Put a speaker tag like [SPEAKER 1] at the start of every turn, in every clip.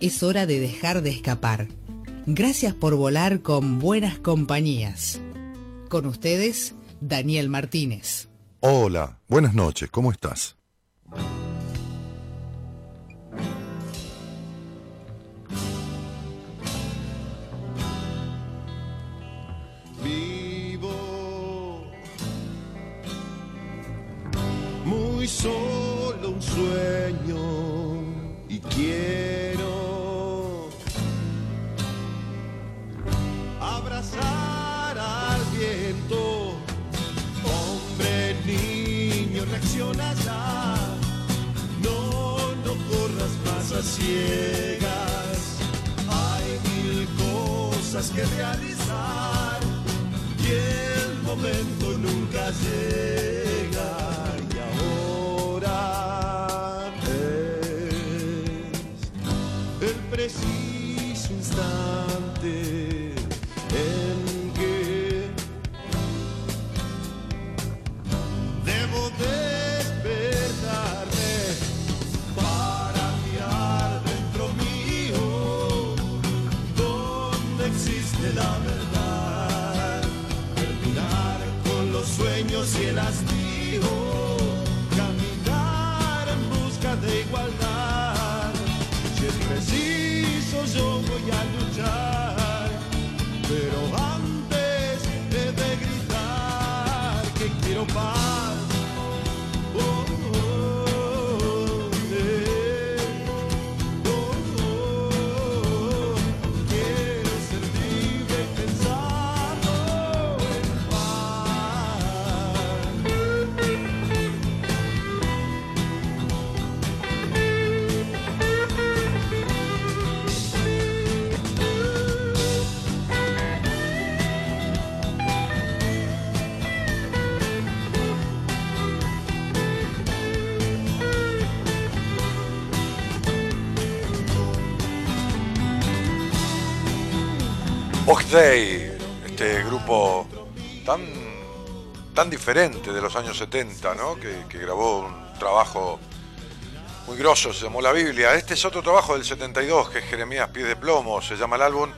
[SPEAKER 1] es hora de dejar de escapar. Gracias por volar con buenas compañías. Con ustedes, Daniel Martínez.
[SPEAKER 2] Hola, buenas noches, ¿cómo estás?
[SPEAKER 3] Vivo muy solo un sueño y quiero abrazar al viento. Hombre, niño, reacciona ya. No, no corras más a ciegas. Hay mil cosas que realizar y el momento nunca llega. Y ahora es el preciso instante
[SPEAKER 2] Oxday, este grupo tan, tan diferente de los años 70, ¿no? que, grabó un trabajo muy grosso, se llamó La Biblia. Este es otro trabajo del 72, que es Jeremías Pies de Plomo, se llama el álbum,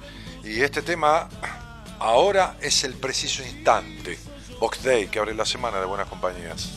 [SPEAKER 2] y este tema ahora es el preciso instante. Oxday, que abre la semana de Buenas Compañías.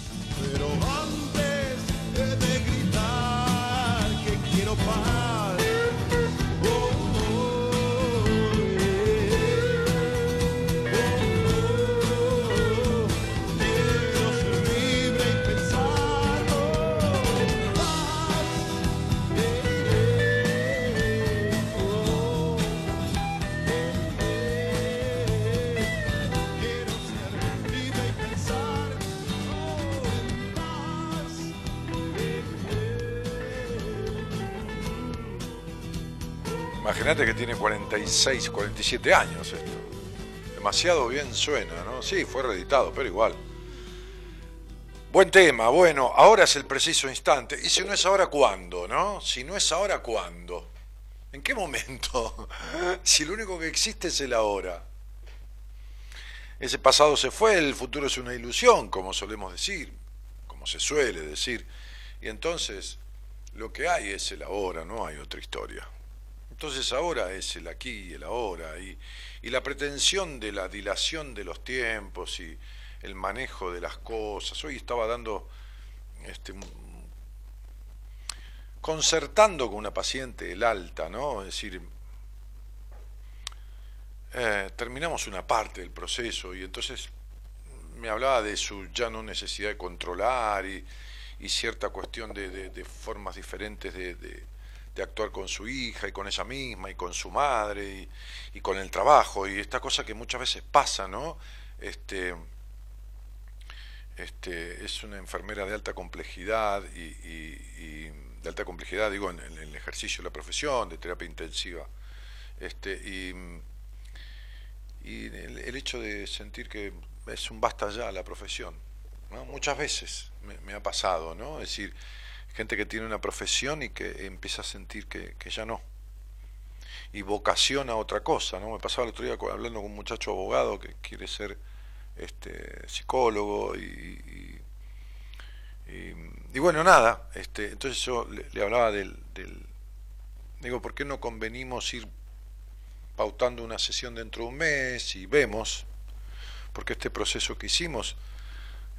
[SPEAKER 2] Imagínate que tiene 46, 47 años esto. Demasiado bien suena, ¿no? Sí, fue reeditado, pero igual. Buen tema, bueno, ahora es el preciso instante. Y si no es ahora, ¿cuándo, no? Si no es ahora, ¿cuándo? ¿En qué momento? si lo único que existe es el ahora. Ese pasado se fue, el futuro es una ilusión, como solemos decir, como se suele decir. Y entonces, lo que hay es el ahora, no hay otra historia. Entonces ahora es el aquí y el ahora, y, la pretensión de la dilación de los tiempos y el manejo de las cosas. Hoy estaba dando, este, concertando con una paciente el alta, ¿no? Es decir, eh, terminamos una parte del proceso y entonces me hablaba de su ya no necesidad de controlar y, cierta cuestión de, formas diferentes de- de actuar con su hija y con ella misma y con su madre y, con el trabajo y esta cosa que muchas veces pasa, ¿no? Este, este, es una enfermera de alta complejidad y, y- y de alta complejidad, digo, en, el ejercicio de la profesión, de terapia intensiva. Este, y, y el, hecho de sentir que es un basta ya la profesión. ¿no? Muchas veces me, ha pasado, ¿no? Es decir, gente que tiene una profesión y que empieza a sentir que, ya no. Y vocación a otra cosa, ¿no? Me pasaba el otro día hablando con un muchacho abogado que quiere ser este, psicólogo y, y, bueno, nada, este, entonces yo le, hablaba del, del, digo, ¿por qué no convenimos ir pautando una sesión dentro de un mes y vemos, porque este proceso que hicimos,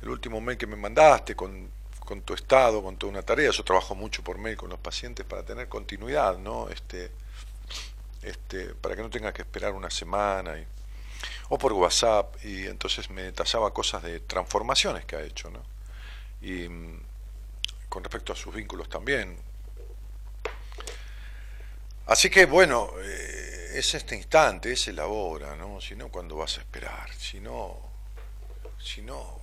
[SPEAKER 2] el último mail que me mandaste con, con tu estado, con toda una tarea, yo trabajo mucho por mail con los pacientes para tener continuidad, ¿no? Este, este, para que no tenga que esperar una semana o por WhatsApp, y entonces me detallaba cosas de transformaciones que ha hecho, ¿no? Y mm, con respecto a sus vínculos también. Así que bueno, eh, es este instante, es el ahora, ¿no? Si no, ¿cuándo vas a esperar? Si no, si no,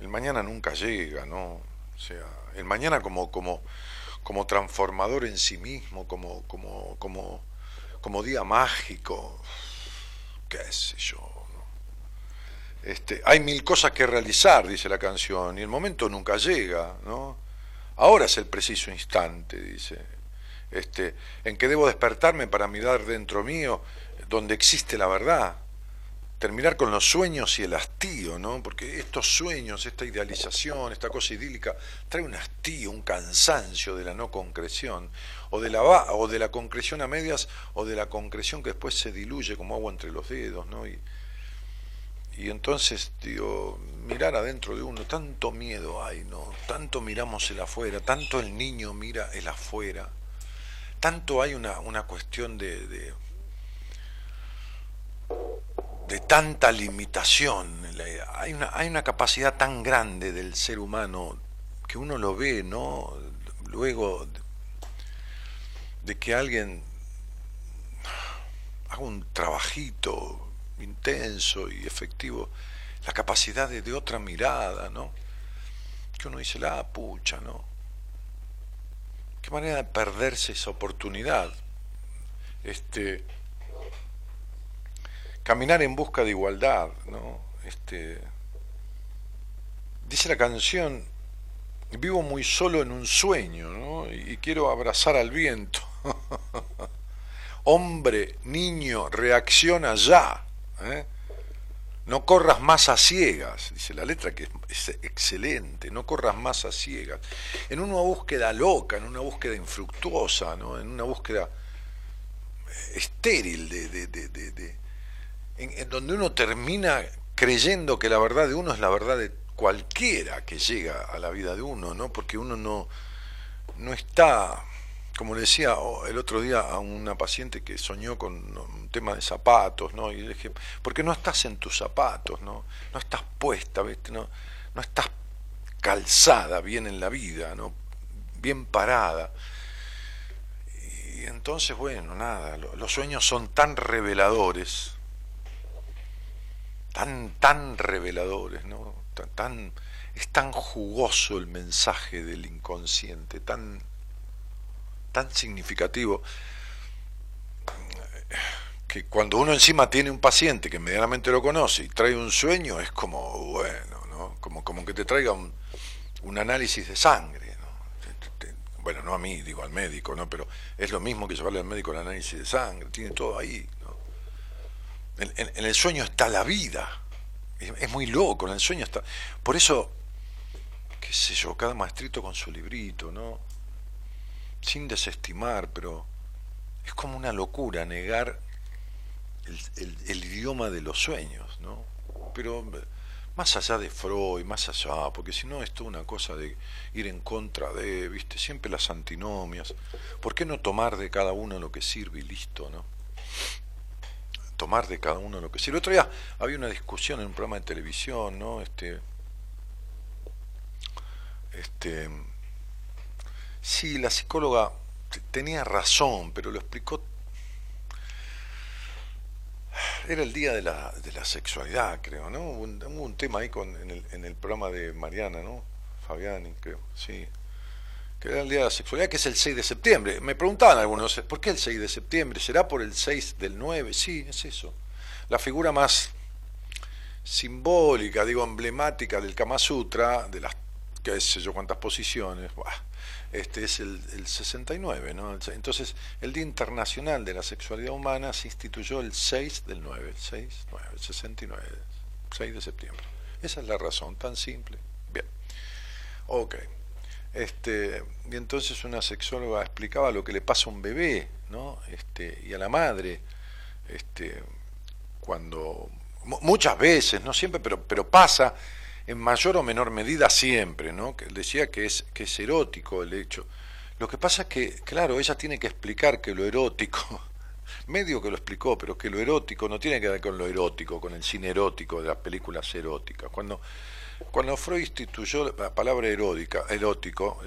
[SPEAKER 2] el mañana nunca llega, ¿no? O sea, el mañana como, como, como transformador en sí mismo, como, como, como, como día mágico, qué sé yo. Este, hay mil cosas que realizar, dice la canción, y el momento nunca llega, ¿no? Ahora es el preciso instante, dice, este, en que debo despertarme para mirar dentro mío donde existe la verdad, terminar con los sueños y el hastío, ¿no? Porque estos sueños, esta idealización, esta cosa idílica, trae un hastío, un cansancio de la no concreción, o de la, o de la concreción a medias, o de la concreción que después se diluye como agua entre los dedos, ¿no? Y, y entonces, digo, mirar adentro de uno, tanto miedo hay, ¿no? Tanto miramos el afuera, tanto el niño mira el afuera, tanto hay una, una cuestión de tanta limitación. Hay una, hay una capacidad tan grande del ser humano que uno lo ve, ¿no? Luego de que alguien haga un trabajito intenso y efectivo, la capacidad de, de otra mirada, ¿no? Que uno dice, la pucha, ¿no? Qué manera de perderse esa oportunidad. Este, caminar en busca de igualdad, ¿no? Este, dice la canción, vivo muy solo en un sueño, ¿no? Y quiero abrazar al viento. Hombre, niño, reacciona ya. ¿eh? No corras más a ciegas, dice la letra que es excelente, no corras más a ciegas. En una búsqueda loca, en una búsqueda infructuosa, ¿no? en una búsqueda estéril de, de, de en, donde uno termina creyendo que la verdad de uno es la verdad de cualquiera que llega a la vida de uno, ¿no? Porque uno no, no está, como le decía el otro día a una paciente que soñó con un tema de zapatos, ¿no? Y le dije, ¿por qué no estás en tus zapatos, no? No estás puesta, ¿viste? No, no estás calzada bien en la vida, ¿no? Bien parada. Y entonces, bueno, nada, los sueños son tan reveladores tan, tan reveladores, ¿no? Tan, es tan jugoso el mensaje del inconsciente, tan, tan significativo, que cuando uno encima tiene un paciente que medianamente lo conoce y trae un sueño, es como, bueno, ¿no? Como, como que te traiga un, un análisis de sangre, ¿no? Bueno, no a mí, digo al médico, ¿no? Pero es lo mismo que llevarle al médico el análisis de sangre, tiene todo ahí, en, el sueño está la vida. Es, muy loco, en el sueño está. Por eso, qué sé yo, cada maestrito con su librito, ¿no? Sin desestimar, pero es como una locura negar el, idioma de los sueños, ¿no? Pero más allá de Freud, más allá, porque si no es toda una cosa de ir en contra de, viste, siempre las antinomias. ¿Por qué no tomar de cada uno lo que sirve y listo, no? Tomar de cada uno lo que sea. El otro día había una discusión en un programa de televisión, ¿no? Este, este, sí, la psicóloga tenía razón, pero lo explicó. Era el día de la, de la sexualidad, creo, ¿no? Hubo un, tema ahí con, en, el, en el programa de Mariana, ¿no? Fabiani, creo, sí que era el Día de la Sexualidad, que es el 6 de septiembre. Me preguntaban algunos, ¿por qué el 6 de septiembre? ¿Será por el 6 del 9? Sí, es eso. La figura más simbólica, digo, emblemática del Kama Sutra, de las, qué sé yo, cuántas posiciones, este es el, el 69, ¿no? Entonces, el Día Internacional de la Sexualidad Humana se instituyó el 6 del 9, el 6, 9, el 69, 6 de septiembre. Esa es la razón, tan simple. Bien. Ok. Este, y entonces una sexóloga explicaba lo que le pasa a un bebé, ¿no? Este, y a la madre, este, cuando muchas veces, no siempre, pero, pero pasa en mayor o menor medida siempre, ¿no? Que decía que es, que es erótico el hecho. Lo que pasa es que, claro, ella tiene que explicar que lo erótico, medio que lo explicó, pero que lo erótico no tiene que ver con lo erótico, con el cine erótico de las películas eróticas. Cuando cuando Freud instituyó la palabra erótica, erótico,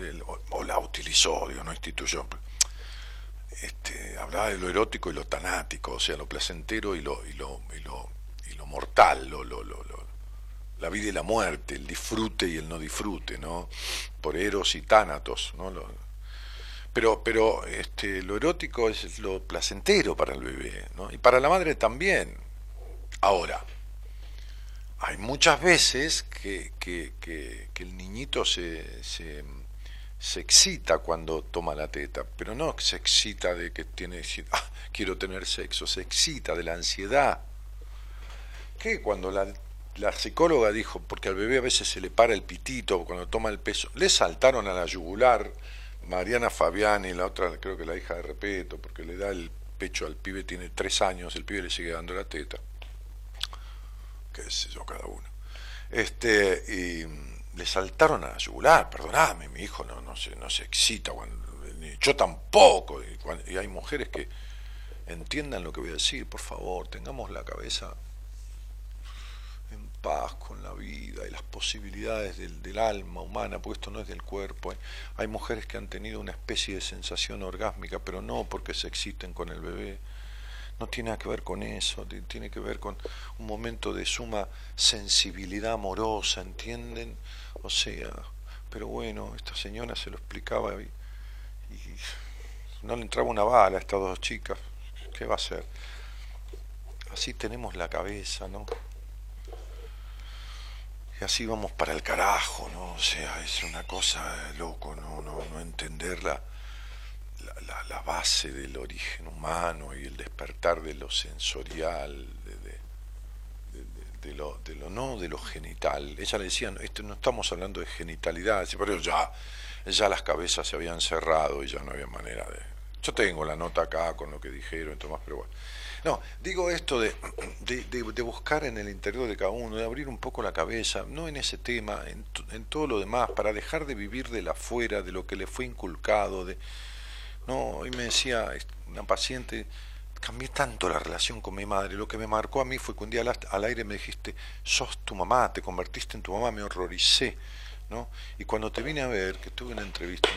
[SPEAKER 2] o, la utilizó, digo, no instituyó, este, hablaba de lo erótico y lo tanático, o sea, lo placentero y lo, y lo, y lo, y lo mortal, lo, lo, lo, la vida y la muerte, el disfrute y el no disfrute, ¿no? Por eros y tánatos, ¿no? pero pero este, lo erótico es lo placentero para el bebé, ¿no? Y para la madre también. Ahora, hay muchas veces que, que, que, el niñito se, se, se, excita cuando toma la teta, pero no se excita de que tiene, ah, quiero tener sexo, se excita de la ansiedad. Que cuando la, la psicóloga dijo, porque al bebé a veces se le para el pitito cuando toma el peso, le saltaron a la yugular Mariana Fabiani, la otra creo que la hija de Repeto, porque le da el pecho al pibe, tiene tres años, el pibe le sigue dando la teta qué sé yo, cada uno. Este, y le saltaron a la yugular, perdonadme, mi hijo no, no, se, no se excita, cuando, yo tampoco, y, hay mujeres que entiendan lo que voy a decir, por favor, tengamos la cabeza en paz con la vida y las posibilidades del, del alma humana, porque esto no es del cuerpo. ¿eh? Hay mujeres que han tenido una especie de sensación orgásmica, pero no porque se exciten con el bebé, no tiene nada que ver con eso, tiene que ver con un momento de suma sensibilidad amorosa, ¿entienden? O sea, pero bueno, esta señora se lo explicaba y, no le entraba una bala a estas dos chicas, ¿qué va a hacer? Así tenemos la cabeza, ¿no? Y así vamos para el carajo, ¿no? O sea, es una cosa loco, ¿no? No, no entenderla la, base del origen humano y el despertar de lo sensorial, de, lo, de lo no de lo genital. Ella le decía, no, no estamos hablando de genitalidad, pero ya, ya las cabezas se habían cerrado y ya no había manera de... Yo tengo la nota acá con lo que dijeron y todo más, pero bueno. No, digo esto de, de, buscar en el interior de cada uno, de abrir un poco la cabeza, no en ese tema, en, en todo lo demás, para dejar de vivir de la afuera, de lo que le fue inculcado, de, no, y me decía una paciente, cambié tanto la relación con mi madre. Lo que me marcó a mí fue que un día al, aire me dijiste, sos tu mamá, te convertiste en tu mamá, me horroricé. ¿no? Y cuando te vine a ver, que tuve una entrevista,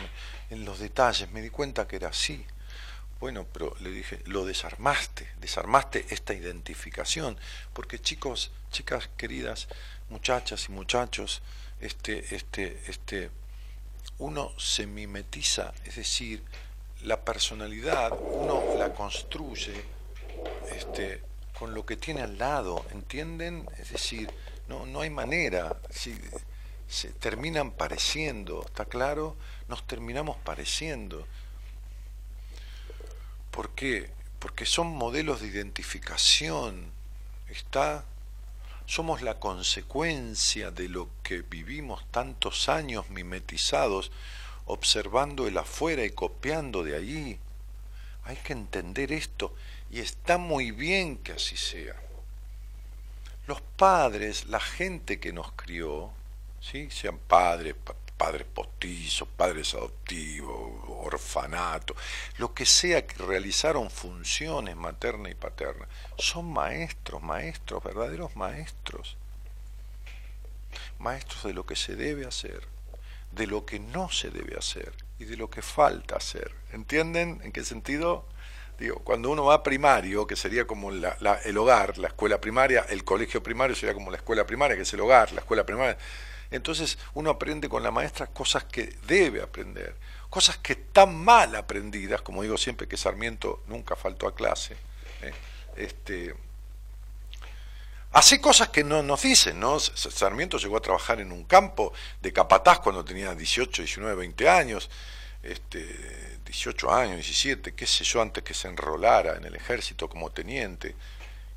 [SPEAKER 2] en los detalles me di cuenta que era así. Bueno, pero le dije, lo desarmaste, desarmaste esta identificación, porque chicos, chicas queridas, muchachas y muchachos, este, este, este, uno se mimetiza, es decir, la personalidad uno la construye este, con lo que tiene al lado, ¿entienden? Es decir, no, no hay manera, si, se terminan pareciendo, ¿está claro? Nos terminamos pareciendo. ¿Por qué? Porque son modelos de identificación, ¿está? Somos la consecuencia de lo que vivimos tantos años mimetizados observando el afuera y copiando de allí. Hay que entender esto y está muy bien que así sea. Los padres, la gente que nos crió, ¿sí? sean padres, padres postizos, padres adoptivos, orfanato, lo que sea que realizaron funciones materna y paterna, son maestros, maestros, verdaderos maestros. Maestros de lo que se debe hacer de lo que no se debe hacer y de lo que falta hacer. ¿Entienden en qué sentido? Digo, cuando uno va a primario, que sería como el hogar, la escuela primaria, el colegio primario sería como la escuela primaria, que es el hogar, la escuela primaria. Entonces uno aprende con la maestra cosas que debe aprender. cosas que están mal aprendidas, como digo siempre que Sarmiento nunca faltó a clase, ¿eh? este, hace cosas que no nos dicen, ¿no? Sarmiento llegó a trabajar en un campo de capataz cuando tenía 18, 19, 20 años, este, 18 años, 17, qué sé yo, antes que se enrolara en el ejército como teniente.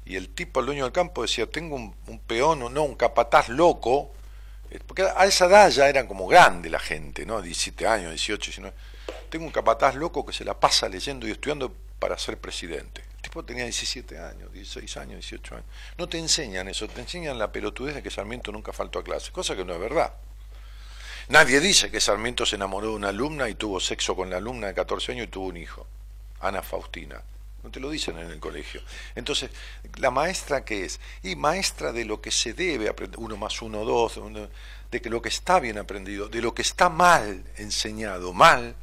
[SPEAKER 2] Y el tipo, el dueño del campo, decía, tengo un, un peón, no, un capataz loco, eh, porque a esa edad ya eran como grande la gente, ¿no? 17 años, 18, 19. Tengo un capataz loco que se la pasa leyendo y estudiando para ser presidente. Tenía 17 años, 16 años, 18 años. No te enseñan eso, te enseñan la pelotudez de que Sarmiento nunca faltó a clase, cosa que no es verdad. Nadie dice que Sarmiento se enamoró de una alumna y tuvo sexo con la alumna de 14 años y tuvo un hijo, Ana Faustina. No te lo dicen en el colegio. Entonces, ¿la maestra qué es? Y maestra de lo que se debe aprender, uno más uno, dos, de que lo que está bien aprendido, de lo que está mal enseñado, mal,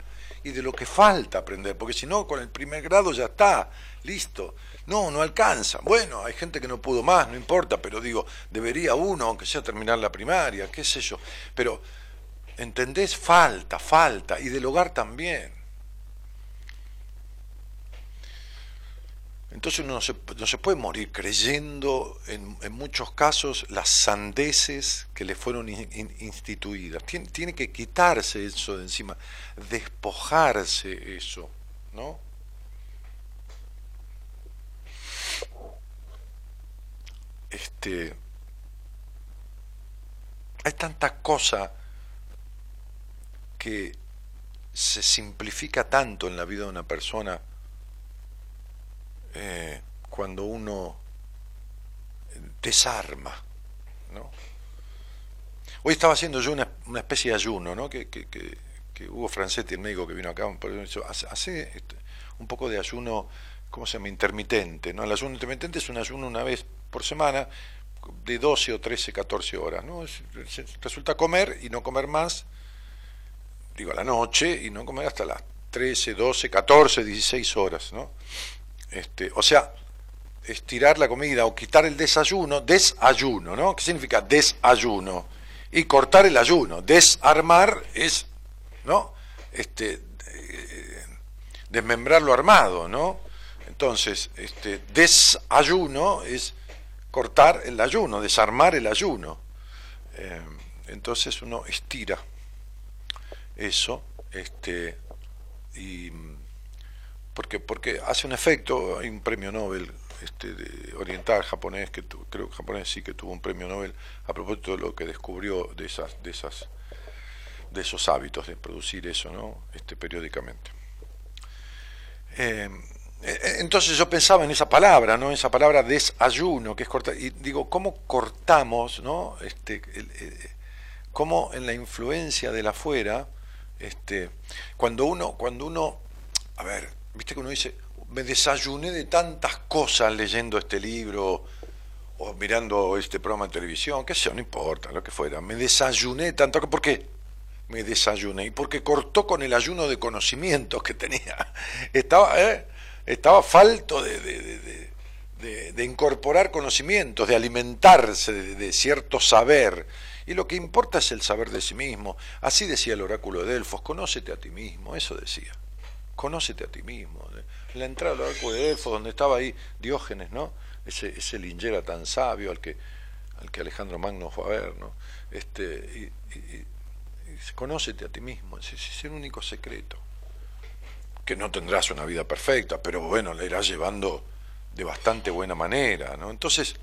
[SPEAKER 2] y de lo que falta aprender, porque si no, con el primer grado ya está, listo. No, no alcanza. Bueno, hay gente que no pudo más, no importa, pero digo, debería uno, aunque sea terminar la primaria, qué sé yo. Pero, ¿entendés? Falta, falta, y del hogar también. Entonces uno no se, no se puede morir creyendo en, en, muchos casos las sandeces que le fueron in, instituidas. Tiene, que quitarse eso de encima, despojarse eso, ¿no? Este, hay tanta cosa que se simplifica tanto en la vida de una persona eh, cuando uno desarma. ¿no? Hoy estaba haciendo yo una, una especie de ayuno, ¿no? que, que, que, que Hugo Francetti, el médico que vino acá, hace, hace este, un poco de ayuno, ¿cómo se llama? Intermitente. ¿no? El ayuno intermitente es un ayuno una vez por semana de 12 o 13, 14 horas. ¿no? Es, resulta comer y no comer más, digo, a la noche, y no comer hasta las 13, 12, 14, 16 horas. ¿no? Este, o sea, estirar la comida o quitar el desayuno, desayuno, ¿no? ¿Qué significa desayuno? Y cortar el ayuno. Desarmar es, ¿no? Este, eh, desmembrar lo armado, ¿no? Entonces, este, desayuno es cortar el ayuno, desarmar el ayuno. Eh, entonces uno estira eso, este, y porque, porque hace un efecto, hay un premio Nobel este, oriental japonés, que creo que japonés sí que tuvo un premio Nobel a propósito de lo que descubrió de esas, de esas, de esos hábitos de producir eso, ¿no? Este, periódicamente. Eh, entonces yo pensaba en esa palabra, ¿no? Esa palabra desayuno, que es cortar, y digo, ¿cómo cortamos, ¿no? Este, el, cómo en la influencia de la afuera, este, cuando uno, cuando uno, a ver, viste que uno dice, me desayuné de tantas cosas leyendo este libro o mirando este programa de televisión, qué sé, no importa, lo que fuera, me desayuné tanto, ¿por qué? Me desayuné, y porque cortó con el ayuno de conocimientos que tenía. Estaba, ¿eh? Estaba falto de, de, de, incorporar conocimientos, de alimentarse de, cierto saber. Y lo que importa es el saber de sí mismo. Así decía el oráculo de Delfos, conócete a ti mismo, eso decía conócete a ti mismo. En la entrada del arco de Delfos, donde estaba ahí Diógenes, ¿no? Ese, ese lingera tan sabio al que, al que Alejandro Magno fue a ver, ¿no? Este, y, y, y conócete a ti mismo, ese es el único secreto. Que no tendrás una vida perfecta, pero bueno, la irás llevando de bastante buena manera, ¿no? Entonces,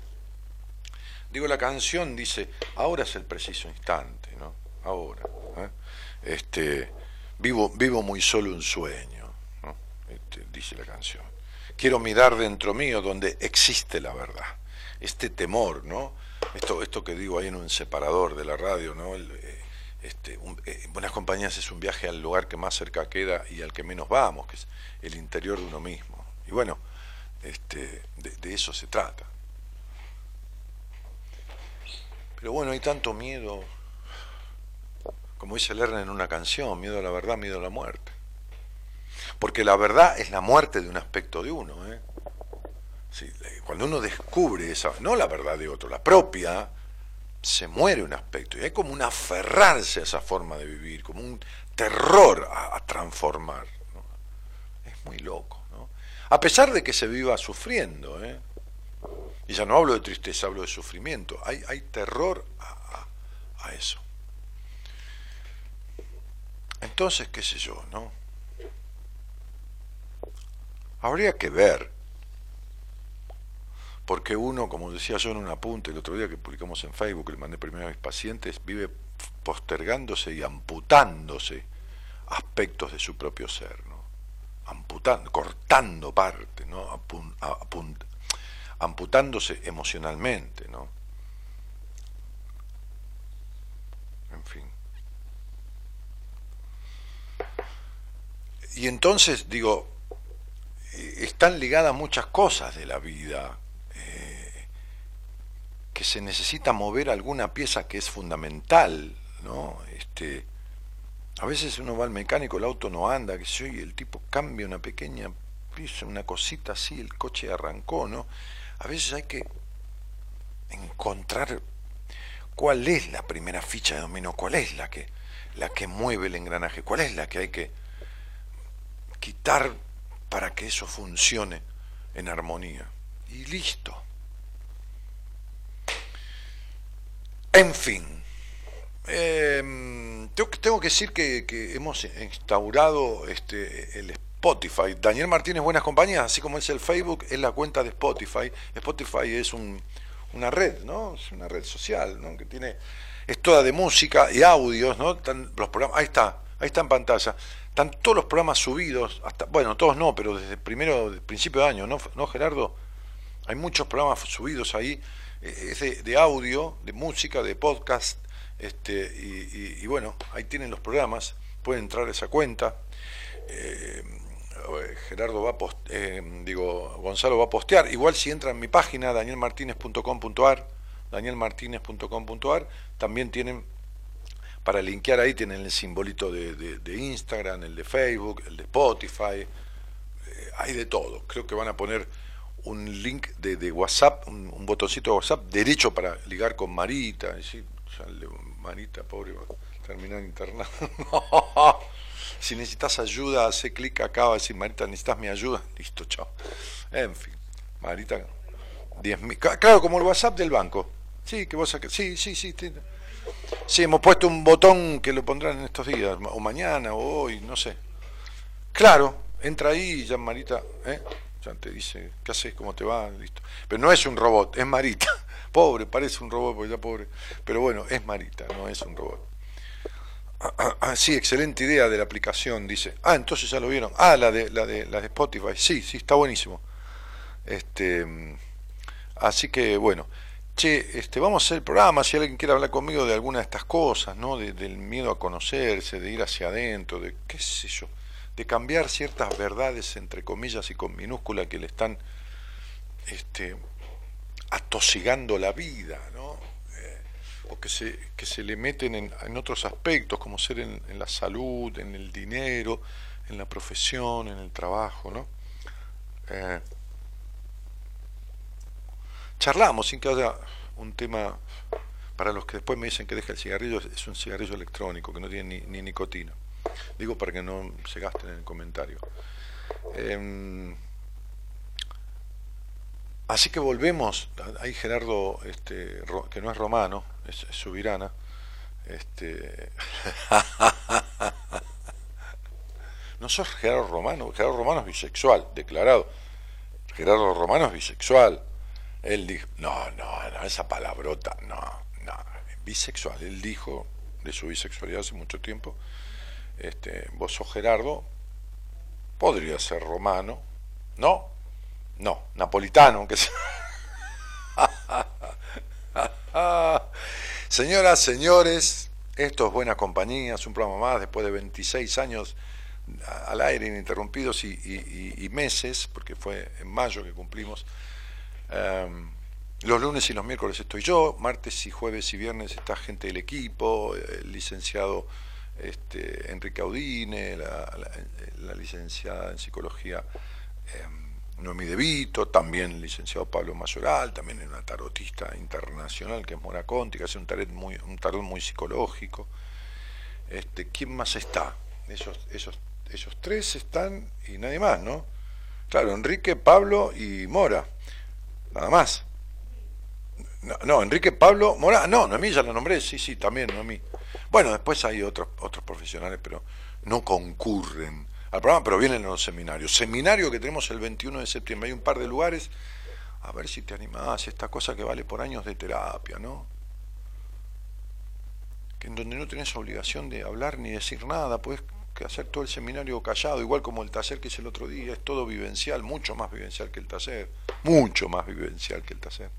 [SPEAKER 2] digo, la canción dice, ahora es el preciso instante, ¿no? Ahora. ¿eh? Este, vivo, vivo muy solo un sueño este, dice la canción. Quiero mirar dentro mío donde existe la verdad. Este temor, ¿no? Esto, esto que digo ahí en un separador de la radio, ¿no? El, este, eh, Buenas Compañías es un viaje al lugar que más cerca queda y al que menos vamos, que es el interior de uno mismo. Y bueno, este, de, eso se trata. Pero bueno, hay tanto miedo, como dice Lerner en una canción, miedo a la verdad, miedo a la muerte. Porque la verdad es la muerte de un aspecto de uno. ¿eh? Cuando uno descubre esa, no la verdad de otro, la propia, se muere un aspecto. Y hay como un aferrarse a esa forma de vivir, como un terror a, transformar. Es muy loco. ¿no? A pesar de que se viva sufriendo. ¿eh? Y ya no hablo de tristeza, hablo de sufrimiento. Hay, terror a, a eso. Entonces, qué sé yo, ¿no? Habría que ver, porque uno, como decía yo en un apunte el otro día que publicamos en Facebook, le mandé primero a mis pacientes, vive postergándose y amputándose aspectos de su propio ser, ¿no? Amputando, cortando parte, ¿no? amputándose emocionalmente, ¿no? En fin. Y entonces, digo, están ligadas muchas cosas de la vida, eh, que se necesita mover alguna pieza que es fundamental, ¿no? Este, a veces uno va al mecánico, el auto no anda, que sé el tipo cambia una pequeña pieza, una cosita así, el coche arrancó, ¿no? A veces hay que encontrar cuál es la primera ficha de dominó, cuál es la que, la que mueve el engranaje, cuál es la que hay que quitar para que eso funcione en armonía. Y listo. En fin, em, tengo, que decir que, hemos instaurado este, el Spotify. Daniel Martínez Buenas Compañías, así como es el Facebook, es la cuenta de Spotify. Spotify es una red, ¿no? Es una red social, ¿no? Que tiene, es toda de música y audios, ¿no? los programas, ahí está, ahí está en pantalla. Están todos los programas subidos, hasta, bueno, todos no, pero desde el primero, principio de año, ¿no, ¿no Gerardo? Hay muchos programas subidos ahí, eh, de, audio, de música, de podcast, este, y, bueno, ahí tienen los programas, pueden entrar a esa cuenta. Eh, Gerardo va a eh, digo, Gonzalo va a postear. Igual si entra en mi página, danielmartinez.com.ar, danielmartinez.com.ar, también tienen para linkear ahí tienen el simbolito de, Instagram, el de Facebook, el de Spotify, eh, hay de todo. Creo que van a poner un link de, WhatsApp, un, botoncito de WhatsApp derecho para ligar con Marita. Marita, pobre, va a internado. si necesitas ayuda, hace clic acá, va a decir Marita, necesitas mi ayuda. Listo, chao. En fin, Marita, 10 Claro, como el WhatsApp del banco. Sí, que vos Sí, sí, sí. Sí, hemos puesto un botón que lo pondrán en estos días, o mañana, o hoy, no sé. Claro, entra ahí y ya Marita, ¿eh? Ya te dice, ¿qué haces? ¿Cómo te va? Listo. Pero no es un robot, es Marita. Pobre, parece un robot, porque ya pobre. Pero bueno, es Marita, no es un robot. Ah, ah, ah, sí, excelente idea de la aplicación, dice. Ah, entonces ya lo vieron. Ah, la de, la de, la de Spotify. Sí, sí, está buenísimo. Este, mm, así que bueno che, este, vamos a hacer el programa, si alguien quiere hablar conmigo de alguna de estas cosas, ¿no? del miedo a conocerse, de ir hacia adentro, de qué sé yo, de cambiar ciertas verdades entre comillas y con minúscula que le están este, atosigando la vida, ¿no? Eh, o que se, que se le meten en, otros aspectos, como ser en, la salud, en el dinero, en la profesión, en el trabajo, ¿no? Eh, charlamos sin que haya un tema para los que después me dicen que deja el cigarrillo, es un cigarrillo electrónico que no tiene ni, nicotina. Digo para que no se gasten en el comentario. Em, así que volvemos, ahí Gerardo, este, que no es romano, es, subirana. Este, no sos Gerardo Romano, Gerardo Romano es bisexual, declarado. Gerardo Romano es bisexual. Él dijo, no, no, no, esa palabrota, no, no, bisexual. Él dijo de su bisexualidad hace mucho tiempo, este, vos sos Gerardo, podría ser romano, no, no, napolitano, aunque sea. Señoras, señores, esto es Buena Compañía, es un programa más después de 26 años al aire ininterrumpidos y meses, porque fue en mayo que cumplimos Em, los lunes y los miércoles estoy yo, martes y jueves y viernes está gente del equipo, el licenciado este, Enrique Audine, la, licenciada en psicología eh, Noemí De Vito, también el licenciado Pablo Mayoral, también una tarotista internacional que es Mora Conti, que hace un tarot muy, un tarot muy psicológico. Este, ¿Quién más está? Esos, esos, esos tres están y nadie más, ¿no? Claro, Enrique, Pablo y Mora. Nada más. No, no, Enrique, Pablo, Mora. No, Noemí ya lo nombré, sí, sí, también Noemí. Bueno, después hay otros, otros profesionales, pero no concurren al programa, pero vienen a los seminarios. Seminario que tenemos el 21 de septiembre. Hay un par de lugares. A ver si te animás, esta cosa que vale por años de terapia, ¿no? Que en donde no tenés obligación de hablar ni decir nada, puedes hacer todo el seminario callado, igual como el taller que hice el otro día, es todo vivencial, mucho más vivencial que el taller, mucho más vivencial que el taller.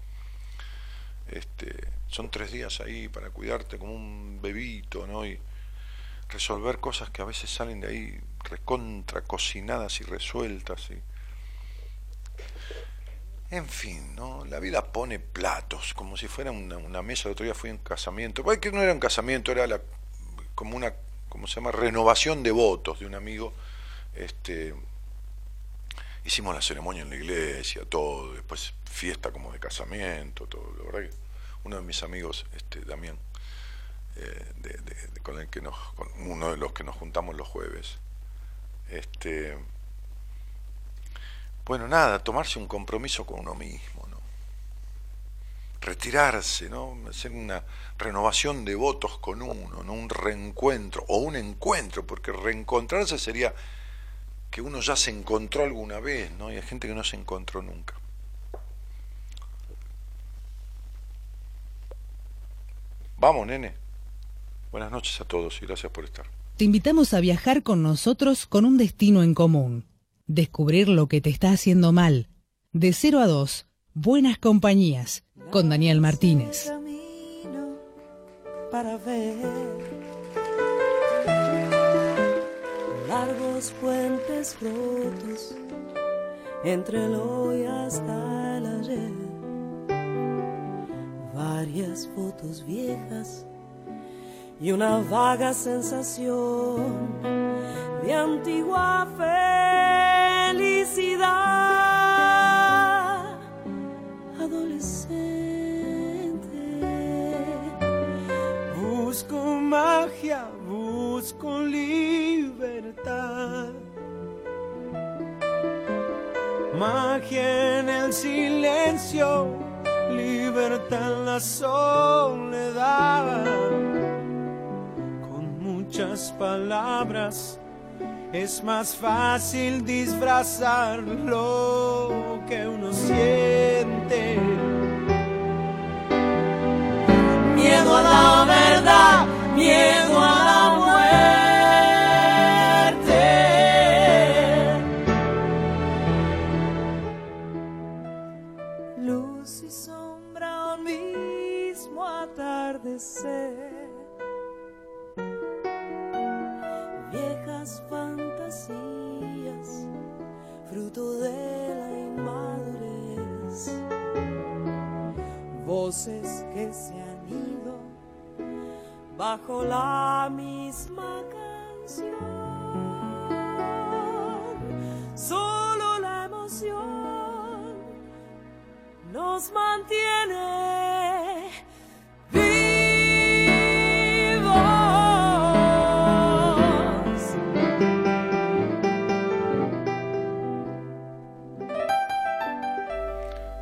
[SPEAKER 2] Este, son tres días ahí para cuidarte como un bebito, ¿no? Y resolver cosas que a veces salen de ahí recontra cocinadas y resueltas. Y... En fin, ¿no? La vida pone platos, como si fuera una, una mesa. El otro día fui en casamiento. Pues que no era un casamiento, era la, como una ¿cómo se llama? Renovación de votos de un amigo. Este, hicimos la ceremonia en la iglesia, todo, después fiesta como de casamiento, todo. La verdad que uno de mis amigos, este, Damián, eh, con el que nos, uno de los que nos juntamos los jueves, este, bueno, nada, tomarse un compromiso con uno mismo, ¿no? retirarse, ¿no? hacer una renovación de votos con uno, ¿no? un reencuentro o un encuentro, porque reencontrarse sería que uno ya se encontró alguna vez, ¿no? Y hay gente que no se encontró nunca. Vamos, nene. Buenas noches a todos y gracias por estar.
[SPEAKER 1] Te invitamos a viajar con nosotros con un destino en común. Descubrir lo que te está haciendo mal. De 0 a 2, Buenas Compañías con Daniel Martínez.
[SPEAKER 4] Para ver largos puentes rotos entre el hoy hasta el ayer. Varias fotos viejas y una vaga sensación de antigua felicidad adolescente.
[SPEAKER 3] Busco magia, busco libertad. Magia en el silencio, libertad en la soledad. Con muchas palabras es más fácil disfrazar lo que uno siente miedo a la verdad, miedo
[SPEAKER 4] Que se han ido bajo la misma canción. Solo la emoción nos mantiene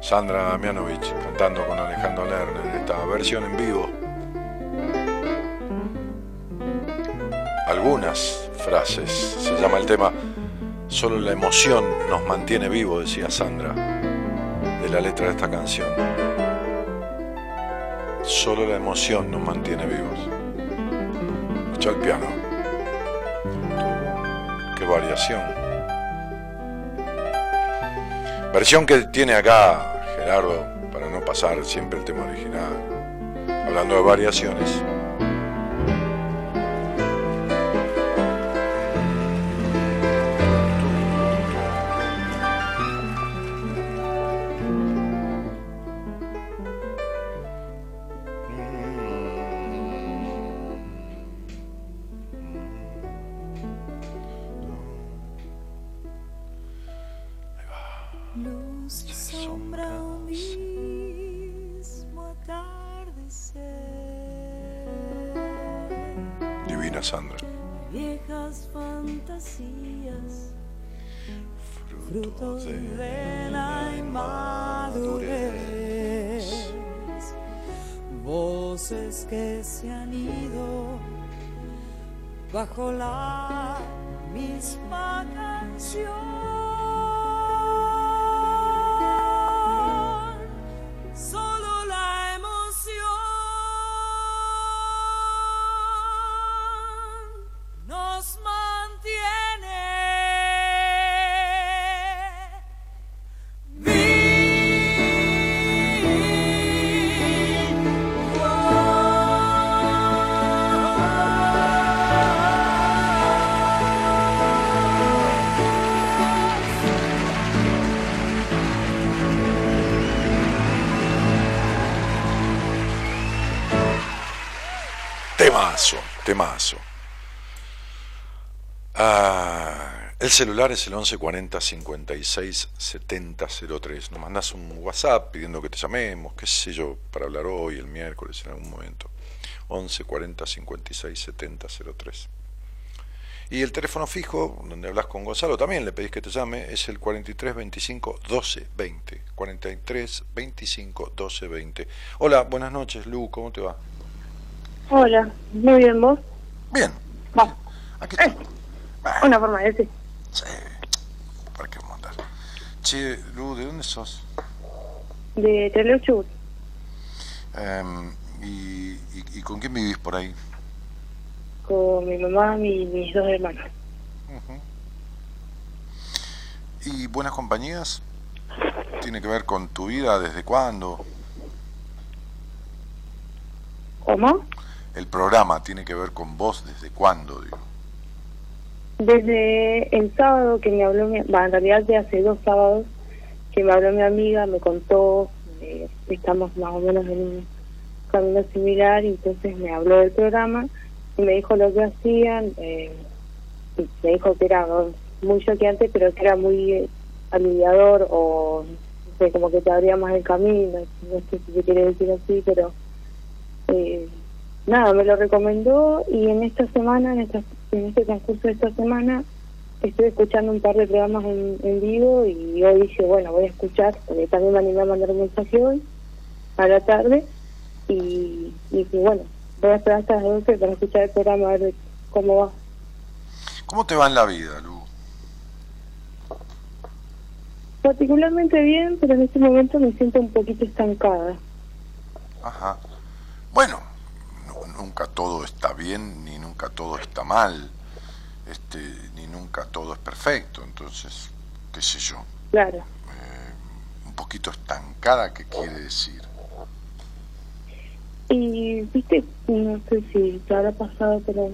[SPEAKER 2] Sandra Damianovich cantando con Alejandro Lerner en esta versión en vivo. Algunas frases, se llama el tema Solo la emoción nos mantiene vivo, decía Sandra, de la letra de esta canción. Solo la emoción nos mantiene vivos. Escucha el piano. Qué variación. Versión que tiene acá Para no pasar siempre el tema original. Hablando de variaciones. Temazo. Ah, el celular es el 1140 56 70 03. Nos mandas un WhatsApp pidiendo que te llamemos, qué sé yo, para hablar hoy, el miércoles, en algún momento. 1140 56 70 03. Y el teléfono fijo, donde hablas con Gonzalo, también le pedís que te llame, es el 43 25 12 20. 43 25 12 20. Hola, buenas noches, Lu, ¿cómo te va?
[SPEAKER 5] Hola, muy bien, ¿vos?
[SPEAKER 2] Bien,
[SPEAKER 5] Vamos,
[SPEAKER 2] aquí está. Ah,
[SPEAKER 5] una forma de decir.
[SPEAKER 2] sí, ¿para qué mandar? Che, Lu, ¿de dónde sos?
[SPEAKER 5] De Trelew Chubut.
[SPEAKER 2] Em, y, y- y con quién vivís por ahí?
[SPEAKER 5] con mi mamá y mis dos hermanos.
[SPEAKER 2] ¿Y Buenas Compañías? ¿Tiene que ver con tu vida? ¿Desde cuándo?
[SPEAKER 5] ¿Cómo?
[SPEAKER 2] El programa tiene que ver con vos, ¿desde cuándo? Digo.
[SPEAKER 5] Desde el sábado que me habló, mi, va, en realidad de hace dos sábados, que me habló mi amiga, me contó, eh, estamos más o menos en un camino similar, y entonces me habló del programa y me dijo lo que hacían, eh, me dijo que era muy choqueante, pero que era muy eh, aliviador o no sé, como que te abría más el camino, no sé si se quiere decir así, pero eh, nada, me lo recomendó y en esta semana, en, esta, en este transcurso de esta semana, estuve escuchando un par de programas en, en vivo y hoy dije, bueno, voy a escuchar, porque también me animé a mandar un mensaje hoy, a la tarde, y, y bueno, voy a esperar hasta las 12 para escuchar el programa, a ver cómo va.
[SPEAKER 2] ¿Cómo te va en la vida, Lu?
[SPEAKER 5] Particularmente bien, pero en este momento me siento un poquito estancada.
[SPEAKER 2] Ajá. Bueno, nunca todo está bien, ni nunca todo está mal, este, ni nunca todo es perfecto. Entonces, qué sé yo,
[SPEAKER 5] Claro.
[SPEAKER 2] un poquito estancada, ¿qué quiere decir?
[SPEAKER 5] Y, viste, no sé si te habrá pasado, pero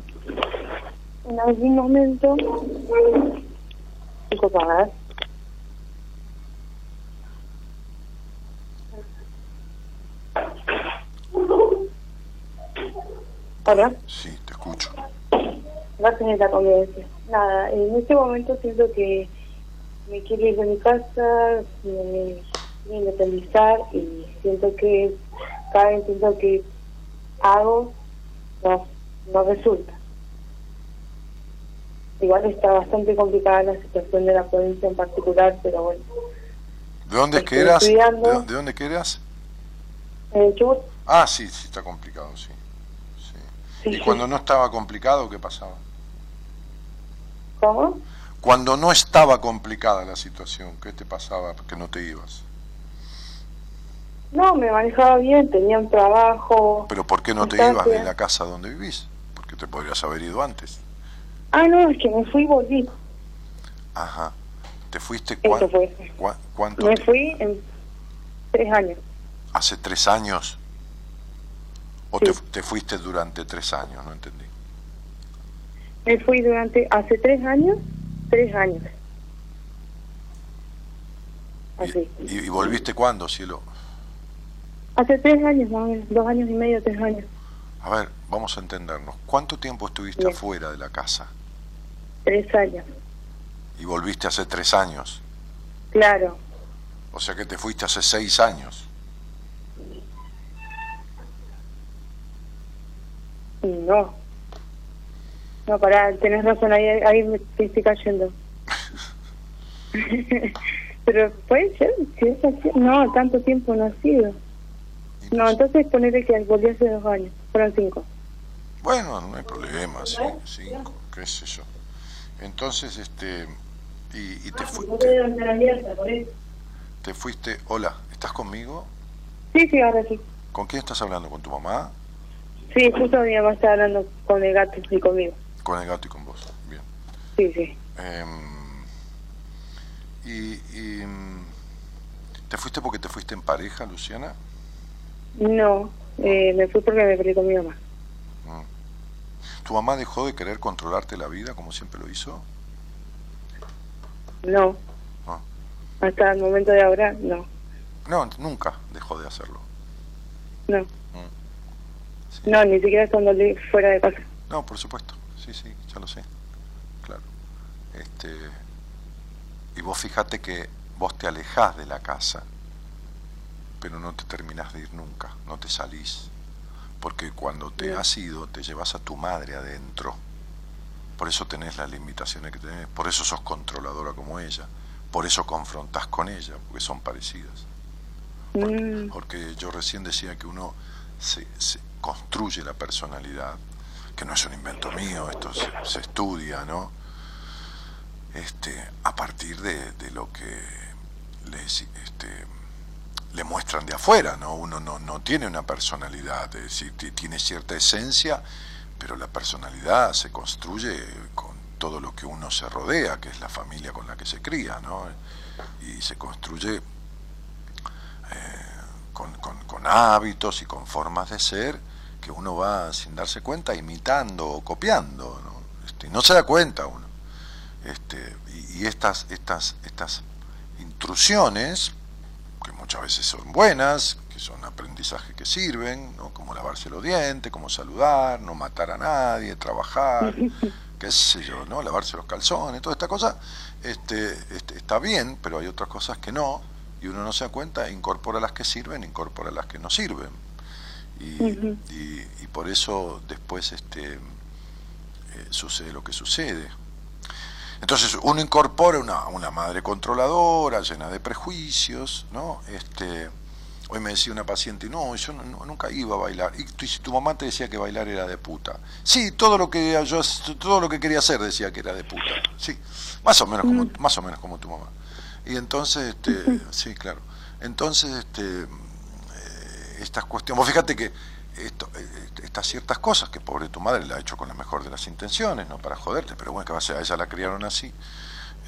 [SPEAKER 5] en algún momento... Hola,
[SPEAKER 2] Sí, te escucho.
[SPEAKER 5] gracias por la convivencia. Nada, en este momento siento que me quiero ir de mi casa, me quiero independizar y siento que cada intento que hago no, no resulta. Igual está bastante complicada la situación de la provincia en particular, pero bueno.
[SPEAKER 2] ¿De dónde es que
[SPEAKER 5] Estoy
[SPEAKER 2] eras? ¿De, de dónde que eras?
[SPEAKER 5] En el Chubut,
[SPEAKER 2] Ah, sí, sí, está complicado, sí. Sí. ¿Y
[SPEAKER 5] sí.
[SPEAKER 2] cuando no estaba complicado, qué pasaba?
[SPEAKER 5] ¿cómo?
[SPEAKER 2] Cuando no estaba complicada la situación, ¿qué te pasaba que no te ibas?
[SPEAKER 5] No, me manejaba bien, tenía un trabajo.
[SPEAKER 2] ¿Pero por qué no te ibas de la casa donde vivís? Porque te podrías haber ido antes.
[SPEAKER 5] Ah, no, es que me fui y volví.
[SPEAKER 2] Ajá. ¿Te fuiste
[SPEAKER 5] Eso
[SPEAKER 2] cuán-
[SPEAKER 5] fue.
[SPEAKER 2] cuán- cuánto
[SPEAKER 5] Me fui en tres años.
[SPEAKER 2] ¿Hace tres años? ¿O
[SPEAKER 5] Sí.
[SPEAKER 2] te, te fuiste durante tres años? No entendí.
[SPEAKER 5] Me fui durante, hace tres años, tres años.
[SPEAKER 2] ¿Y,
[SPEAKER 5] Así.
[SPEAKER 2] y- y volviste cuándo, cielo?
[SPEAKER 5] Hace tres años, más o menos, dos años y medio, tres años,
[SPEAKER 2] A ver, vamos a entendernos. ¿Cuánto tiempo estuviste
[SPEAKER 5] Bien.
[SPEAKER 2] afuera de la casa?
[SPEAKER 5] tres años.
[SPEAKER 2] Y volviste hace tres años.
[SPEAKER 5] Claro,
[SPEAKER 2] O sea que te fuiste hace seis años.
[SPEAKER 5] No. No, pará, tenés razón, ahí, ahí me estoy cayendo. Pero puede ser, si es así. No, tanto tiempo no ha sido. No, entonces ponerle que volví hace dos años. Fueron cinco.
[SPEAKER 2] Bueno, no hay problema, sí, cinco, qué sé yo. Entonces, este, y, y te, fu- te, te fuiste, hola, ¿estás conmigo?
[SPEAKER 5] Sí, sí, ahora sí.
[SPEAKER 2] ¿Con quién estás hablando? ¿Con tu mamá?
[SPEAKER 5] Sí, justo mi mamá está hablando con el gato y conmigo.
[SPEAKER 2] Con el gato y con vos. Bien.
[SPEAKER 5] Sí, sí.
[SPEAKER 2] Em, y, y, mm, ¿Te fuiste porque te fuiste en pareja, Luciana?
[SPEAKER 5] No, eh, me fui porque me peleé con mi mamá.
[SPEAKER 2] ¿Tu mamá dejó de querer controlarte la vida como siempre lo hizo?
[SPEAKER 5] No.
[SPEAKER 2] Ah.
[SPEAKER 5] Hasta el momento de ahora, no.
[SPEAKER 2] No, nunca dejó de hacerlo.
[SPEAKER 5] No. No, ni siquiera estando li- fuera de casa.
[SPEAKER 2] No, por supuesto. Sí, sí, ya lo sé. Claro. Este, y vos fíjate que vos te alejás de la casa, pero no te terminás de ir nunca, no te salís. Porque cuando te has ido, te llevas a tu madre adentro. Por eso tenés las limitaciones que tenés, por eso sos controladora como ella, por eso confrontás con ella, porque son parecidas.
[SPEAKER 5] Mm,
[SPEAKER 2] Porque yo recién decía que uno se, se construye la personalidad, que no es un invento mío, esto se, estudia, ¿no? Este, a partir de, lo que les, este, le muestran de afuera, ¿no? Uno no, no tiene una personalidad, es decir, ti- tiene cierta esencia, pero la personalidad se construye con todo lo que uno se rodea, que es la familia con la que se cría, ¿no? Y se construye con, con- con hábitos y con formas de ser que uno va sin darse cuenta imitando o copiando, ¿no? Este, no se da cuenta uno. Este, y, y estas, estas, estas intrusiones, que muchas veces son buenas, que son aprendizajes que sirven, ¿no? como lavarse los dientes, como saludar, no matar a nadie, trabajar, qué sé yo, ¿no? lavarse los calzones, toda esta cosa, este, este, está bien, pero hay otras cosas que no, y uno no se da cuenta, incorpora las que sirven, incorpora las que no sirven. Y, y- y por eso después este, eh, sucede lo que sucede. Entonces uno incorpora una, una madre controladora, llena de prejuicios, ¿no? Este, hoy me decía una paciente, no, yo no- nunca iba a bailar. Y tu, tu mamá te decía que bailar era de puta. Sí, todo lo que yo todo lo que quería hacer decía que era de puta. Sí, más o menos como, más o menos como tu mamá. Y entonces, este, sí, claro. Entonces, este, estas cuestiones, vos fíjate que esto, eh, estas ciertas cosas que pobre tu madre la ha hecho con la mejor de las intenciones, no para joderte, pero bueno, que va a ser, a ella la criaron así,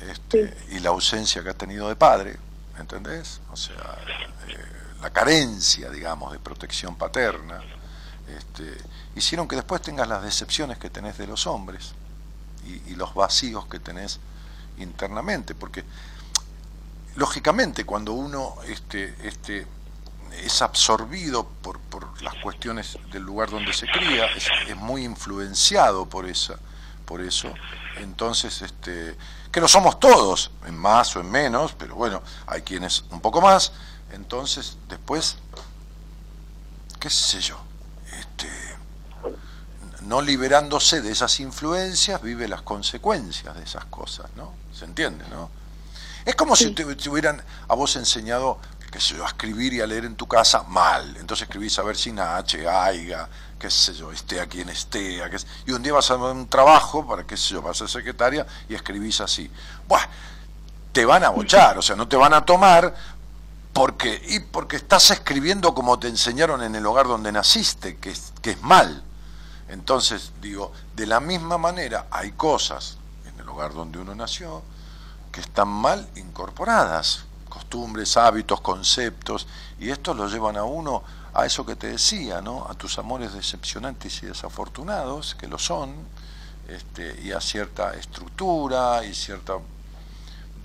[SPEAKER 2] este, y la ausencia que ha tenido de padre, ¿entendés? O sea, eh, la carencia, digamos, de protección paterna, este, hicieron que después tengas las decepciones que tenés de los hombres y, y los vacíos que tenés internamente, porque lógicamente cuando uno este, este, es absorbido por, por las cuestiones del lugar donde se cría, es, es muy influenciado por esa, por eso, entonces este, que lo somos todos, en más o en menos, pero bueno, hay quienes un poco más, entonces después, qué sé yo, este, no liberándose de esas influencias, vive las consecuencias de esas cosas, ¿no? ¿Se entiende, no? Es como si te, te hubieran a vos enseñado, qué yo, a escribir y a leer en tu casa mal. Entonces escribís a ver sin H, aiga, qué sé yo, esté a quien esté, a sé- y un día vas a un trabajo para, qué sé yo, vas a ser secretaria y escribís así. Buah, te van a bochar, o sea, no te van a tomar porque, y porque estás escribiendo como te enseñaron en el hogar donde naciste, que es, que es mal. Entonces, digo, de la misma manera hay cosas en el hogar donde uno nació que están mal incorporadas, costumbres, hábitos, conceptos, y estos lo llevan a uno a eso que te decía, ¿no? A tus amores decepcionantes y desafortunados, que lo son, este, y a cierta estructura y cierto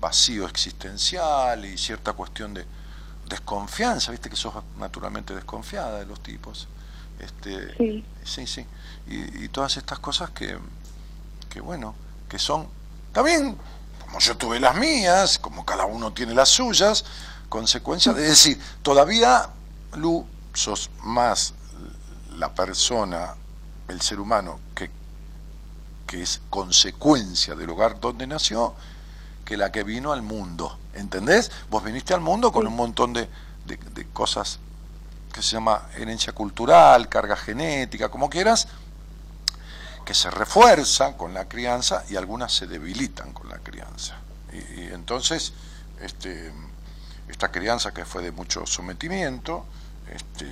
[SPEAKER 2] vacío existencial y cierta cuestión de desconfianza, viste que sos naturalmente desconfiada de los tipos. Este,
[SPEAKER 5] Sí.
[SPEAKER 2] sí, sí. Y, y todas estas cosas que, que, bueno, que son también, como yo tuve las mías, como cada uno tiene las suyas, consecuencias de decir, todavía, Lu, sos más la persona, el ser humano, que, que es consecuencia del hogar donde nació, que la que vino al mundo. ¿Entendés? Vos viniste al mundo con un montón de, de, de cosas que se llama herencia cultural, carga genética, como quieras, que se refuerza con la crianza y algunas se debilitan con la crianza. Y, entonces, este, esta crianza que fue de mucho sometimiento, este,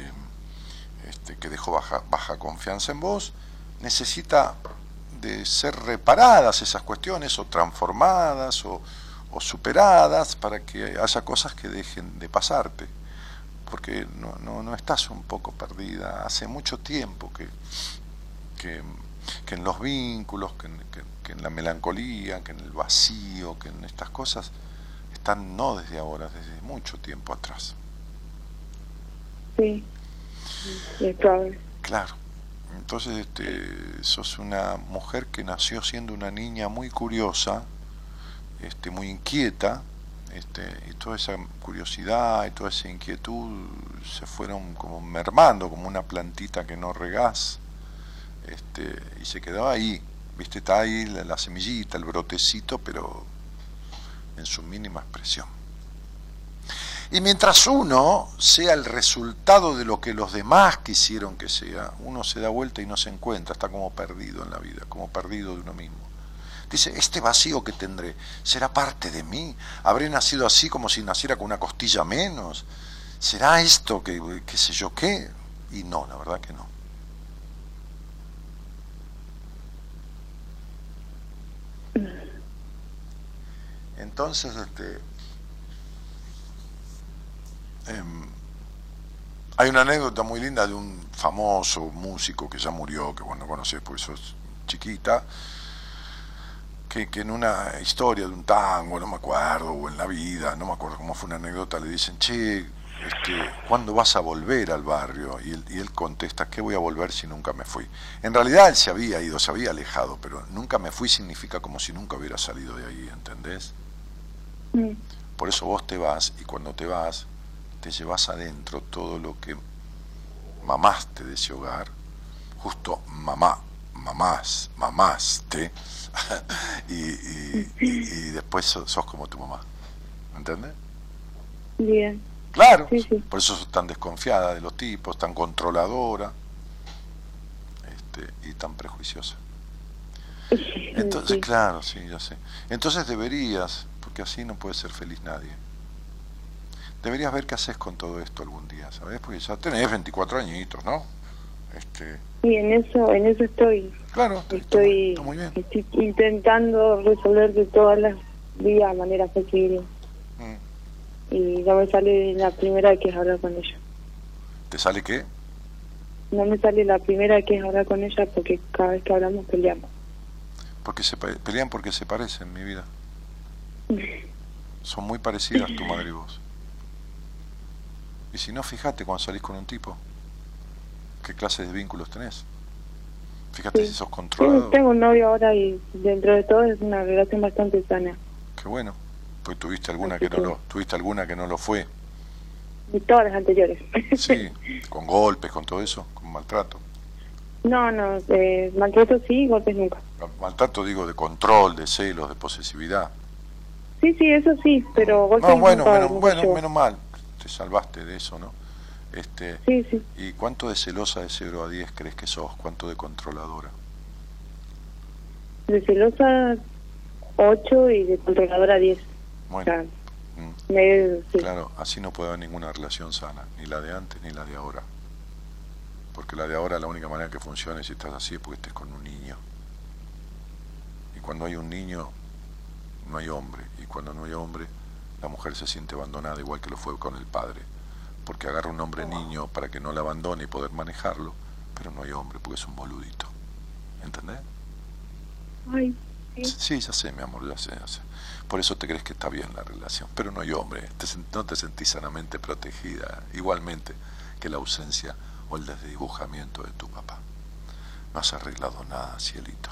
[SPEAKER 2] este, que dejó baja, baja confianza en vos, necesita de ser reparadas esas cuestiones o transformadas o, superadas para que haya cosas que dejen de pasarte porque no, no, estás un poco perdida. Hace mucho tiempo que, que en los vínculos, que, que, que, en la melancolía, que en el vacío, que en estas cosas, están no desde ahora, desde mucho tiempo atrás.
[SPEAKER 5] Sí, es probable.
[SPEAKER 2] Claro. Entonces, este, sos una mujer que nació siendo una niña muy curiosa, este, muy inquieta, este, y toda esa curiosidad y toda esa inquietud se fueron como mermando, como una plantita que no regás, este, y se quedó ahí, viste, está ahí la, la semillita, el brotecito, pero en su mínima expresión. Y mientras uno sea el resultado de lo que los demás quisieron que sea, uno se da vuelta y no se encuentra, está como perdido en la vida, como perdido de uno mismo. Dice, este vacío que tendré, ¿será parte de mí? ¿Habré nacido así como si naciera con una costilla menos? ¿Será esto que, qué sé yo qué? Y no, la verdad que no. Entonces, este, eh, hay una anécdota muy linda de un famoso músico que ya murió, que bueno, conoces porque sos chiquita, que, que, en una historia de un tango, no me acuerdo, o en la vida, no me acuerdo cómo fue una anécdota, le dicen, che, este, ¿cuándo vas a volver al barrio? Y él, y él contesta, ¿qué voy a volver si nunca me fui? En realidad él se había ido, se había alejado, pero nunca me fui significa como si nunca hubiera salido de ahí, ¿entendés?
[SPEAKER 5] Mm.
[SPEAKER 2] Por eso vos te vas y cuando te vas te llevas adentro todo lo que mamaste de ese hogar, justo mamá, mamás, mamaste, y, y, y, y, después sos, sos, como tu mamá. ¿Entendés?
[SPEAKER 5] Bien.
[SPEAKER 2] Claro,
[SPEAKER 5] sí, sí.
[SPEAKER 2] por eso sos tan desconfiada de los tipos, tan controladora este, y tan prejuiciosa. Entonces,
[SPEAKER 5] sí.
[SPEAKER 2] claro, sí, ya sé. Entonces deberías, porque así no puede ser feliz nadie. Deberías ver qué haces con todo esto algún día, ¿sabes? Porque ya tenés 24 añitos, ¿no? Este...
[SPEAKER 5] Sí, en eso, en eso estoy.
[SPEAKER 2] Claro,
[SPEAKER 5] estoy,
[SPEAKER 2] está muy, está muy
[SPEAKER 5] estoy intentando resolver de todas las vías manera posible. Mm. Y no me sale la primera que es hablar con ella.
[SPEAKER 2] ¿Te sale qué?
[SPEAKER 5] No me sale la primera que es hablar con ella porque cada vez que hablamos peleamos.
[SPEAKER 2] Porque se pelean porque se parecen, mi vida. Son muy parecidas tu madre y vos. Y si no, fíjate cuando salís con un tipo, qué clase de vínculos tenés. Fíjate
[SPEAKER 5] sí.
[SPEAKER 2] si sos controlado.
[SPEAKER 5] Sí, tengo un novio ahora y dentro de todo es una relación bastante sana.
[SPEAKER 2] Qué bueno. Pues tuviste alguna que no lo, tuviste alguna que no lo fue.
[SPEAKER 5] De todas las anteriores.
[SPEAKER 2] Sí, con golpes, con todo eso, con maltrato.
[SPEAKER 5] No, no, eh, maltrato sí, golpes nunca.
[SPEAKER 2] Maltrato digo de control, de celos, de posesividad.
[SPEAKER 5] Sí, sí, eso sí, pero golpes
[SPEAKER 2] no, bueno, menos, bueno, menos mal, te salvaste de eso, ¿no? Este,
[SPEAKER 5] sí, sí.
[SPEAKER 2] ¿Y cuánto de celosa de 0 a 10 crees que sos? ¿Cuánto de controladora?
[SPEAKER 5] De celosa 8 y de controladora 10.
[SPEAKER 2] Bueno,
[SPEAKER 5] o sea,
[SPEAKER 2] mm,
[SPEAKER 5] sí.
[SPEAKER 2] claro, así no puede haber ninguna relación sana, ni la de antes ni la de ahora. Porque la de ahora la única manera que funcione si estás así es porque estés con un niño. Y cuando hay un niño, no hay hombre. Cuando no hay hombre, la mujer se siente abandonada igual que lo fue con el padre. Porque agarra un hombre niño para que no la abandone y poder manejarlo, pero no hay hombre porque es un boludito. ¿Entendés?
[SPEAKER 5] Ay, sí.
[SPEAKER 2] Sí, ya sé, mi amor, ya sé, ya sé. Por eso te crees que está bien la relación. Pero no hay hombre, te, no te sentís sanamente protegida, igualmente que la ausencia o el desdibujamiento de tu papá. No has arreglado nada, cielito.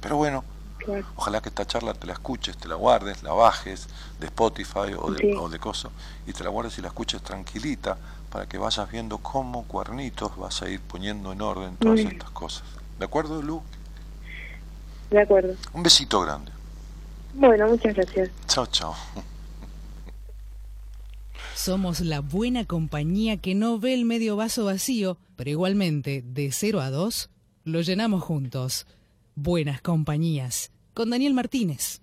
[SPEAKER 2] Pero bueno,
[SPEAKER 5] claro.
[SPEAKER 2] ojalá que esta charla te la escuches, te la guardes, la bajes de Spotify o de,
[SPEAKER 5] sí.
[SPEAKER 2] o de coso, y te la guardes y la escuches tranquilita para que vayas viendo cómo cuernitos vas a ir poniendo en orden todas estas cosas. ¿De acuerdo, Lu?
[SPEAKER 5] De acuerdo.
[SPEAKER 2] Un besito grande.
[SPEAKER 5] Bueno, muchas gracias.
[SPEAKER 2] Chao, chao.
[SPEAKER 1] Somos la buena compañía que no ve el medio vaso vacío, pero igualmente, de 0 a 2, lo llenamos juntos. Buenas compañías. Con Daniel Martínez.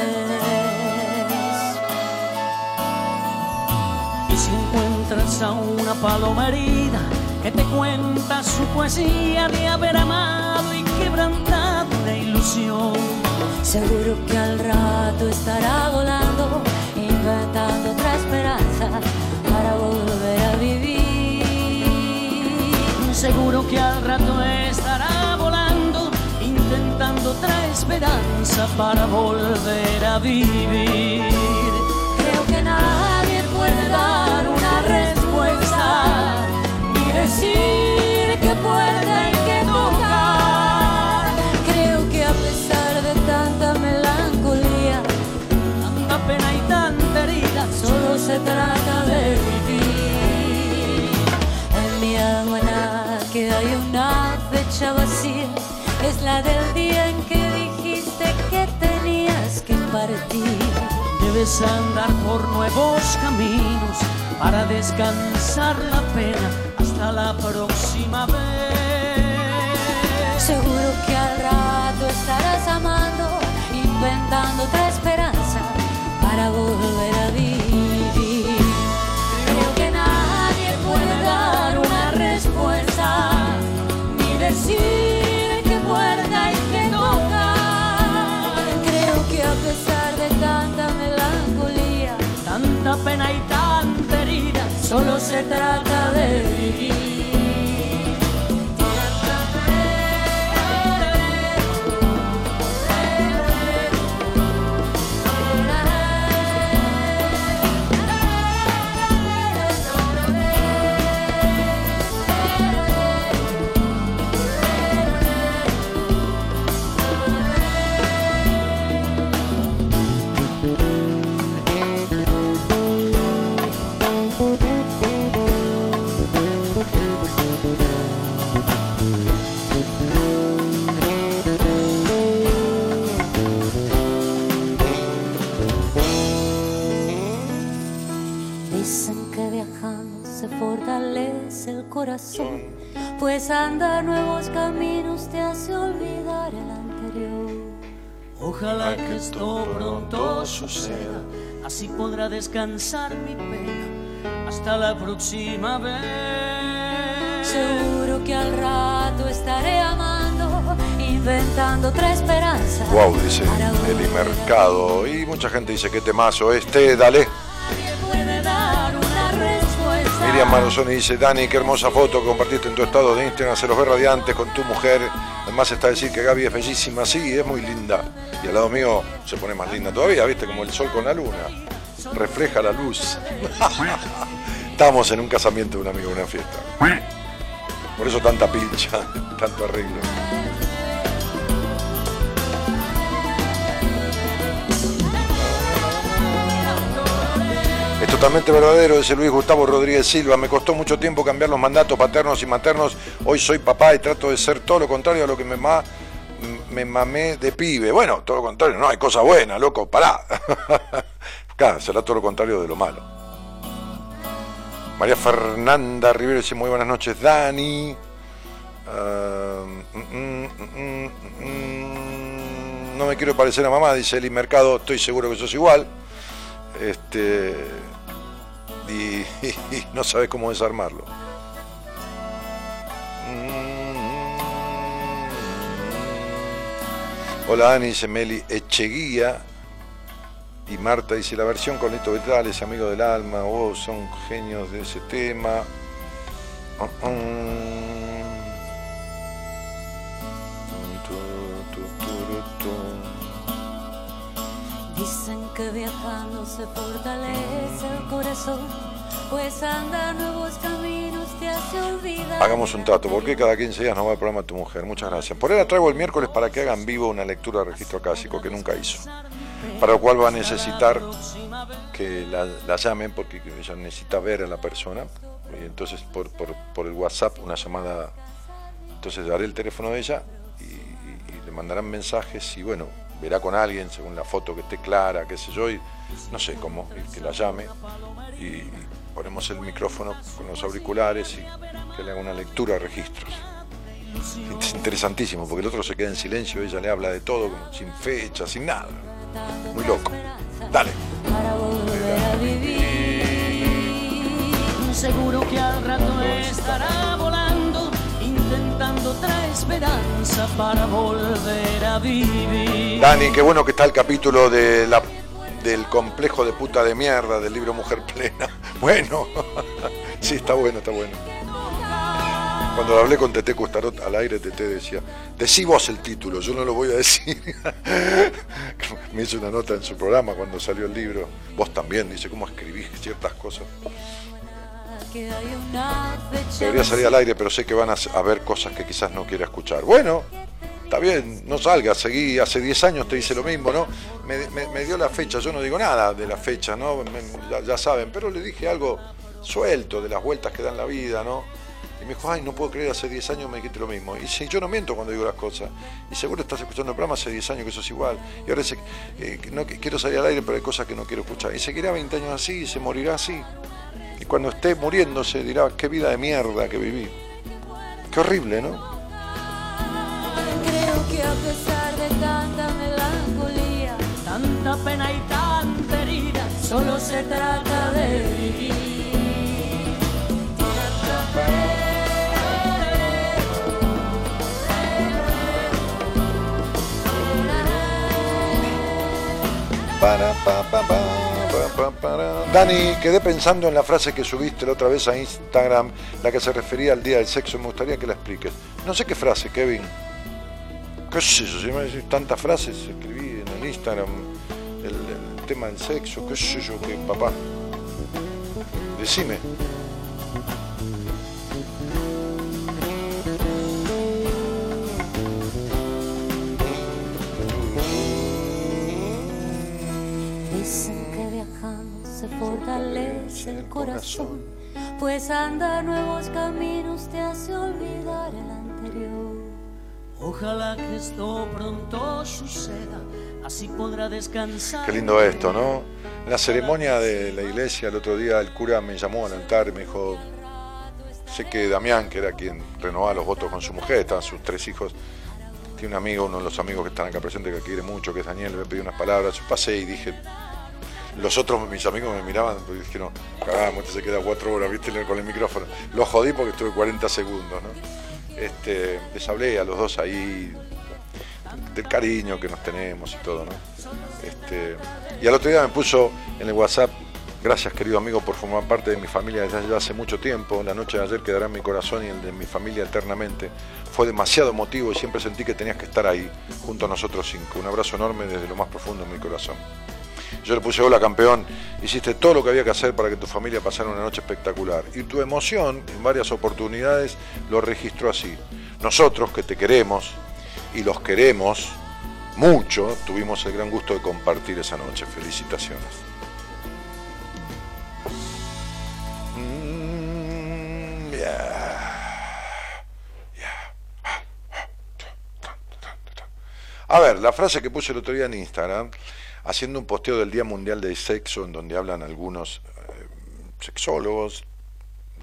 [SPEAKER 6] Y si encuentras a una paloma herida que te cuenta su poesía de haber amado y quebrantado una ilusión,
[SPEAKER 7] Seguro que al rato estará volando, inventando otra esperanza para volver a vivir.
[SPEAKER 6] seguro que al rato estará volando, intentando otra esperanza para volver a vivir.
[SPEAKER 7] Creo que nadie puede dar vacía, es la del día en que dijiste que tenías que partir.
[SPEAKER 6] Debes andar por nuevos caminos para descansar la pena hasta la próxima vez.
[SPEAKER 7] Seguro que al rato estarás amando, inventando otra
[SPEAKER 6] pena y tanta herida,
[SPEAKER 7] solo se trata de vivir. Corazón, pues andar nuevos caminos te hace olvidar el anterior.
[SPEAKER 6] Ojalá que esto pronto suceda, así podrá descansar mi pena hasta la próxima vez.
[SPEAKER 7] Seguro que al rato estaré amando, inventando otra esperanza.
[SPEAKER 2] Wow, dice Eli. Mercado. Y mucha gente dice que temazo este, dale. Miriam Marozoni dice, Dani, qué hermosa foto compartiste en tu estado de Instagram, se los ve radiantes con tu mujer. Además está decir que Gaby es bellísima, sí, es muy linda. Y al lado mío se pone más linda todavía, viste, como el sol con la luna. Refleja la luz. Estamos en un casamiento de un amigo, una fiesta. Por eso tanta pincha, tanto arreglo. Totalmente verdadero, dice Luis Gustavo Rodríguez Silva. Me costó mucho tiempo cambiar los mandatos paternos y maternos. Hoy soy papá y trato de ser todo lo contrario a lo que me, ma- mamé de pibe. Bueno, todo lo contrario, no hay cosa buena, loco, pará. Claro, será todo lo contrario de lo malo. María Fernanda Rivero dice muy buenas noches, Dani. Ah, mm, mm, mm, no me quiero parecer a mamá, dice Eli Mercado, estoy seguro que sos igual. Este, y, no sabes cómo desarmarlo. Hola Dani, dice Meli Echeguía. Y Marta dice, la versión con Lito Vitales, amigo del alma, oh, son genios de ese tema. Uh, um.
[SPEAKER 7] Se fortalece el corazón, pues andar nuevos caminos te hace olvidar.
[SPEAKER 2] Hagamos un trato, ¿por qué cada 15 días no va el programa Tu Mujer? Muchas gracias. Por ahí la traigo el miércoles para que hagan vivo una lectura de registro clásico que nunca hizo. Para lo cual va a necesitar que la, la llamen porque ella necesita ver a la persona. Y entonces por, el WhatsApp una llamada. Entonces daré el teléfono de ella y, le mandarán mensajes y bueno, verá con alguien según la foto que esté clara, qué sé yo, no sé cómo, y que la llame. Y, y ponemos el micrófono con los auriculares y que le haga una lectura de registros. Es interesantísimo, porque el otro se queda en silencio, ella le habla de todo, sin fecha, sin nada. Muy loco. Dale.
[SPEAKER 7] Para volver a vivir.
[SPEAKER 6] Seguro que al rato estará volando, intentando otra esperanza para volver a vivir.
[SPEAKER 2] Dani, qué bueno que está el capítulo de la, del complejo de puta de mierda del libro Mujer Plena. Bueno, sí, está bueno, está bueno. Cuando hablé con Tete Custarot al aire, Tete decía, decí vos el título, yo no lo voy a decir. Me hizo una nota en su programa cuando salió el libro. Vos también, dice, cómo escribís ciertas cosas. Debería salir al aire, pero sé que van a, ver cosas que quizás no quiera escuchar. Bueno, está bien, no salga, seguí, hace 10 años te hice lo mismo, ¿no? Me, dio la fecha, yo no digo nada de la fecha, ¿no? Ya, saben, pero le dije algo suelto de las vueltas que dan la vida, ¿no? Y me dijo, ay, no puedo creer, hace 10 años me dijiste lo mismo. Y si yo no miento cuando digo las cosas. Y seguro estás escuchando el programa hace 10 años que sos igual. Y ahora dice, eh, no, quiero salir al aire, pero hay cosas que no quiero escuchar. Y seguirá 20 años así y se morirá así. Y cuando esté muriéndose dirá, qué vida de mierda que viví. Qué horrible, ¿no?
[SPEAKER 7] Tanta
[SPEAKER 6] pena y tanta herida,
[SPEAKER 7] solo se trata de vivir.
[SPEAKER 2] Dani, quedé pensando en la frase que subiste la otra vez a Instagram, la que se refería al día del sexo. Me gustaría que la expliques. No sé qué frase, Kevin. ¿Qué sé yo? Si me decís tantas frases, escribí en el Instagram el, el tema del sexo. ¿Qué sé yo? ¿Qué, papá? Decime.
[SPEAKER 7] Dicen que viajando se fortalece el corazón, pues andar nuevos caminos te hace olvidar el anterior.
[SPEAKER 6] Ojalá que esto pronto suceda, así podrá descansar.
[SPEAKER 2] Qué lindo esto, ¿no? En la ceremonia de la iglesia el otro día el cura me llamó al altar y me dijo, sé que Damián, que era quien renovaba los votos con su mujer, estaban sus tres hijos, tiene un amigo, uno de los amigos que están acá presentes que quiere mucho, que es Daniel, me pidió unas palabras, yo pasé y dije, los otros, mis amigos me miraban, porque dijeron, cagamos, este se queda cuatro horas, viste, con el micrófono. Lo jodí porque estuve 40 segundos, ¿no? Este, les hablé a los dos ahí del cariño que nos tenemos y todo, ¿no? Este, y al otro día me puso en el WhatsApp, gracias querido amigo por formar parte de mi familia desde hace mucho tiempo, la noche de ayer quedará en mi corazón y el de mi familia eternamente. Fue demasiado emotivo y siempre sentí que tenías que estar ahí, junto a nosotros cinco. Un abrazo enorme desde lo más profundo de mi corazón. Yo le puse, hola campeón, hiciste todo lo que había que hacer para que tu familia pasara una noche espectacular. Y tu emoción, en varias oportunidades, lo registró así. Nosotros, que te queremos y los queremos mucho, tuvimos el gran gusto de compartir esa noche. Felicitaciones. Mm. A ver, la frase que puse el otro día en Instagram, haciendo un posteo del Día Mundial del Sexo en donde hablan algunos eh, sexólogos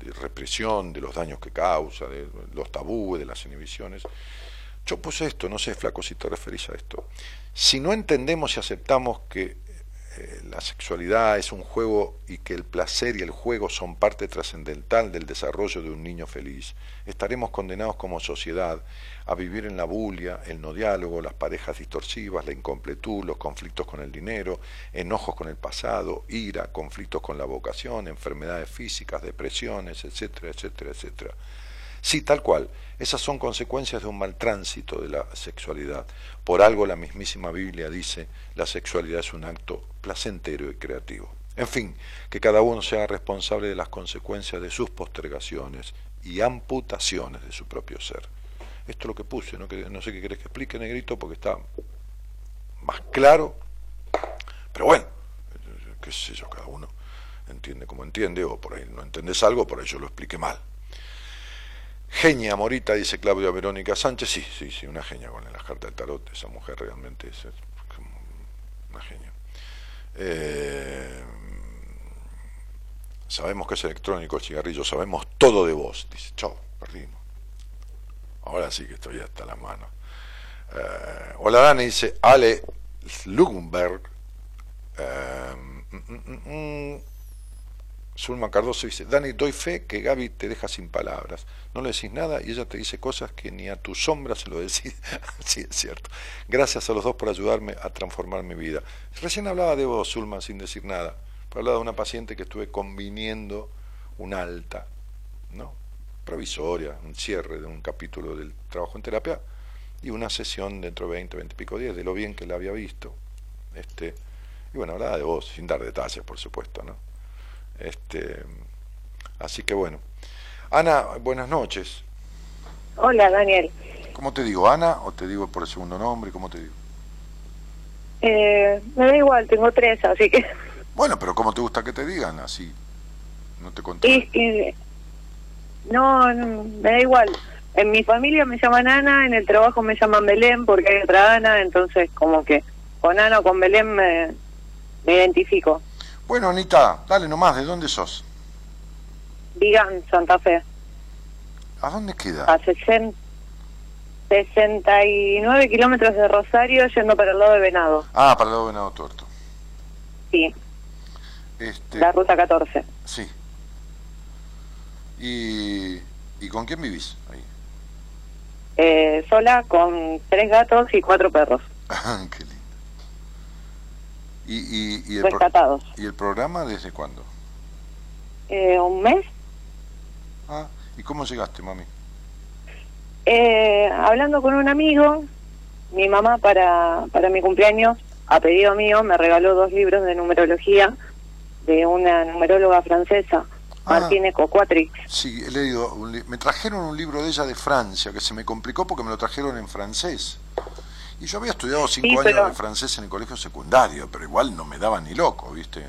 [SPEAKER 2] de represión, de los daños que causa, de los tabúes, de las inhibiciones. Yo puse esto, no sé, flaco, si te referís a esto. Si no entendemos y aceptamos que eh, la sexualidad es un juego y que el placer y el juego son parte trascendental del desarrollo de un niño feliz, estaremos condenados como sociedad a vivir en la bulia, el no diálogo, las parejas distorsivas, la incompletud, los conflictos con el dinero, enojos con el pasado, ira, conflictos con la vocación, enfermedades físicas, depresiones, etcétera, etcétera, etcétera. Sí, tal cual. Esas son consecuencias de un mal tránsito de la sexualidad. Por algo la mismísima Biblia dice, la sexualidad es un acto placentero y creativo. En fin, que cada uno sea responsable de las consecuencias de sus postergaciones y amputaciones de su propio ser. Esto es lo que puse, no, no sé qué querés que explique, negrito, porque está más claro. Pero bueno, qué sé yo, cada uno entiende como entiende, o por ahí no entendés algo, por ahí yo lo expliqué mal. Genia Morita, dice Claudia Verónica Sánchez. Sí, sí, sí, una genia con las cartas del tarot. Esa mujer realmente es, una genia. Eh, sabemos que es electrónico el cigarrillo, sabemos todo de vos. Dice, chao, perdimos. Ahora sí que estoy hasta la mano. Eh, hola Dani, dice Ale Lugberg. Eh, mm, mm, mm, Zulma Cardoso dice, Dani, doy fe que Gaby te deja sin palabras. No le decís nada y ella te dice cosas que ni a tu sombra se lo decís. sí, es cierto. Gracias a los dos por ayudarme a transformar mi vida. Recién hablaba de vos, Zulma, sin decir nada. Hablaba de una paciente que estuve conviniendo un alta, ¿no? Provisoria, un cierre de un capítulo del trabajo en terapia y una sesión dentro de 20, 20 y pico días, de lo bien que la había visto. Este, y bueno, hablaba de vos, sin dar detalles, por supuesto, ¿no? Este, así que bueno. Ana, buenas noches.
[SPEAKER 8] Hola, Daniel.
[SPEAKER 2] ¿Cómo te digo, Ana, o te digo por el segundo nombre? ¿Cómo te digo?
[SPEAKER 8] Eh, me da igual, tengo tres, así que...
[SPEAKER 2] Bueno, pero ¿cómo te gusta que te digan así? No te conté.
[SPEAKER 8] No, no, me da igual. En mi familia me llaman Ana, en el trabajo me llaman Belén porque hay otra Ana, entonces como que con Ana o con Belén me, me identifico.
[SPEAKER 2] Bueno, Anita, dale nomás, ¿de dónde sos?
[SPEAKER 8] Digan Santa Fe,
[SPEAKER 2] ¿A dónde queda?
[SPEAKER 8] a 60, 69 kilómetros de Rosario yendo para el lado de Venado.
[SPEAKER 2] Ah, para el lado de Venado Tuerto.
[SPEAKER 8] Sí,
[SPEAKER 2] Este,
[SPEAKER 8] la ruta 14.
[SPEAKER 2] Sí. ¿Y, ¿Y con quién vivís ahí?
[SPEAKER 8] Eh, sola con tres gatos y cuatro perros
[SPEAKER 2] Qué. ¿Y, y, y, el pro-
[SPEAKER 8] rescatados.
[SPEAKER 2] ¿Y el programa desde cuándo?
[SPEAKER 8] Eh, ¿Un mes?
[SPEAKER 2] Ah, ¿y cómo llegaste, mami?
[SPEAKER 8] Eh, hablando con un amigo, mi mamá para, para mi cumpleaños, a pedido mío, me regaló dos libros de numerología de una numeróloga francesa,
[SPEAKER 2] Ah.
[SPEAKER 8] Coquatrix.
[SPEAKER 2] Sí, he leído. me trajeron un libro de ella de Francia, que se me complicó porque me lo trajeron en francés. Y yo había estudiado cinco
[SPEAKER 8] Sí,
[SPEAKER 2] años
[SPEAKER 8] pero-
[SPEAKER 2] de francés en el colegio secundario, pero igual no me daba ni loco, ¿viste?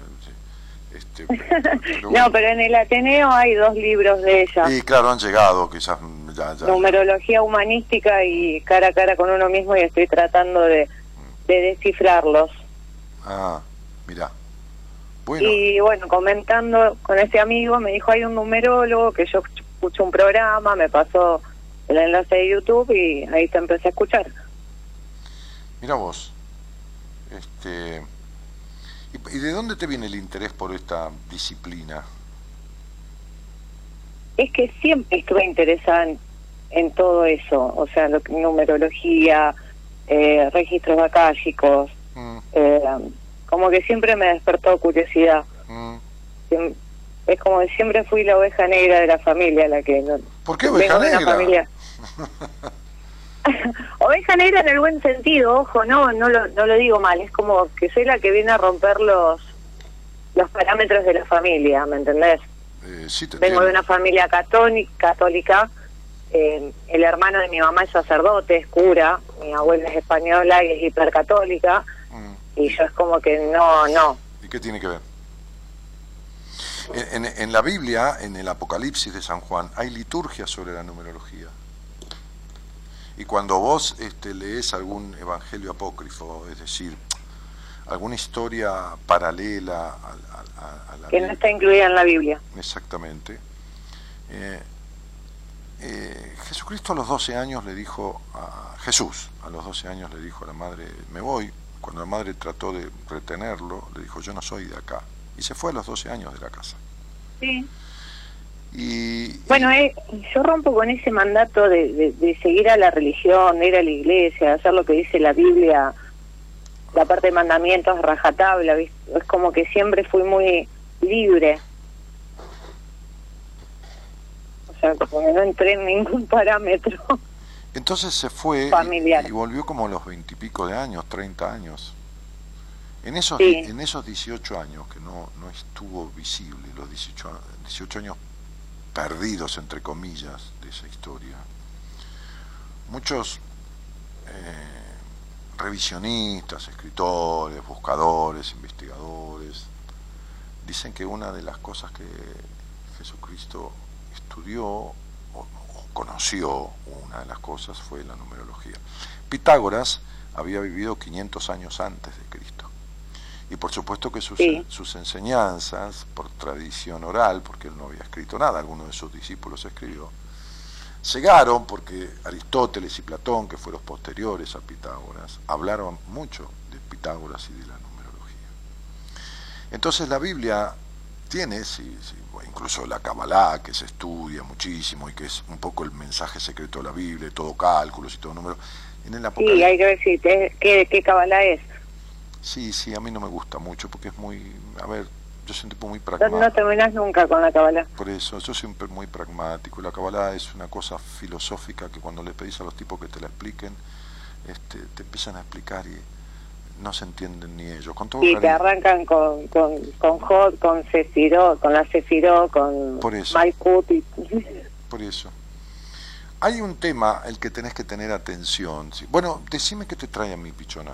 [SPEAKER 2] Este, pero
[SPEAKER 8] No, pero en el Ateneo hay dos libros de ella,
[SPEAKER 2] Y claro, han llegado, quizás ya, ya.
[SPEAKER 8] numerología humanística y cara a cara con uno mismo y estoy tratando de, de descifrarlos.
[SPEAKER 2] Ah, mirá. Bueno,
[SPEAKER 8] Y bueno, comentando con ese amigo, me dijo, hay un numerólogo que yo escucho un programa, me pasó el enlace de YouTube y ahí te empecé a escuchar.
[SPEAKER 2] Mira vos. Este, ¿y, ¿Y de dónde te viene el interés por esta disciplina?
[SPEAKER 8] Es que siempre estuve interesada en, en todo eso, o sea, lo numerología, eh, registros akáshicos,
[SPEAKER 2] Mm,
[SPEAKER 8] eh, como que siempre me despertó curiosidad.
[SPEAKER 2] mm.
[SPEAKER 8] Es como que siempre fui la oveja negra de la familia, la que... no-
[SPEAKER 2] ¿Por qué oveja
[SPEAKER 8] una
[SPEAKER 2] negra?
[SPEAKER 8] familia- oveja negra en el buen sentido, ojo, no, no lo, no lo digo mal, es como que soy la que viene a romper los los parámetros de la familia, ¿me entendés?
[SPEAKER 2] Eh, sí, te
[SPEAKER 8] Vengo de una familia católica, católica eh, el hermano de mi mamá es sacerdote, es cura, mi abuela es española y es hipercatólica,
[SPEAKER 2] Mm.
[SPEAKER 8] y yo es como que no, no.
[SPEAKER 2] ¿Y qué tiene que ver? En, en- en la Biblia, en el Apocalipsis de San Juan, hay liturgia sobre la numerología. Y cuando vos este, lees algún evangelio apócrifo, es decir, alguna historia paralela a, a- a la
[SPEAKER 8] Que no está incluida en la Biblia.
[SPEAKER 2] Exactamente. Eh, eh, Jesucristo a los 12 años le dijo a Jesús, a los 12 años le dijo a la madre, me voy. Cuando la madre trató de retenerlo, le dijo, yo no soy de acá. Y se fue a los 12 años de la casa.
[SPEAKER 8] Sí.
[SPEAKER 2] Y,
[SPEAKER 8] Bueno, eh, yo rompo con ese mandato de, de- de seguir a la religión, ir a la iglesia, hacer lo que dice la Biblia, la parte de mandamientos rajatabla, ¿viste? es como que siempre fui muy libre. O sea, como que no entré en ningún parámetro.
[SPEAKER 2] entonces se fue y-
[SPEAKER 8] Familiar.
[SPEAKER 2] Y, volvió como a los 20 y pico de años, 30 años. En esos,
[SPEAKER 8] Sí.
[SPEAKER 2] en esos 18 años que no, no estuvo visible, los 18, a- 18 años perdidos, entre comillas, de esa historia, muchos eh, revisionistas, escritores, buscadores, investigadores, dicen que una de las cosas que Jesucristo estudió o, o conoció, una de las cosas fue la numerología. Pitágoras había vivido 500 años antes de Cristo. Y por supuesto que sus,
[SPEAKER 8] Sí.
[SPEAKER 2] sus enseñanzas, por tradición oral, porque él no había escrito nada, alguno de sus discípulos escribió, cegaron porque Aristóteles y Platón, que fueron posteriores a Pitágoras, hablaron mucho de Pitágoras y de la numerología. Entonces la Biblia tiene, sí, sí, incluso la Kabbalah, que se estudia muchísimo y que es un poco el mensaje secreto de la Biblia, todo cálculos y todo número. En el
[SPEAKER 8] Sí,
[SPEAKER 2] Apocalipsis,
[SPEAKER 8] hay que ver si te- qué, qué cabala es.
[SPEAKER 2] Sí, sí, a mí no me gusta mucho porque es muy, a ver, yo soy un tipo muy pragmático.
[SPEAKER 8] no terminás nunca con la cabala.
[SPEAKER 2] Por eso, yo siempre muy pragmático. La Kabbalah es una cosa filosófica que cuando le pedís a los tipos que te la expliquen, este, te empiezan a explicar y no se entienden ni ellos. Con todo
[SPEAKER 8] Sí, te
[SPEAKER 2] cariño.
[SPEAKER 8] arrancan con, con, con Hot, con Sefirot, con la Sefirot, con
[SPEAKER 2] Por eso.
[SPEAKER 8] Y...
[SPEAKER 2] Por eso. Hay un tema el que tenés que tener atención. Bueno, decime qué te trae a mí, pichona.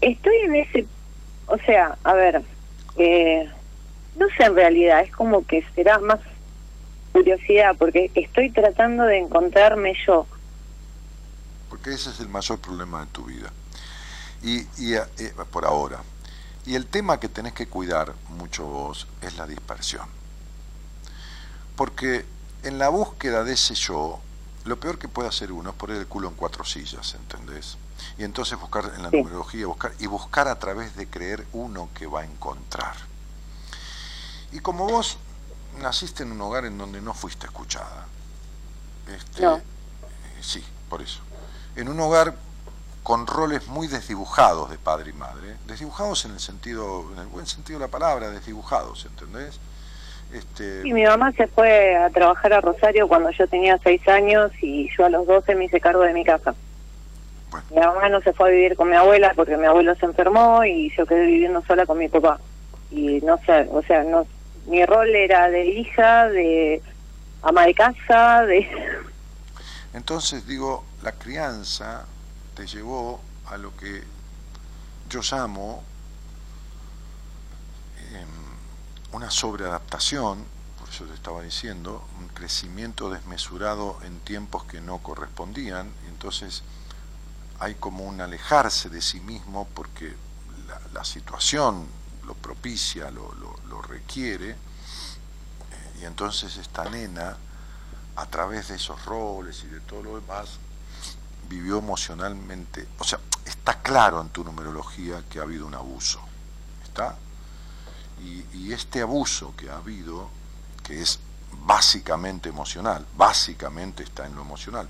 [SPEAKER 8] Estoy en ese... O sea, a ver, eh, no sé en realidad, es como que será más curiosidad, porque estoy tratando de encontrarme yo.
[SPEAKER 2] Porque ese es el mayor problema de tu vida. Y, y, eh, por ahora. Y el tema que tenés que cuidar mucho vos es la dispersión. Porque en la búsqueda de ese yo, lo peor que puede hacer uno es poner el culo en cuatro sillas, ¿entendés? Y entonces buscar en la
[SPEAKER 8] Sí.
[SPEAKER 2] numerología, buscar y buscar a través de creer uno que va a encontrar. Y como vos naciste en un hogar en donde no fuiste escuchada, este,
[SPEAKER 8] No.
[SPEAKER 2] eh, sí, por eso. En un hogar con roles muy desdibujados de padre y madre, desdibujados en el sentido, en el buen sentido de la palabra, desdibujados, ¿entendés? Este,
[SPEAKER 8] Y mi mamá se fue a trabajar a Rosario cuando yo tenía seis años y yo a los 12 me hice cargo de mi casa.
[SPEAKER 2] Bueno.
[SPEAKER 8] Mi mamá no se fue a vivir con mi abuela porque mi abuelo se enfermó y yo quedé viviendo sola con mi papá. Y no sé, o sea, no mi rol era de hija, de ama de casa, de...
[SPEAKER 2] Entonces digo, la crianza te llevó a lo que yo llamo em, una sobreadaptación, por eso te estaba diciendo, un crecimiento desmesurado en tiempos que no correspondían, entonces hay como un alejarse de sí mismo porque la, situación lo propicia, lo, requiere, eh, y entonces esta nena, a través de esos roles y de todo lo demás, vivió emocionalmente, o sea, está claro en tu numerología que ha habido un abuso, ¿está? Y este abuso que ha habido, que es básicamente emocional, básicamente está en lo emocional,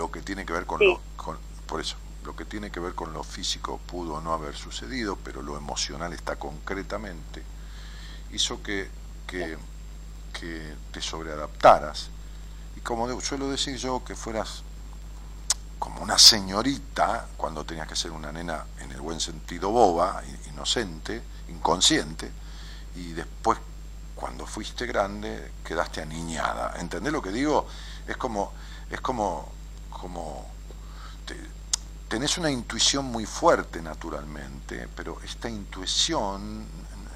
[SPEAKER 2] lo que tiene que ver con
[SPEAKER 8] Sí.
[SPEAKER 2] lo, con- por eso, lo que tiene que ver con lo físico pudo no haber sucedido, pero lo emocional está concretamente, hizo que, que, que te sobreadaptaras y como suelo decir yo, que fueras como una señorita cuando tenías que ser una nena en el buen sentido boba, inocente, inconsciente, y después cuando fuiste grande quedaste aniñada. ¿Entendés lo que digo? Es como, es como, como te- tenés una intuición muy fuerte naturalmente, pero esta intuición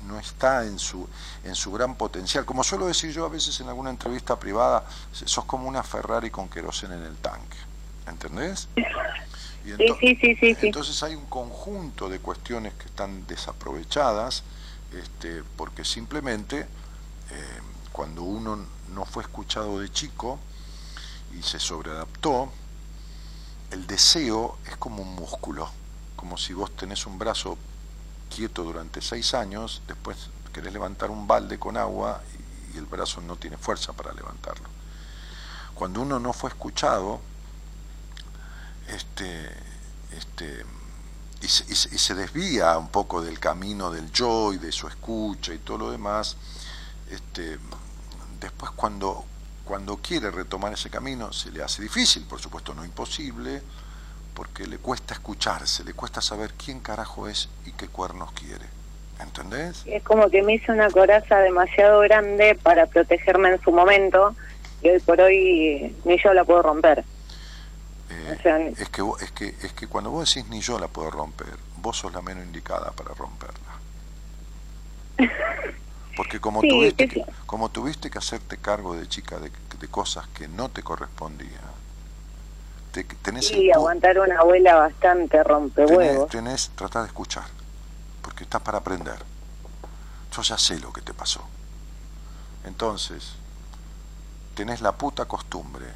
[SPEAKER 2] no está en su, en su gran potencial. Como suelo decir yo a veces en alguna entrevista privada, sos como una Ferrari con queroseno en el tanque. ¿Entendés? Y
[SPEAKER 8] Sí,
[SPEAKER 2] ento-
[SPEAKER 8] sí, sí, sí, sí.
[SPEAKER 2] Entonces hay un conjunto de cuestiones que están desaprovechadas, este, porque simplemente eh, cuando uno no fue escuchado de chico y se sobreadaptó, el deseo es como un músculo, como si vos tenés un brazo quieto durante seis años, después querés levantar un balde con agua y, el brazo no tiene fuerza para levantarlo. Cuando uno no fue escuchado, este, este, y, se, y se- y se desvía un poco del camino del yo y de su escucha y todo lo demás, este, después cuando, cuando quiere retomar ese camino se le hace difícil, por supuesto no imposible, porque le cuesta escucharse, le cuesta saber quién carajo es y qué cuernos quiere. ¿Entendés?
[SPEAKER 8] Es como que me hice una coraza demasiado grande para protegerme en su momento y hoy por hoy ni yo la puedo romper.
[SPEAKER 2] Eh,
[SPEAKER 8] O sea,
[SPEAKER 2] es, que, vos- es, que, es que cuando vos decís ni yo la puedo romper, vos sos la menos indicada para romperla. Porque como,
[SPEAKER 8] Sí,
[SPEAKER 2] tuviste, que, como tuviste que hacerte cargo de chica de, de cosas que no te correspondían, te, tenés
[SPEAKER 8] Y
[SPEAKER 2] el
[SPEAKER 8] aguantar una abuela bastante
[SPEAKER 2] tenés,
[SPEAKER 8] rompehuevos.
[SPEAKER 2] tenés, tratá de escuchar, porque estás para aprender. Yo ya sé lo que te pasó. Entonces, tenés la puta costumbre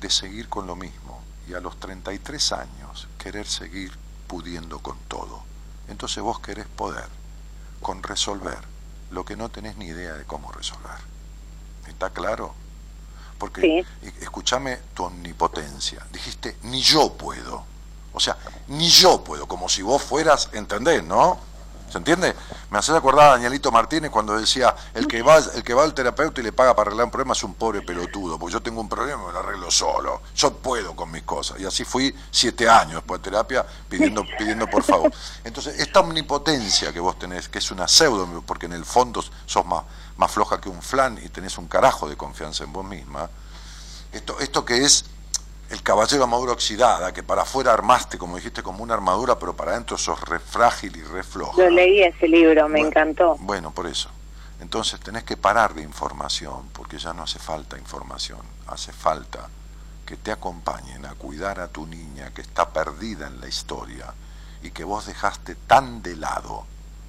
[SPEAKER 2] de seguir con lo mismo y a los 33 años querer seguir pudiendo con todo. Entonces vos querés poder con resolver lo que no tenés ni idea de cómo resolver. ¿Está claro? Porque
[SPEAKER 8] Sí.
[SPEAKER 2] e- escúchame tu omnipotencia. Dijiste, ni yo puedo. O sea, ni yo puedo, como si vos fueras, ¿entendés, no? ¿Se entiende? Me haces acordar a Danielito Martínez cuando decía, el que va, el que va al terapeuta y le paga para arreglar un problema es un pobre pelotudo, porque yo tengo un problema y me lo arreglo solo. Yo puedo con mis cosas. Y así fui siete años después de terapia pidiendo, pidiendo por favor. Entonces, esta omnipotencia que vos tenés, que es una pseudo, porque en el fondo sos más, más floja que un flan y tenés un carajo de confianza en vos misma, esto, esto que es el caballero armadura oxidada, que para afuera armaste, como dijiste, como una armadura, pero para adentro sos re frágil y re floja.
[SPEAKER 8] Lo leí ese libro, me
[SPEAKER 2] Bueno,
[SPEAKER 8] encantó.
[SPEAKER 2] Bueno, por eso. Entonces tenés que parar de información, porque ya no hace falta información, hace falta que te acompañen a cuidar a tu niña que está perdida en la historia y que vos dejaste tan de lado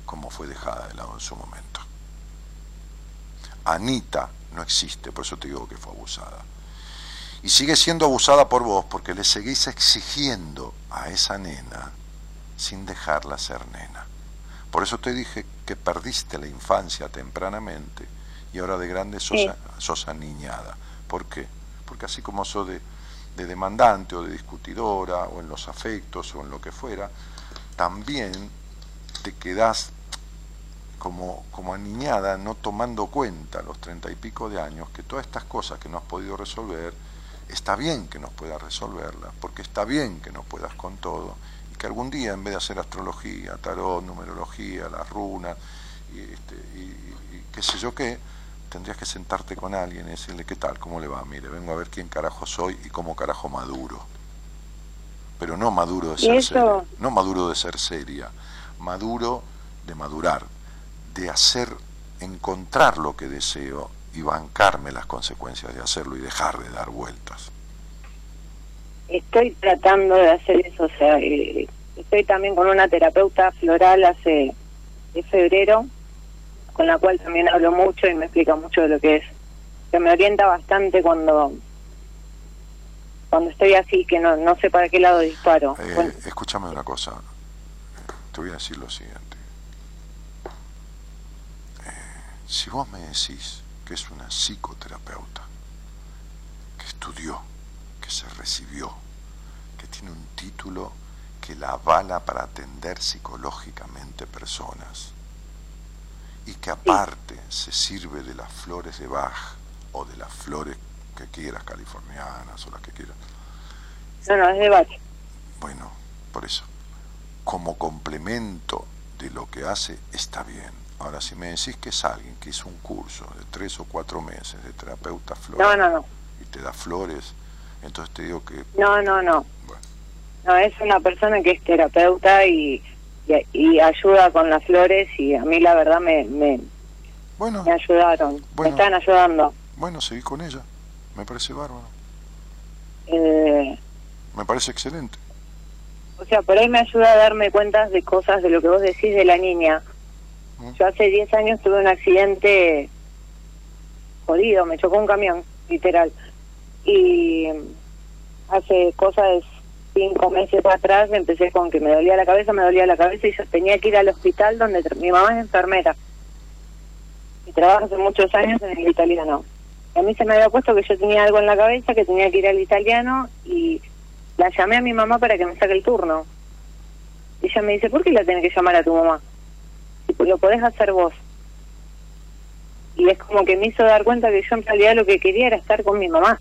[SPEAKER 2] como fue dejada de lado en su momento. Anita no existe, por eso te digo que fue abusada. Y sigue siendo abusada por vos porque le seguís exigiendo a esa nena sin dejarla ser nena. Por eso te dije que perdiste la infancia tempranamente y ahora de grande sos,
[SPEAKER 8] Sí.
[SPEAKER 2] sos aniñada. ¿Por qué? Porque así como sos de, de demandante o de discutidora o en los afectos o en lo que fuera, también te quedás como, como aniñada, no tomando cuenta a los treinta y pico de años que todas estas cosas que no has podido resolver, está bien que no puedas resolverlas, porque está bien que no puedas con todo, y que algún día en vez de hacer astrología, tarot, numerología, las runas, y, este, y- qué sé yo qué, tendrías que sentarte con alguien y decirle, ¿qué tal? ¿Cómo le va? Mire, vengo a ver quién carajo soy y cómo carajo maduro. Pero no maduro de ser seria, no maduro de ser seria, maduro de madurar, de hacer, encontrar lo que deseo y bancarme las consecuencias de hacerlo y dejar de dar vueltas.
[SPEAKER 8] Estoy tratando de hacer eso, o sea, eh, estoy también con una terapeuta floral hace de febrero, con la cual también hablo mucho y me explica mucho de lo que es, que me orienta bastante cuando cuando estoy así, que no, no sé para qué lado disparo.
[SPEAKER 2] Eh,
[SPEAKER 8] Bueno,
[SPEAKER 2] escúchame una cosa, te voy a decir lo siguiente. Eh, si vos me decís que es una psicoterapeuta, que estudió, que se recibió, que tiene un título que la avala para atender psicológicamente personas, y que aparte se sirve de las flores de Bach o de las flores que quieras, californianas o las que quieras,
[SPEAKER 8] no, no, es de Bach.
[SPEAKER 2] bueno, por eso, como complemento de lo que hace, está bien. Ahora, si me decís que es alguien que hizo un curso de tres o cuatro meses de terapeuta floral
[SPEAKER 8] no, no,
[SPEAKER 2] y te da flores, entonces te digo que,
[SPEAKER 8] no, no, no.
[SPEAKER 2] bueno,
[SPEAKER 8] No, es una persona que es terapeuta y, y, y ayuda con las flores y a mí la verdad me, me,
[SPEAKER 2] bueno,
[SPEAKER 8] me ayudaron,
[SPEAKER 2] Bueno.
[SPEAKER 8] me están ayudando.
[SPEAKER 2] bueno, seguí con ella, me parece bárbaro,
[SPEAKER 8] Eh,
[SPEAKER 2] me parece excelente.
[SPEAKER 8] o sea, por ahí me ayuda a darme cuenta de cosas de lo que vos decís de la niña. Yo hace 10 años tuve un accidente jodido, me chocó un camión, literal. Y hace cosas de cinco meses atrás empecé con que me dolía la cabeza, me dolía la cabeza y yo tenía que ir al hospital donde mi mamá es enfermera y trabaja hace muchos años en el italiano. Y a mí se me había puesto que yo tenía algo en la cabeza, que tenía que ir al italiano y la llamé a mi mamá para que me saque el turno. Y ella me dice, ¿por qué la tenés que llamar a tu mamá? Tipo, lo podés hacer vos. Y es como que me hizo dar cuenta que yo en realidad lo que quería era estar con mi mamá.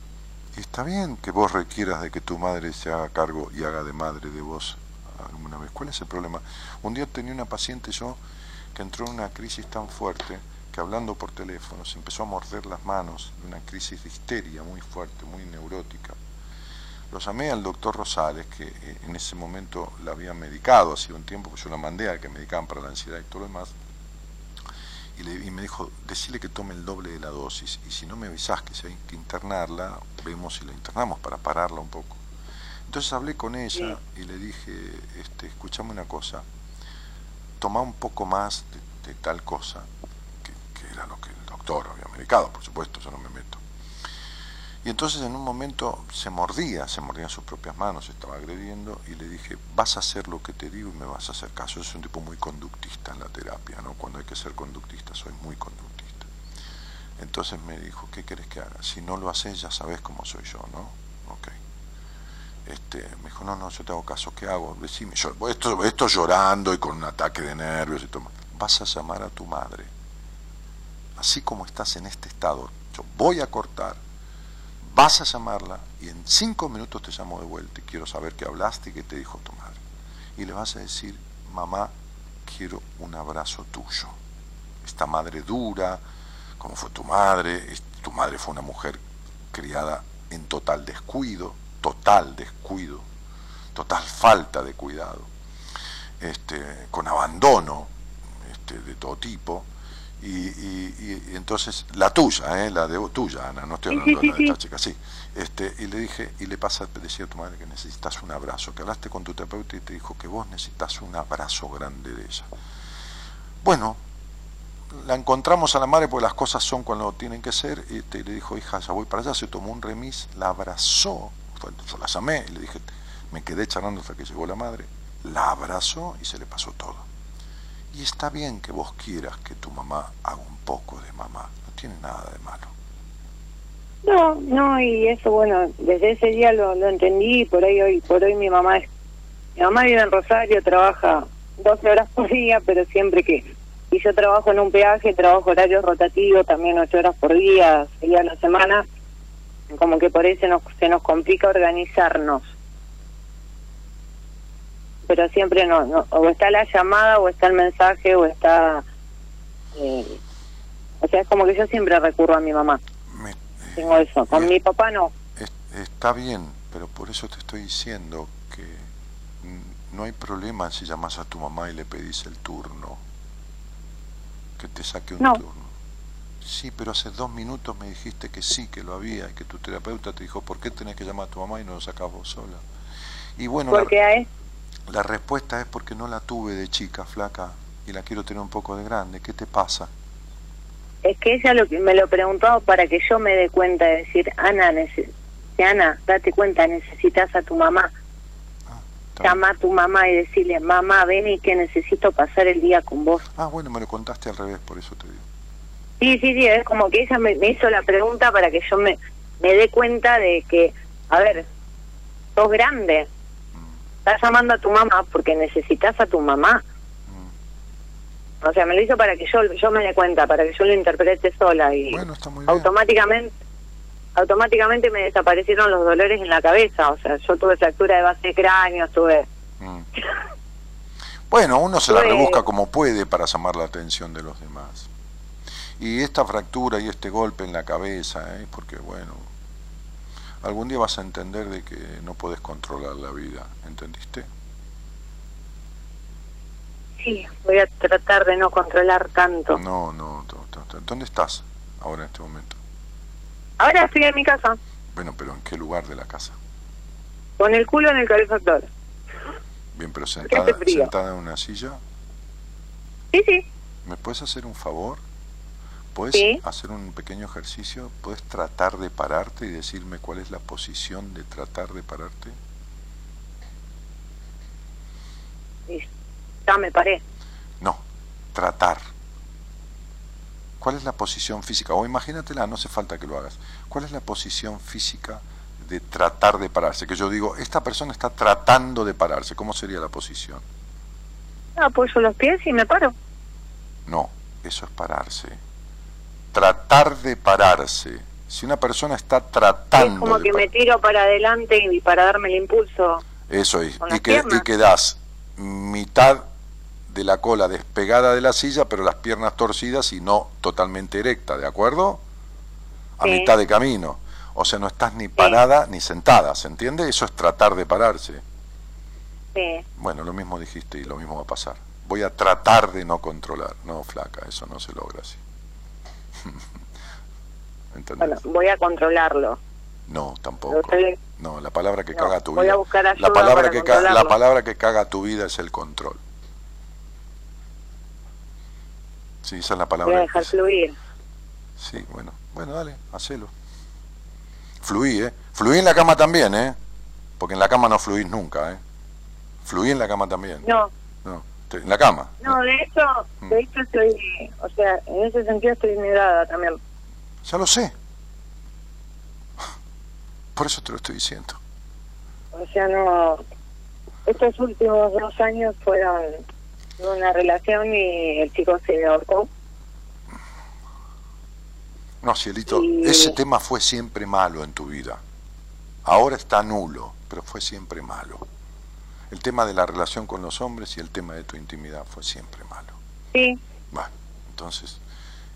[SPEAKER 2] Y está bien que vos requieras de que tu madre se haga cargo y haga de madre de vos alguna vez. ¿Cuál es el problema? Un día tenía una paciente yo que entró en una crisis tan fuerte que hablando por teléfono se empezó a morder las manos de una crisis de histeria muy fuerte, muy neurótica. Lo llamé al doctor Rosales, que eh, en ese momento la había medicado hace un tiempo, que yo la mandé a que medicaban para la ansiedad y todo lo demás. Y, le- y me dijo, decirle que tome el doble de la dosis. Y si no me avisás que si hay que internarla, vemos si la internamos para pararla un poco. Entonces hablé con ella y le dije, este, escuchame una cosa, toma un poco más de, de tal cosa, que, que era lo que el doctor había medicado, por supuesto, yo no me meto. Y entonces en un momento se mordía, se mordía en sus propias manos, estaba agrediendo y le dije, vas a hacer lo que te digo y me vas a hacer caso. Yo soy un tipo muy conductista en la terapia, ¿no? Cuando hay que ser conductista, soy muy conductista. Entonces me dijo, ¿qué querés que haga? Si no lo haces, ya sabes cómo soy yo, ¿no? Ok. Este, me dijo, no, no, yo te hago caso, ¿qué hago? Decime, yo, esto, esto llorando y con un ataque de nervios y todo. Vas a llamar a tu madre. Así como estás en este estado, yo voy a cortar, vas a llamarla y en cinco minutos te llamo de vuelta y quiero saber qué hablaste y qué te dijo tu madre. Y le vas a decir, mamá, quiero un abrazo tuyo. Esta madre dura, como fue tu madre, tu madre fue una mujer criada en total descuido, total descuido, total falta de cuidado, este, con abandono este, de todo tipo. Y, y- y entonces, la tuya, ¿eh? la de tuya, Ana, no estoy hablando
[SPEAKER 8] sí,
[SPEAKER 2] de la de
[SPEAKER 8] sí,
[SPEAKER 2] esta chica, sí. Este, y le dije, y le pasa, decía a tu madre que necesitas un abrazo, que hablaste con tu terapeuta y te dijo que vos necesitas un abrazo grande de ella. Bueno, la encontramos a la madre porque las cosas son cuando tienen que ser, y te- le dijo, hija, ya voy para allá, se tomó un remis, la abrazó, fue- yo la llamé y le dije, me quedé charlando hasta que llegó la madre, la abrazó y se le pasó todo. Y está bien que vos quieras que tu mamá haga un poco de mamá, no tiene nada de malo.
[SPEAKER 8] No, no, y eso, bueno, desde ese día lo, lo entendí por ahí hoy, por hoy mi mamá es, mi mamá vive en Rosario, trabaja 12 horas por día, pero siempre que, y yo trabajo en un peaje, trabajo horario rotativo, también 8 horas por día, 6 días a la semana, como que por se nos, se nos complica organizarnos. Pero siempre no, no, o está la llamada, o está el mensaje, o está... eh, o sea, es como que yo siempre recurro a mi mamá.
[SPEAKER 2] Me-
[SPEAKER 8] Tengo eso. Con mi papá no.
[SPEAKER 2] Es- está bien, pero por eso te estoy diciendo que no hay problema si llamas a tu mamá y le pedís el turno, que te saque un
[SPEAKER 8] No.
[SPEAKER 2] turno. Sí, pero hace dos minutos me dijiste que sí, que lo había, y que tu terapeuta te dijo, ¿por qué tenés que llamar a tu mamá y no lo sacás vos sola? Y bueno, la-
[SPEAKER 8] Porque a él,
[SPEAKER 2] la, respuesta es porque no la tuve de chica, flaca, y la quiero tener un poco de grande. ¿Qué te pasa?
[SPEAKER 8] es que ella lo, que- me lo preguntó para que yo me dé cuenta de decir, Ana, Ana, date cuenta, necesitas a tu mamá.
[SPEAKER 2] Bien.
[SPEAKER 8] Llama a tu mamá y decirle, mamá, ven y que necesito pasar el día con vos.
[SPEAKER 2] Ah, bueno, me lo contaste al revés, por eso te digo.
[SPEAKER 8] Sí, sí, sí, es como que ella me, me hizo la pregunta para que yo me, me dé cuenta de que, a ver, sos grande, estás llamando a tu mamá porque necesitas a tu mamá.
[SPEAKER 2] mm.
[SPEAKER 8] O sea, me lo hizo para que yo yo me dé cuenta, para que yo lo interprete sola y
[SPEAKER 2] Bueno, está muy bien.
[SPEAKER 8] automáticamente automáticamente me desaparecieron los dolores en la cabeza. O sea, yo tuve fractura de base de cráneo, tuve...
[SPEAKER 2] Mm. Bueno, uno se la rebusca como puede para llamar la atención de los demás. Y esta fractura y este golpe en la cabeza, ¿eh? porque bueno, algún día vas a entender de que no puedes controlar la vida, ¿entendiste?
[SPEAKER 8] Sí, voy a tratar de no controlar tanto.
[SPEAKER 2] No, no, ¿dónde estás ahora en este momento?
[SPEAKER 8] Ahora estoy en mi casa,
[SPEAKER 2] Bueno, pero ¿en qué lugar de la casa?
[SPEAKER 8] con el culo en el calefactor.
[SPEAKER 2] Bien, pero sentada, sentada en una silla.
[SPEAKER 8] Sí, sí.
[SPEAKER 2] ¿Me puedes hacer un favor? ¿Puedes
[SPEAKER 8] Sí.
[SPEAKER 2] hacer un pequeño ejercicio? ¿Puedes tratar de pararte y decirme cuál es la posición de tratar de pararte?
[SPEAKER 8] Ya me paré.
[SPEAKER 2] No, tratar. ¿Cuál es la posición física? O imagínatela, no hace falta que lo hagas. ¿Cuál es la posición física de tratar de pararse? Que yo digo, esta persona está tratando de pararse. ¿Cómo sería la posición?
[SPEAKER 8] Apoyo los pies y me paro.
[SPEAKER 2] No, eso es pararse. Tratar de pararse. Si una persona está tratando
[SPEAKER 8] es como que me tiro para adelante y para darme el impulso.
[SPEAKER 2] Eso es. Y, que, mitad de la cola despegada de la silla, pero las piernas torcidas y no totalmente erecta, ¿de acuerdo? A
[SPEAKER 8] Sí.
[SPEAKER 2] mitad de camino. O sea, no estás ni parada ni sentada, ¿se entiende? Eso es tratar de pararse.
[SPEAKER 8] Sí.
[SPEAKER 2] Bueno, lo mismo dijiste y lo mismo va a pasar. Voy a tratar de no controlar. No, flaca, eso no se logra así. ¿Entendés?
[SPEAKER 8] Bueno, voy a controlarlo.
[SPEAKER 2] No, tampoco.
[SPEAKER 8] estoy-
[SPEAKER 2] No, la palabra que
[SPEAKER 8] No,
[SPEAKER 2] caga tu
[SPEAKER 8] voy
[SPEAKER 2] vida.
[SPEAKER 8] a buscar ayuda
[SPEAKER 2] la palabra
[SPEAKER 8] para
[SPEAKER 2] que ca- la palabra que caga tu vida es el control. Sí, esa es la palabra.
[SPEAKER 8] Voy a dejar fluir.
[SPEAKER 2] Sí, bueno, bueno, dale, hacelo. Fluí, ¿eh? Fluí en la cama también, ¿eh? Porque en la cama no fluís nunca, ¿eh? Fluí en la cama también.
[SPEAKER 8] No,
[SPEAKER 2] No, te- en la cama.
[SPEAKER 8] no, de hecho,
[SPEAKER 2] Mm.
[SPEAKER 8] de hecho estoy, o sea, en ese sentido estoy negada también.
[SPEAKER 2] Ya lo sé. Por eso te lo estoy diciendo.
[SPEAKER 8] O sea, no, estos últimos dos años fueron una relación y el chico se ahorcó.
[SPEAKER 2] No, cielito,
[SPEAKER 8] Y-
[SPEAKER 2] ese tema fue siempre malo en tu vida. Ahora está nulo, pero fue siempre malo. El tema de la relación con los hombres y el tema de tu intimidad fue siempre malo.
[SPEAKER 8] Sí,
[SPEAKER 2] Bueno, entonces...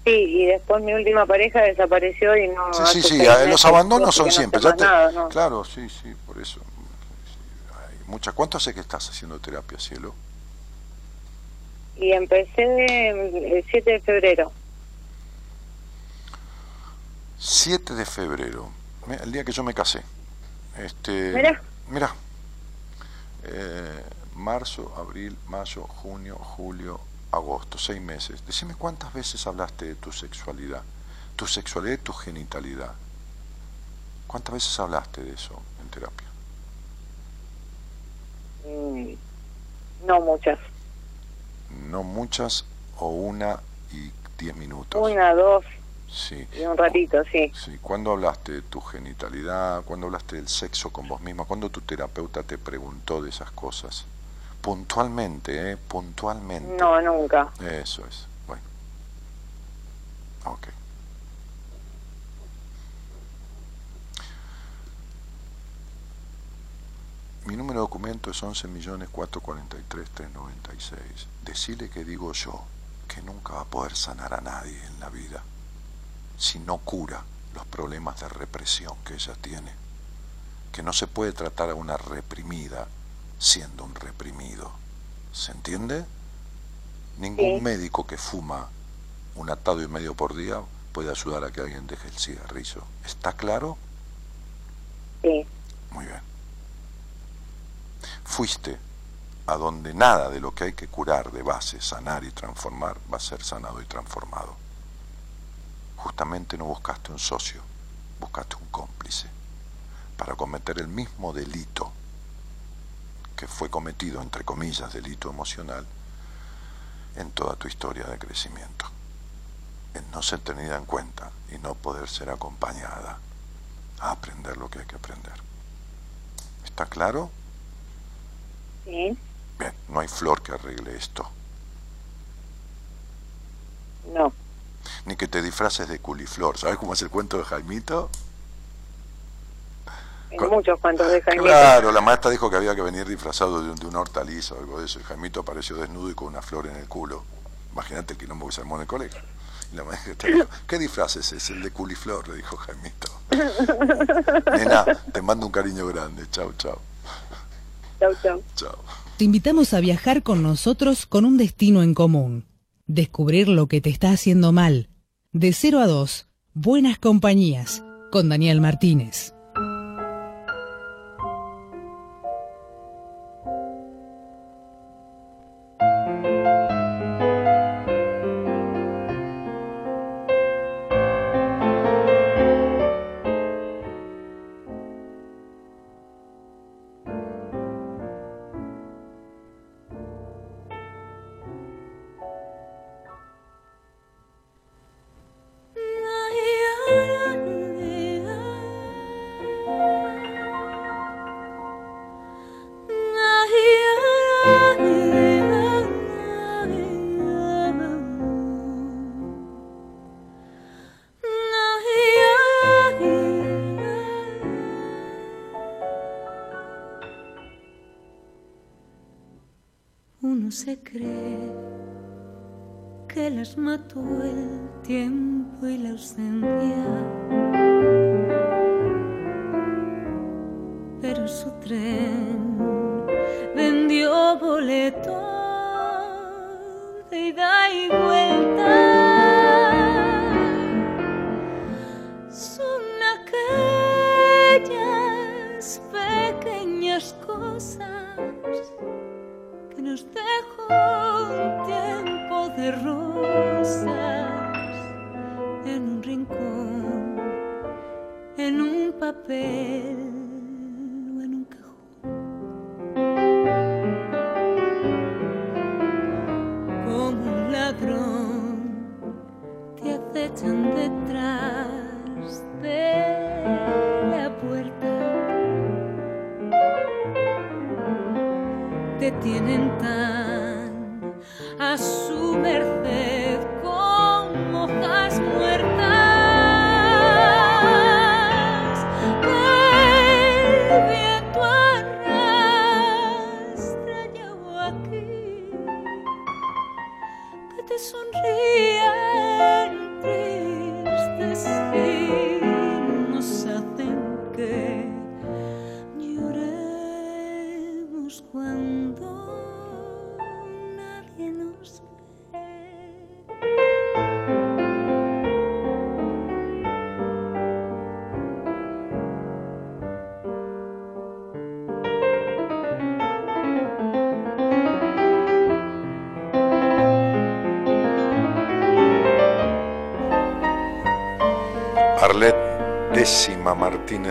[SPEAKER 8] sí, y después mi última pareja desapareció y no...
[SPEAKER 2] Sí, sí, sí,
[SPEAKER 8] seis
[SPEAKER 2] a-
[SPEAKER 8] meses
[SPEAKER 2] los abandonos son siempre.
[SPEAKER 8] más
[SPEAKER 2] ya te-
[SPEAKER 8] nada, ¿no?
[SPEAKER 2] Claro, sí, sí, por eso. Hay mucha- ¿Cuánto hace que estás haciendo terapia, cielo?
[SPEAKER 8] Y empecé el 7 de febrero.
[SPEAKER 2] 7 de febrero, mira, el día que yo me casé. Este,
[SPEAKER 8] Mirá.
[SPEAKER 2] Mirá. Eh, marzo, abril, mayo, junio, julio, agosto, seis meses. Decime cuántas veces hablaste de tu sexualidad, tu sexualidad y tu genitalidad. ¿Cuántas veces hablaste de eso en terapia?
[SPEAKER 8] Mm, No muchas.
[SPEAKER 2] No muchas o una y diez minutos.
[SPEAKER 8] Una, dos
[SPEAKER 2] Sí.
[SPEAKER 8] y un ratito, sí.
[SPEAKER 2] Sí, ¿cuándo hablaste de tu genitalidad? ¿Cuándo hablaste del sexo con vos misma? ¿Cuándo tu terapeuta te preguntó de esas cosas? Puntualmente, ¿eh? Puntualmente.
[SPEAKER 8] No, nunca.
[SPEAKER 2] Eso es. Bueno. Ok. Mi número de documento es 11.443.396. Decile que digo yo que nunca va a poder sanar a nadie en la vida si no cura los problemas de represión que ella tiene. Que no se puede tratar a una reprimida siendo un reprimido. ¿Se entiende? Ningún
[SPEAKER 8] Sí.
[SPEAKER 2] médico que fuma un atado y medio por día puede ayudar a que alguien deje el cigarrillo. ¿Está claro?
[SPEAKER 8] Sí.
[SPEAKER 2] Muy bien. Fuiste a donde nada de lo que hay que curar de base, sanar y transformar va a ser sanado y transformado. Justamente no buscaste un socio, buscaste un cómplice para cometer el mismo delito que fue cometido, entre comillas, delito emocional, en toda tu historia de crecimiento. En no ser tenida en cuenta y no poder ser acompañada a aprender lo que hay que aprender. ¿Está claro?
[SPEAKER 8] Sí.
[SPEAKER 2] Bien, no hay flor que arregle esto.
[SPEAKER 8] No.
[SPEAKER 2] Ni que te disfraces de culiflor. ¿Sabes cómo es el cuento de Jaimito?
[SPEAKER 8] En muchos cuantos de Jaime.
[SPEAKER 2] Claro, la maestra dijo que había que venir disfrazado de, un- de una hortaliza o algo de eso. Y Jaimito apareció desnudo y con una flor en el culo. Imagínate el quilombo que se armó en el colegio. Y la maestra dijo, ¿qué disfraz es ese? El de culiflor, le dijo Jaimito. Nena, te mando un cariño grande. Chau, chau.
[SPEAKER 8] Chau, chau.
[SPEAKER 2] Chau.
[SPEAKER 1] Te invitamos a viajar con nosotros con un destino en común. Descubrir lo que te está haciendo mal. De 0 a 2, Buenas Compañías, con Daniel Martínez.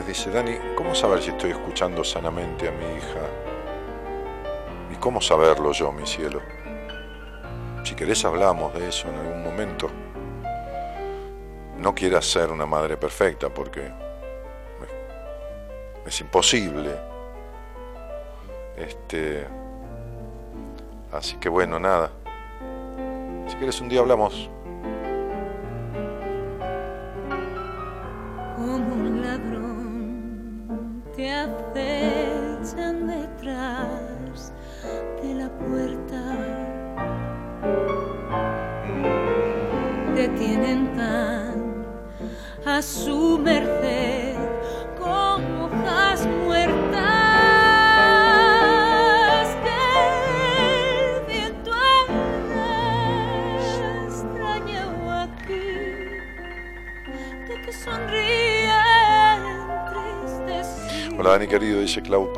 [SPEAKER 2] Dice, Dani, ¿cómo saber si estoy escuchando sanamente a mi hija? ¿Y cómo saberlo yo, mi cielo? Si querés hablamos de eso en algún momento. No quieras ser una madre perfecta porque es, imposible. Este, así que bueno, nada. Si quieres un día hablamos.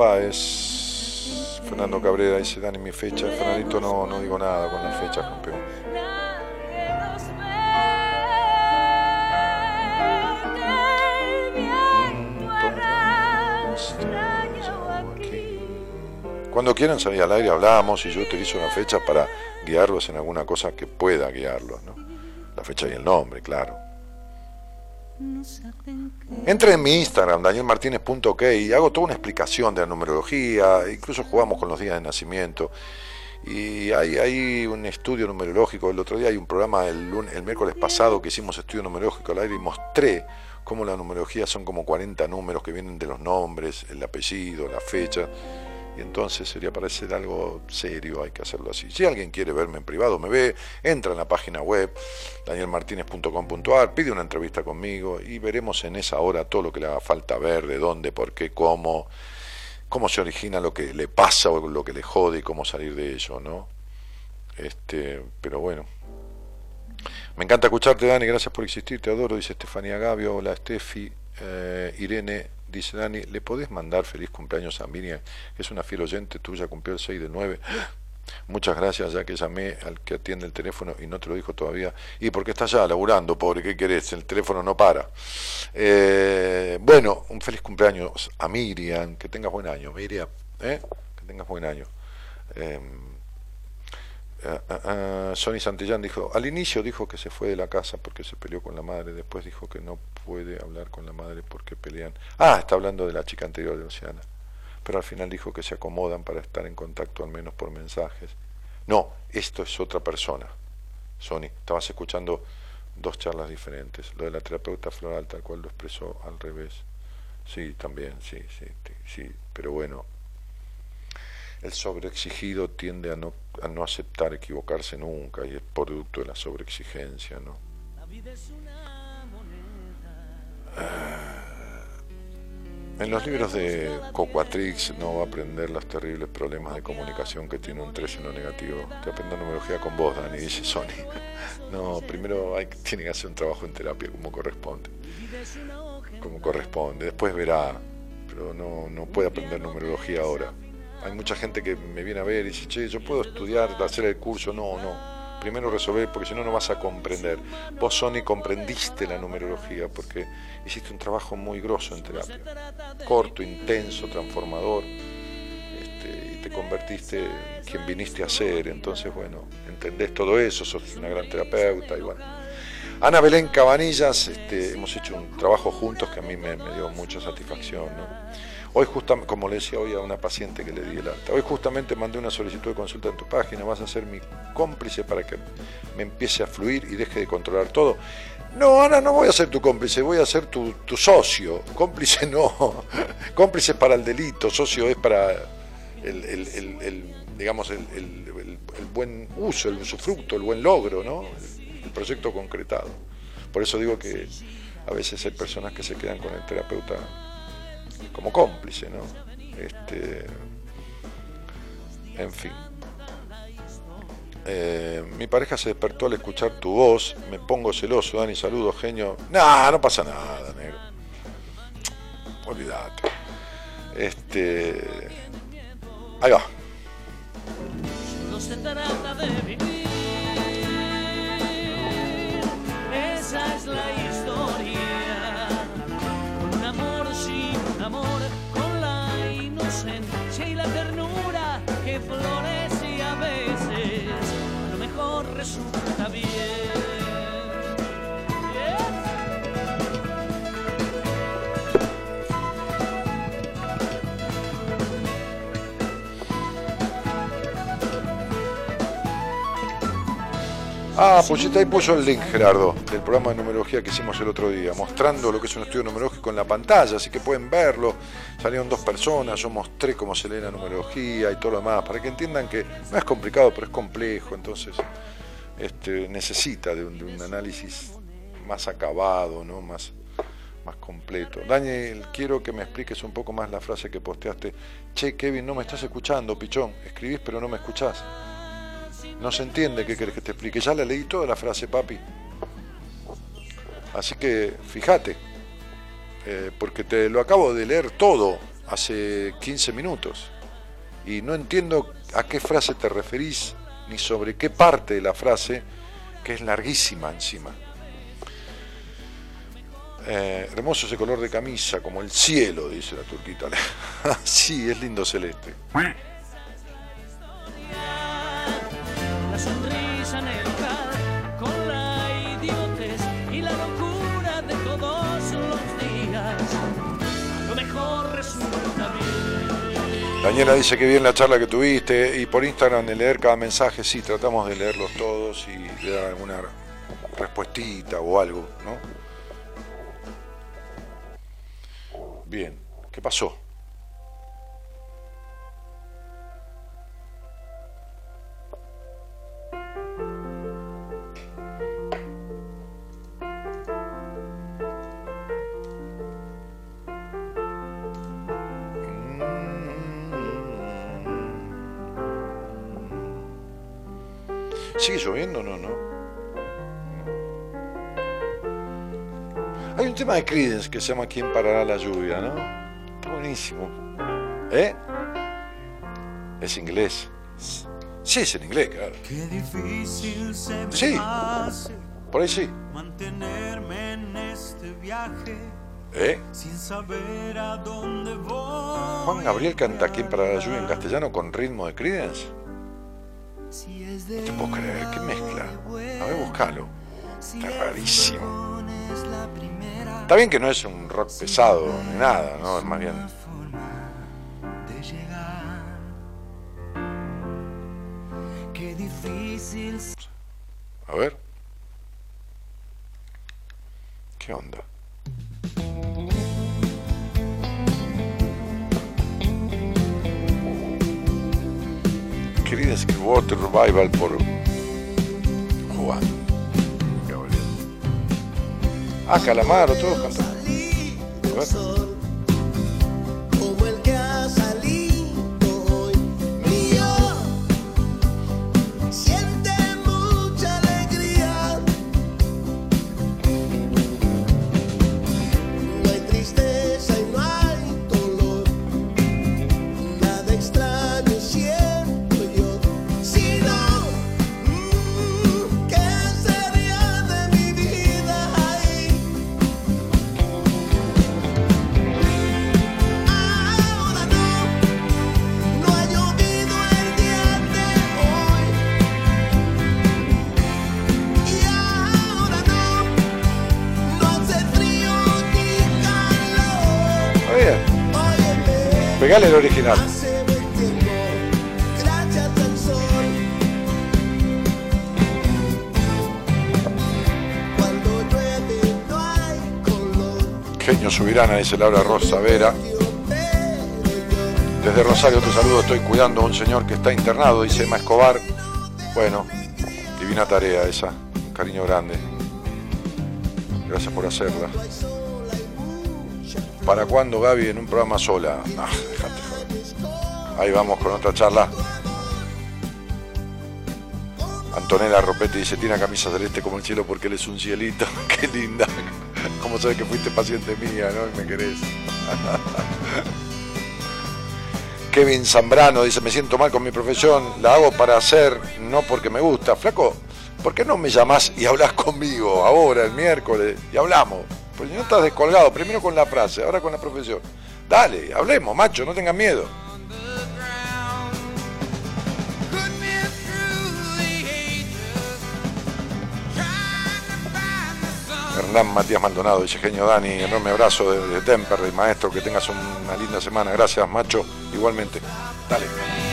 [SPEAKER 2] Páez. Fernando Cabrera dice Dani mi fecha. Fernandito no, no digo nada con las fechas, campeón. Cuando quieran salir al aire hablamos y yo utilizo una fecha para guiarlos en alguna cosa que pueda guiarlos, ¿no? La fecha y el nombre, claro.
[SPEAKER 7] Nos hacen que
[SPEAKER 2] Entre en mi Instagram, danielmartinez.ok, y hago toda una explicación de la numerología, incluso jugamos con los días de nacimiento. Y hay, hay un estudio numerológico, el otro día hay un programa el, lun- el miércoles pasado que hicimos estudio numerológico al aire y mostré cómo la numerología son como 40 números que vienen de los nombres, el apellido, la fecha. Entonces sería para hacer algo serio, hay que hacerlo así. Si alguien quiere verme en privado, me ve, entra en la página web, danielmartinez.com.ar, pide una entrevista conmigo y veremos en esa hora todo lo que le haga falta ver, de dónde, por qué, cómo, cómo se origina lo que le pasa o lo que le jode y cómo salir de ello, ¿no? Este, pero bueno. Me encanta escucharte, Dani, gracias por existir, te adoro, dice Estefanía Gavio, hola Steffi, eh, Irene, dice Dani, ¿le podés mandar feliz cumpleaños a Miriam? Es una fiel oyente tuya, cumplió el 6 del 9. Muchas gracias, ya que llamé al que atiende el teléfono y no te lo dijo todavía. Y porque está ya laburando, pobre, ¿qué querés? El teléfono no para. Eh, bueno, un feliz cumpleaños a Miriam, que tengas buen año, Miriam, ¿eh? que tengas buen año. Eh, Ah, ah, Sonny Santillán dijo, al inicio dijo que se fue de la casa porque se peleó con la madre, después dijo que no puede hablar con la madre porque pelean. Ah, está hablando de la chica anterior de Luciana. Pero al final dijo que se acomodan para estar en contacto al menos por mensajes. No, esto es otra persona. Sony, estabas escuchando dos charlas diferentes. Lo de la terapeuta floral, tal cual lo expresó al revés. Sí, también, sí, sí, sí, sí. Pero bueno, el sobreexigido tiende a no a no aceptar equivocarse nunca y es producto de la sobreexigencia, ¿no? En los libros de Coquatrix no va a aprender los terribles problemas de comunicación que tiene un 3 en lo negativo. Te aprendo numerología con vos, Dani, dice Sony. No, primero hay, tiene que hacer un trabajo en terapia como corresponde. Como corresponde. Después verá, pero no, no puede aprender numerología ahora. Hay mucha gente que me viene a ver y dice, che, yo puedo estudiar, hacer el curso. No, no primero resolver, porque si no, no vas a comprender. Vos, Sony, comprendiste la numerología porque hiciste un trabajo muy grosso en terapia. Corto, intenso, transformador. Este, y te convertiste en quien viniste a ser. Entonces, bueno, entendés todo eso, sos una gran terapeuta y. Ana Belén Cabanillas, este, hemos hecho un trabajo juntos que a mí me, me dio mucha satisfacción. ¿no? Hoy justamente, como le decía hoy a una paciente que le di el alta, hoy justamente mandé una solicitud de consulta en tu página, vas a ser mi cómplice para que me empiece a fluir y deje de controlar todo. No, Ana, no voy a ser tu cómplice, voy a ser tu, socio. Cómplice no, cómplice para el delito, socio es para el, digamos, el, buen uso, el usufructo, el buen logro, ¿no? el proyecto concretado. Por eso digo que a veces hay personas que se quedan con el terapeuta como cómplice, ¿no? Este, en fin. Eh, mi pareja se despertó al escuchar tu voz, me pongo celoso, Dani, saludos, genio. No, no pasa nada, negro. Olvídate. Este. Ahí va. No se trata de vivir. Esa es la con que florece a veces, a lo mejor resulta bien. Ah, pusiste ahí puso el link, Gerardo, del programa de numerología que hicimos el otro día, mostrando lo que es un estudio numerológico en la pantalla, así que pueden verlo. Salieron dos personas, somos tres como se lee la numerología y todo lo demás, para que entiendan que no es complicado, pero es complejo, entonces este, necesita de un, análisis más acabado, ¿no? más, más completo. Daniel, quiero que me expliques un poco más la frase que posteaste. Che, Kevin, no me estás escuchando, pichón. Escribís pero no me escuchás. No se entiende qué querés que te explique. Ya la leí toda la frase, papi. Así que fíjate, eh, porque te lo acabo de leer todo hace 15 minutos y no entiendo a qué frase te referís ni sobre qué parte de la frase, que es larguísima encima. Eh, hermoso ese color de camisa, como el cielo, dice la turquita. sí, es lindo celeste. Daniela dice que bien la charla que tuviste y por Instagram de leer cada mensaje, sí, tratamos de leerlos todos y de dar alguna respuestita o algo, ¿no? Bien, ¿qué pasó? ¿Sigue lloviendo? No, no. Hay un tema de Creedence que se llama ¿Quién parará la lluvia? ¿no? Está buenísimo. ¿Eh? Es inglés. Sí, es en inglés, claro. Qué difícil se sí. Por ahí sí. Mantenerme en este viaje. ¿Eh? Sin saber a dónde voy. Juan Gabriel canta ¿Quién parará la lluvia en castellano con ritmo de Creedence. No te puedo creer, qué mezcla. A ver, buscalo. Está rarísimo. Está bien que no es un rock pesado ni nada, ¿no? Es más bien. A ver. ¿Qué onda? Creedence Water Revival por Juan Gabriel. Ah, Calamaro, todos cantando.
[SPEAKER 3] No hay color.
[SPEAKER 2] Genio Subirana, dice Laura Rosa Vera. Desde Rosario te saludo, estoy cuidando a un señor que está internado, dice Emma Escobar. Bueno, divina tarea esa, un cariño grande. Gracias por hacerla. ¿Para cuándo Gaby en un programa sola? Ah. Ahí vamos con otra charla. Antonella Ropetti dice, tiene camisa celeste como el cielo porque él es un cielito. Qué linda. ¿Cómo sabes que fuiste paciente mía, no? Y me querés. Kevin Zambrano dice, me siento mal con mi profesión, la hago para hacer, no porque me gusta. Flaco, ¿por qué no me llamás y hablas conmigo ahora, el miércoles, y hablamos? Porque no estás descolgado, primero con la frase, ahora con la profesión. Dale, hablemos, macho, no tengas miedo. Hernán Matías Maldonado dice, genio Dani, enorme abrazo de, de Temperley, maestro, que tengas una linda semana. Gracias, macho, igualmente. Dale.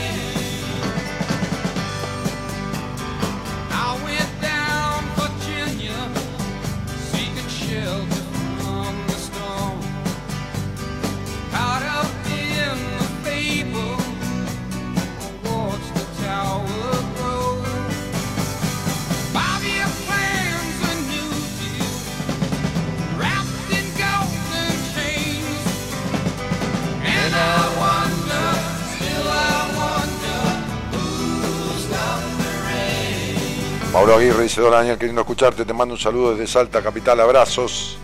[SPEAKER 2] Mauro Aguirre dice, hola Daniel, queriendo escucharte, te mando un saludo desde Salta Capital, abrazos.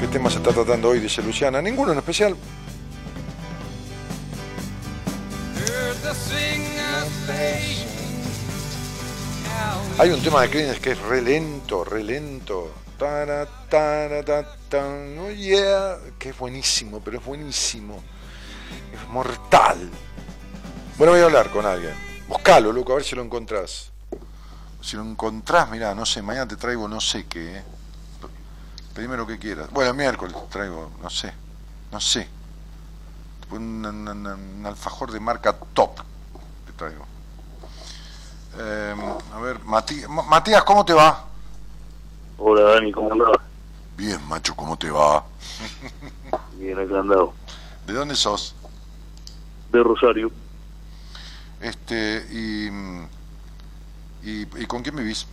[SPEAKER 2] ¿Qué tema se está tratando hoy? Dice Luciana. Ninguno en especial. Hay un tema de Creedence que es re lento, re oh yeah, que es buenísimo, pero es buenísimo. Es mortal. Bueno, voy a hablar con alguien. Buscalo, Luco, a ver si lo encontrás. Si lo encontrás, mirá, no sé, mañana te traigo no sé qué. ¿eh? Pedime lo que quieras. Bueno, miércoles te traigo, no sé, no sé. Un, un- un- un alfajor de marca top te traigo. Eh, a ver, Matías, ¿cómo te va?
[SPEAKER 9] Hola Dani, ¿cómo andás?
[SPEAKER 2] Bien, macho, ¿cómo te va?
[SPEAKER 9] Bien, acá andado.
[SPEAKER 2] ¿De dónde sos?
[SPEAKER 9] De Rosario,
[SPEAKER 2] Este, y, y, y con quién vivís?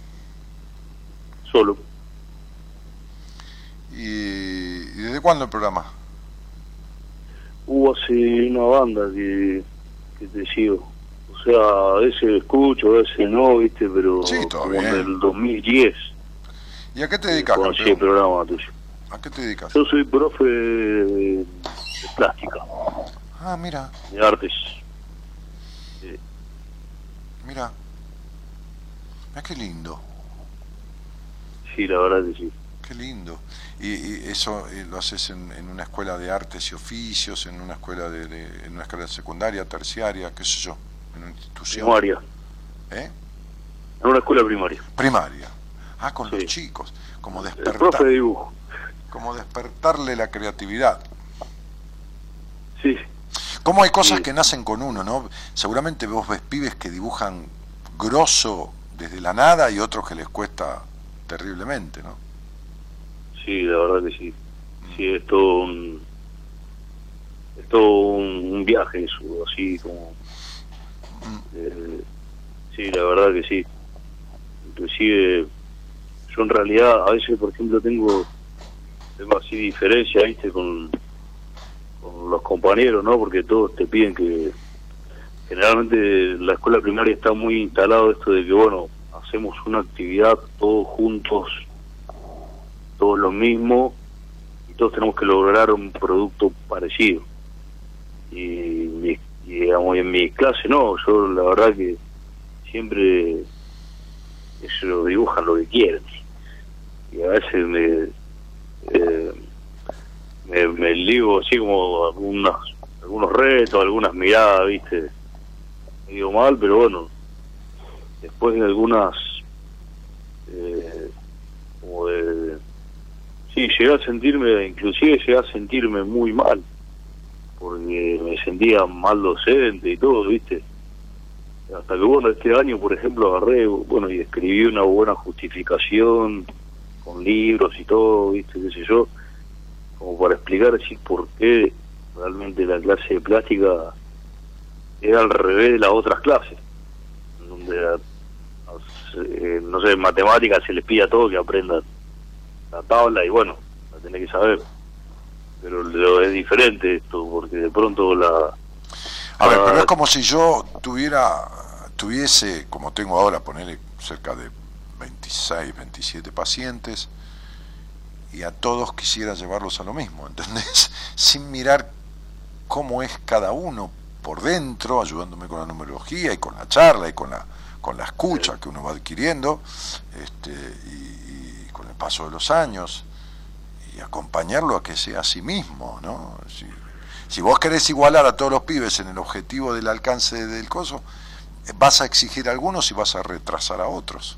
[SPEAKER 9] solo.
[SPEAKER 2] ¿Y, y desde cuándo el programa?
[SPEAKER 9] Hubo hace una banda que, que te sigo. O sea, a veces escucho, a veces no, viste, pero
[SPEAKER 2] Sí,
[SPEAKER 9] como
[SPEAKER 2] bien.
[SPEAKER 9] en el 2010
[SPEAKER 2] ¿Y a qué te dedicas,
[SPEAKER 9] conocí el programa tuyo.
[SPEAKER 2] ¿A qué te dedicas?
[SPEAKER 9] Yo soy profe de plástica,
[SPEAKER 2] Ah, mira,
[SPEAKER 9] de artes.
[SPEAKER 2] Mira. Mira qué lindo,
[SPEAKER 9] Sí, la verdad que sí.
[SPEAKER 2] qué lindo. ¿Y, y eso eh, lo haces en, en una escuela de artes y oficios, en una escuela de, de- en una escuela secundaria, terciaria, qué sé yo, en una institución?
[SPEAKER 9] Primaria,
[SPEAKER 2] ¿Eh?
[SPEAKER 9] en una escuela primaria.
[SPEAKER 2] Primaria. Ah, con los chicos, como
[SPEAKER 9] El
[SPEAKER 2] despertar,
[SPEAKER 9] profe de dibujo.
[SPEAKER 2] como despertarle la creatividad.
[SPEAKER 9] Sí,
[SPEAKER 2] ¿Cómo hay cosas
[SPEAKER 9] Sí.
[SPEAKER 2] que nacen con uno, no? Seguramente vos ves pibes que dibujan grosso desde la nada y otros que les cuesta terriblemente, ¿no?
[SPEAKER 9] sí, la verdad que sí. Sí, es todo un, es todo un, un viaje eso, así como... eh, sí, la verdad que sí. Inclusive, yo en realidad a veces, por ejemplo, tengo, tengo así diferencia, ¿viste? Con, con los compañeros, ¿no? Porque todos te piden que... Generalmente la escuela primaria está muy instalado esto de que, bueno, hacemos una actividad todos juntos, todos lo mismo, y todos tenemos que lograr un producto parecido. Y, mi- y, digamos, en mi clase no, yo la verdad que siempre ellos dibujan lo que quieren. Y a veces me, eh, me, me ligo así como algunas, algunos retos, algunas miradas, viste, medio mal, pero bueno, después de algunas eh, como de sí llegué a sentirme inclusive llegué a sentirme muy mal porque me sentía mal docente y todo viste. Hasta que bueno este año por ejemplo agarré bueno y escribí una buena justificación con libros y todo viste qué sé yo como para explicar así por qué realmente la clase de plástica era al revés de las otras clases donde eh, no sé en matemáticas se les pide a todos que aprendan la tabla y bueno la tenés que saber. Pero lo es diferente esto porque de pronto la
[SPEAKER 2] A ver, pero es como si yo tuviera, tuviese, como tengo ahora, ponerle cerca de 26, 27 pacientes, y a todos quisiera llevarlos a lo mismo, ¿entendés? Sin mirar cómo es cada uno por dentro, ayudándome con la numerología y con la charla y con la, con la escucha que uno va adquiriendo, este, y, con el paso de los años, y acompañarlo a que sea a sí mismo, ¿no? Si, si vos querés igualar a todos los pibes en el objetivo del alcance del coso, vas a exigir a algunos y vas a retrasar a otros.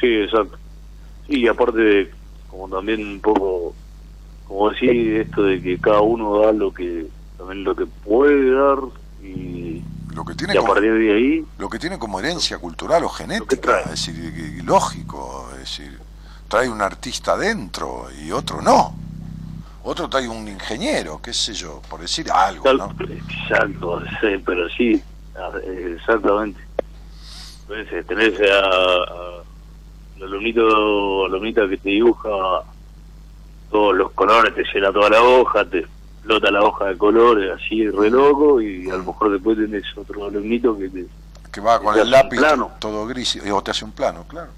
[SPEAKER 9] Sí, exacto. Y aparte, como también un poco, como decir esto de que cada uno da lo que también lo que puede dar y,
[SPEAKER 2] Lo que tiene como,
[SPEAKER 9] partir de ahí,
[SPEAKER 2] lo que tiene como herencia cultural o genética, es decir, lógico, es decir, trae un artista dentro y otro no. Otro trae un ingeniero, qué sé yo, por decir algo,
[SPEAKER 9] tal-
[SPEAKER 2] ¿no?
[SPEAKER 9] exacto, sí, pero sí, exactamente. Entonces, tenés a, a el alumnito, alumnita que te dibuja todos los colores, te llena toda la hoja, te explota la hoja de colores, así re loco, y a lo mejor después tenés otro alumnito que te,
[SPEAKER 2] Que va con
[SPEAKER 9] te
[SPEAKER 2] el lápiz
[SPEAKER 9] plano.
[SPEAKER 2] todo gris, y- o te hace un plano, claro.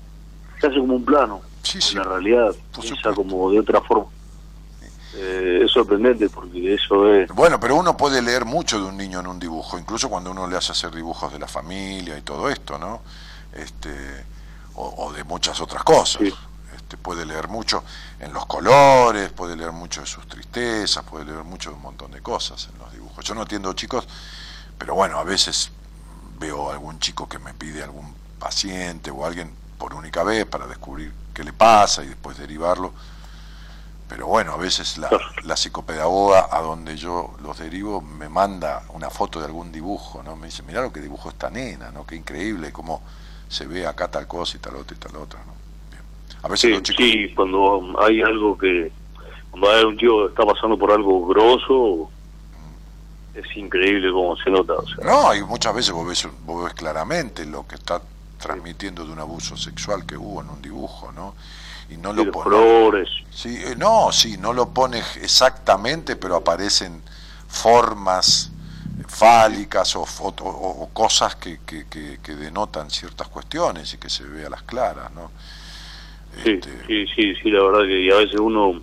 [SPEAKER 9] se hace como un plano.
[SPEAKER 2] Sí,
[SPEAKER 9] en
[SPEAKER 2] sí.
[SPEAKER 9] la realidad piensa como de otra forma. Eh, es sorprendente porque eso es...
[SPEAKER 2] Bueno, pero uno puede leer mucho de un niño en un dibujo, incluso cuando uno le hace hacer dibujos de la familia y todo esto, ¿no? Este, o, o de muchas otras cosas.
[SPEAKER 9] Sí.
[SPEAKER 2] Este, puede leer mucho en los colores, puede leer mucho de sus tristezas, puede leer mucho de un montón de cosas en los dibujos. Yo no atiendo chicos, pero bueno, a veces veo algún chico que me pide algún paciente o alguien por única vez para descubrir qué le pasa y después derivarlo. Pero bueno, a veces la, la psicopedagoga a donde yo los derivo me manda una foto de algún dibujo, ¿no? Me dice, mirá lo que dibujó esta nena, ¿no? Qué increíble, cómo se ve acá tal cosa y tal otra y tal otra, ¿no? Bien. A veces
[SPEAKER 9] Sí,
[SPEAKER 2] los chicos...
[SPEAKER 9] sí, cuando hay algo que... Cuando hay un tío que está pasando por algo grosso, es increíble cómo se nota. O sea,
[SPEAKER 2] No, y muchas veces vos ves, vos ves claramente lo que está transmitiendo de un abuso sexual que hubo en un dibujo, ¿no? Y no
[SPEAKER 9] y
[SPEAKER 2] lo pone...
[SPEAKER 9] colores.
[SPEAKER 2] Sí, eh, no, sí, no lo pone exactamente, pero aparecen formas fálicas o, foto- o- o cosas que, que, que- que denotan ciertas cuestiones y que se ve a las claras, ¿no?
[SPEAKER 9] Sí,
[SPEAKER 2] Este,
[SPEAKER 9] sí, sí, sí, la verdad que y a veces uno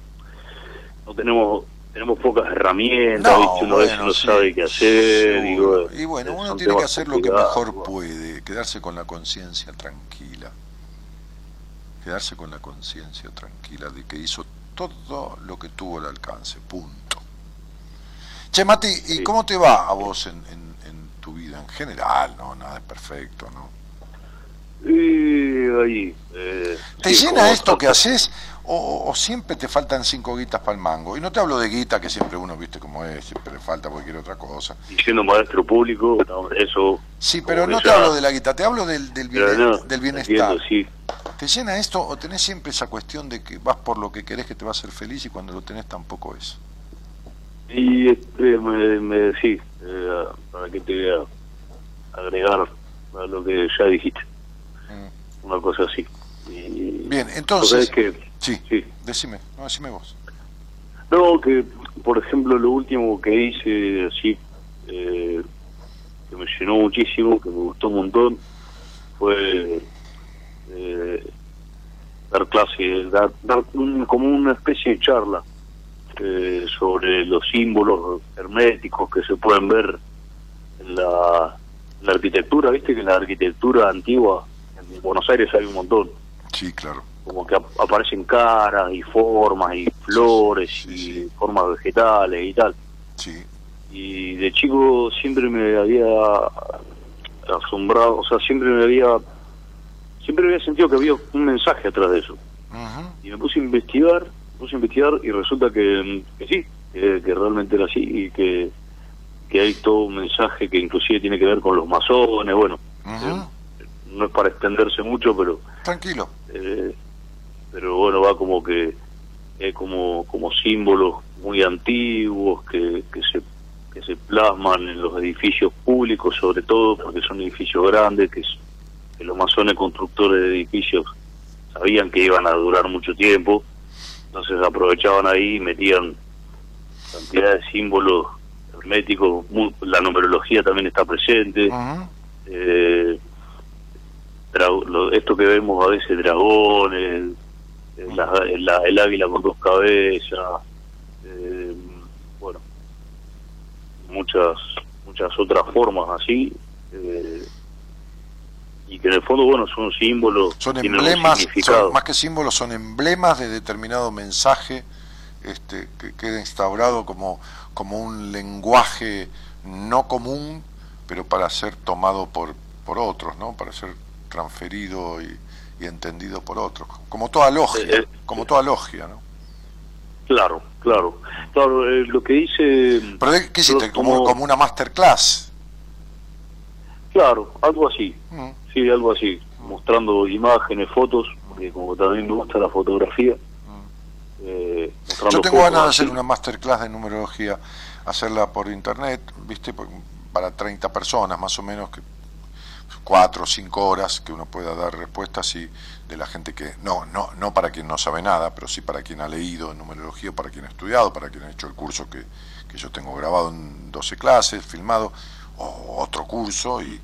[SPEAKER 9] no tenemos tenemos pocas herramientas,
[SPEAKER 2] No,
[SPEAKER 9] ¿viste? uno a veces
[SPEAKER 2] bueno,
[SPEAKER 9] no
[SPEAKER 2] sí,
[SPEAKER 9] sabe qué hacer. y
[SPEAKER 2] seguro.
[SPEAKER 9] bueno,
[SPEAKER 2] Y bueno, uno tiene que hacer lo que mejor
[SPEAKER 9] bueno.
[SPEAKER 2] puede, quedarse con la conciencia tranquila. Quedarse con la conciencia tranquila de que hizo todo lo que tuvo al alcance, punto. Che, Mati, ¿y
[SPEAKER 9] Sí.
[SPEAKER 2] cómo te va a vos en, en- en tu vida en general? No, nada es perfecto, ¿no?
[SPEAKER 9] Y ahí, eh,
[SPEAKER 2] ¿Te
[SPEAKER 9] sí,
[SPEAKER 2] llena esto que haces o, o siempre te faltan cinco guitas para el mango? Y no te hablo de guita, que siempre uno, viste cómo es, siempre le falta cualquier otra cosa.
[SPEAKER 9] Y siendo maestro público, no, eso...
[SPEAKER 2] Sí, pero no te hablo de la guita, te hablo del, del,
[SPEAKER 9] pero
[SPEAKER 2] bien-
[SPEAKER 9] no,
[SPEAKER 2] del bienestar.
[SPEAKER 9] entiendo, sí.
[SPEAKER 2] ¿Te llena esto o tenés siempre esa cuestión de que vas por lo que querés que te va a hacer feliz y cuando lo tenés tampoco es?
[SPEAKER 9] Y este, me, me- sí, eh, para que te voy a agregar a lo que ya dijiste. Una cosa así. Y,
[SPEAKER 2] Bien, entonces-
[SPEAKER 9] ¿sabes qué?
[SPEAKER 2] Sí,
[SPEAKER 9] Sí.
[SPEAKER 2] decime, no, decime vos.
[SPEAKER 9] No, que por ejemplo lo último que hice así, eh, que me llenó muchísimo, que me gustó un montón, fue eh, dar clases, dar, dar un- como una especie de charla eh, sobre los símbolos herméticos que se pueden ver en la, en la arquitectura, viste que en la arquitectura antigua en Buenos Aires hay un montón
[SPEAKER 2] Sí, claro.
[SPEAKER 9] como que ap- aparecen caras y formas y flores
[SPEAKER 2] sí,
[SPEAKER 9] y
[SPEAKER 2] sí.
[SPEAKER 9] formas vegetales y tal.
[SPEAKER 2] Sí,
[SPEAKER 9] Y de chico siempre me había asombrado, o sea, siempre me había siempre había sentido que había un mensaje atrás de eso. Y me puse a investigar, puse a investigar y resulta que, que sí, que, que realmente era así y que, que hay todo un mensaje que inclusive tiene que ver con los masones, bueno,
[SPEAKER 2] Ujú.
[SPEAKER 9] no es para extenderse mucho, pero
[SPEAKER 2] Tranquilo.
[SPEAKER 9] eh, pero bueno va como que es como como símbolos muy antiguos que, que se que se plasman en los edificios públicos sobre todo porque son edificios grandes que los masones constructores de edificios sabían que iban a durar mucho tiempo entonces aprovechaban ahí y metían cantidad de símbolos herméticos mu- la numerología también está presente
[SPEAKER 2] Ujú.
[SPEAKER 9] eh, lo- esto que vemos a veces dragones, eh, la- la- el águila con dos cabezas, eh, bueno, muchas muchas otras formas así, eh, y que en el fondo, bueno, son símbolos,
[SPEAKER 2] Son emblemas, son- más que símbolos, son emblemas de determinado mensaje este, que queda instaurado como, como un lenguaje no común, pero para ser tomado por, por otros, ¿no? Para ser transferido y, y entendido por otros. Como toda logia,
[SPEAKER 9] Eh, eh,
[SPEAKER 2] como toda logia, ¿no?
[SPEAKER 9] Claro, claro. Claro, eh, lo que dice...
[SPEAKER 2] Pero ¿qué hiciste? Como-
[SPEAKER 9] como
[SPEAKER 2] una masterclass.
[SPEAKER 9] Claro, algo así.
[SPEAKER 2] Mm.
[SPEAKER 9] Sí, algo así, mostrando imágenes, fotos, porque como también me gusta la fotografía. eh, mostrando
[SPEAKER 2] Yo tengo ganas de
[SPEAKER 9] así.
[SPEAKER 2] hacer una masterclass de numerología, hacerla por internet, ¿viste? Para 30 personas más o menos, que cuatro o cinco horas que uno pueda dar respuestas y de la gente que no no no para quien no sabe nada pero sí para quien ha leído numerología para quien ha estudiado para quien ha hecho el curso que, que yo tengo grabado en 12 clases filmado o otro curso y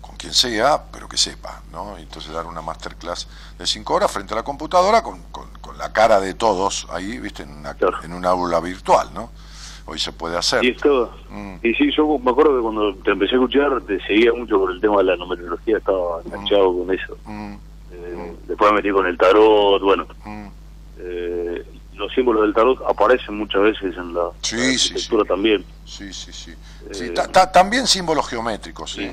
[SPEAKER 2] con quien sea pero que sepa no entonces dar una masterclass de cinco horas frente a la computadora con, con, con la cara de todos ahí viste en una
[SPEAKER 9] Claro.
[SPEAKER 2] en un aula virtual no hoy se puede hacer
[SPEAKER 9] Y estaba,
[SPEAKER 2] Mm.
[SPEAKER 9] y sí, yo me acuerdo que cuando te empecé a escuchar te seguía mucho por el tema de la numerología, estaba enganchado con eso.
[SPEAKER 2] Mm,
[SPEAKER 9] Eh, después me metí con el tarot, bueno,
[SPEAKER 2] mm.
[SPEAKER 9] eh, los símbolos del tarot aparecen muchas veces en la,
[SPEAKER 2] Sí,
[SPEAKER 9] la
[SPEAKER 2] sí,
[SPEAKER 9] arquitectura
[SPEAKER 2] sí.
[SPEAKER 9] también.
[SPEAKER 2] Sí, sí, sí. Sí,
[SPEAKER 9] Eh,
[SPEAKER 2] ta- ta- también símbolos geométricos, sí.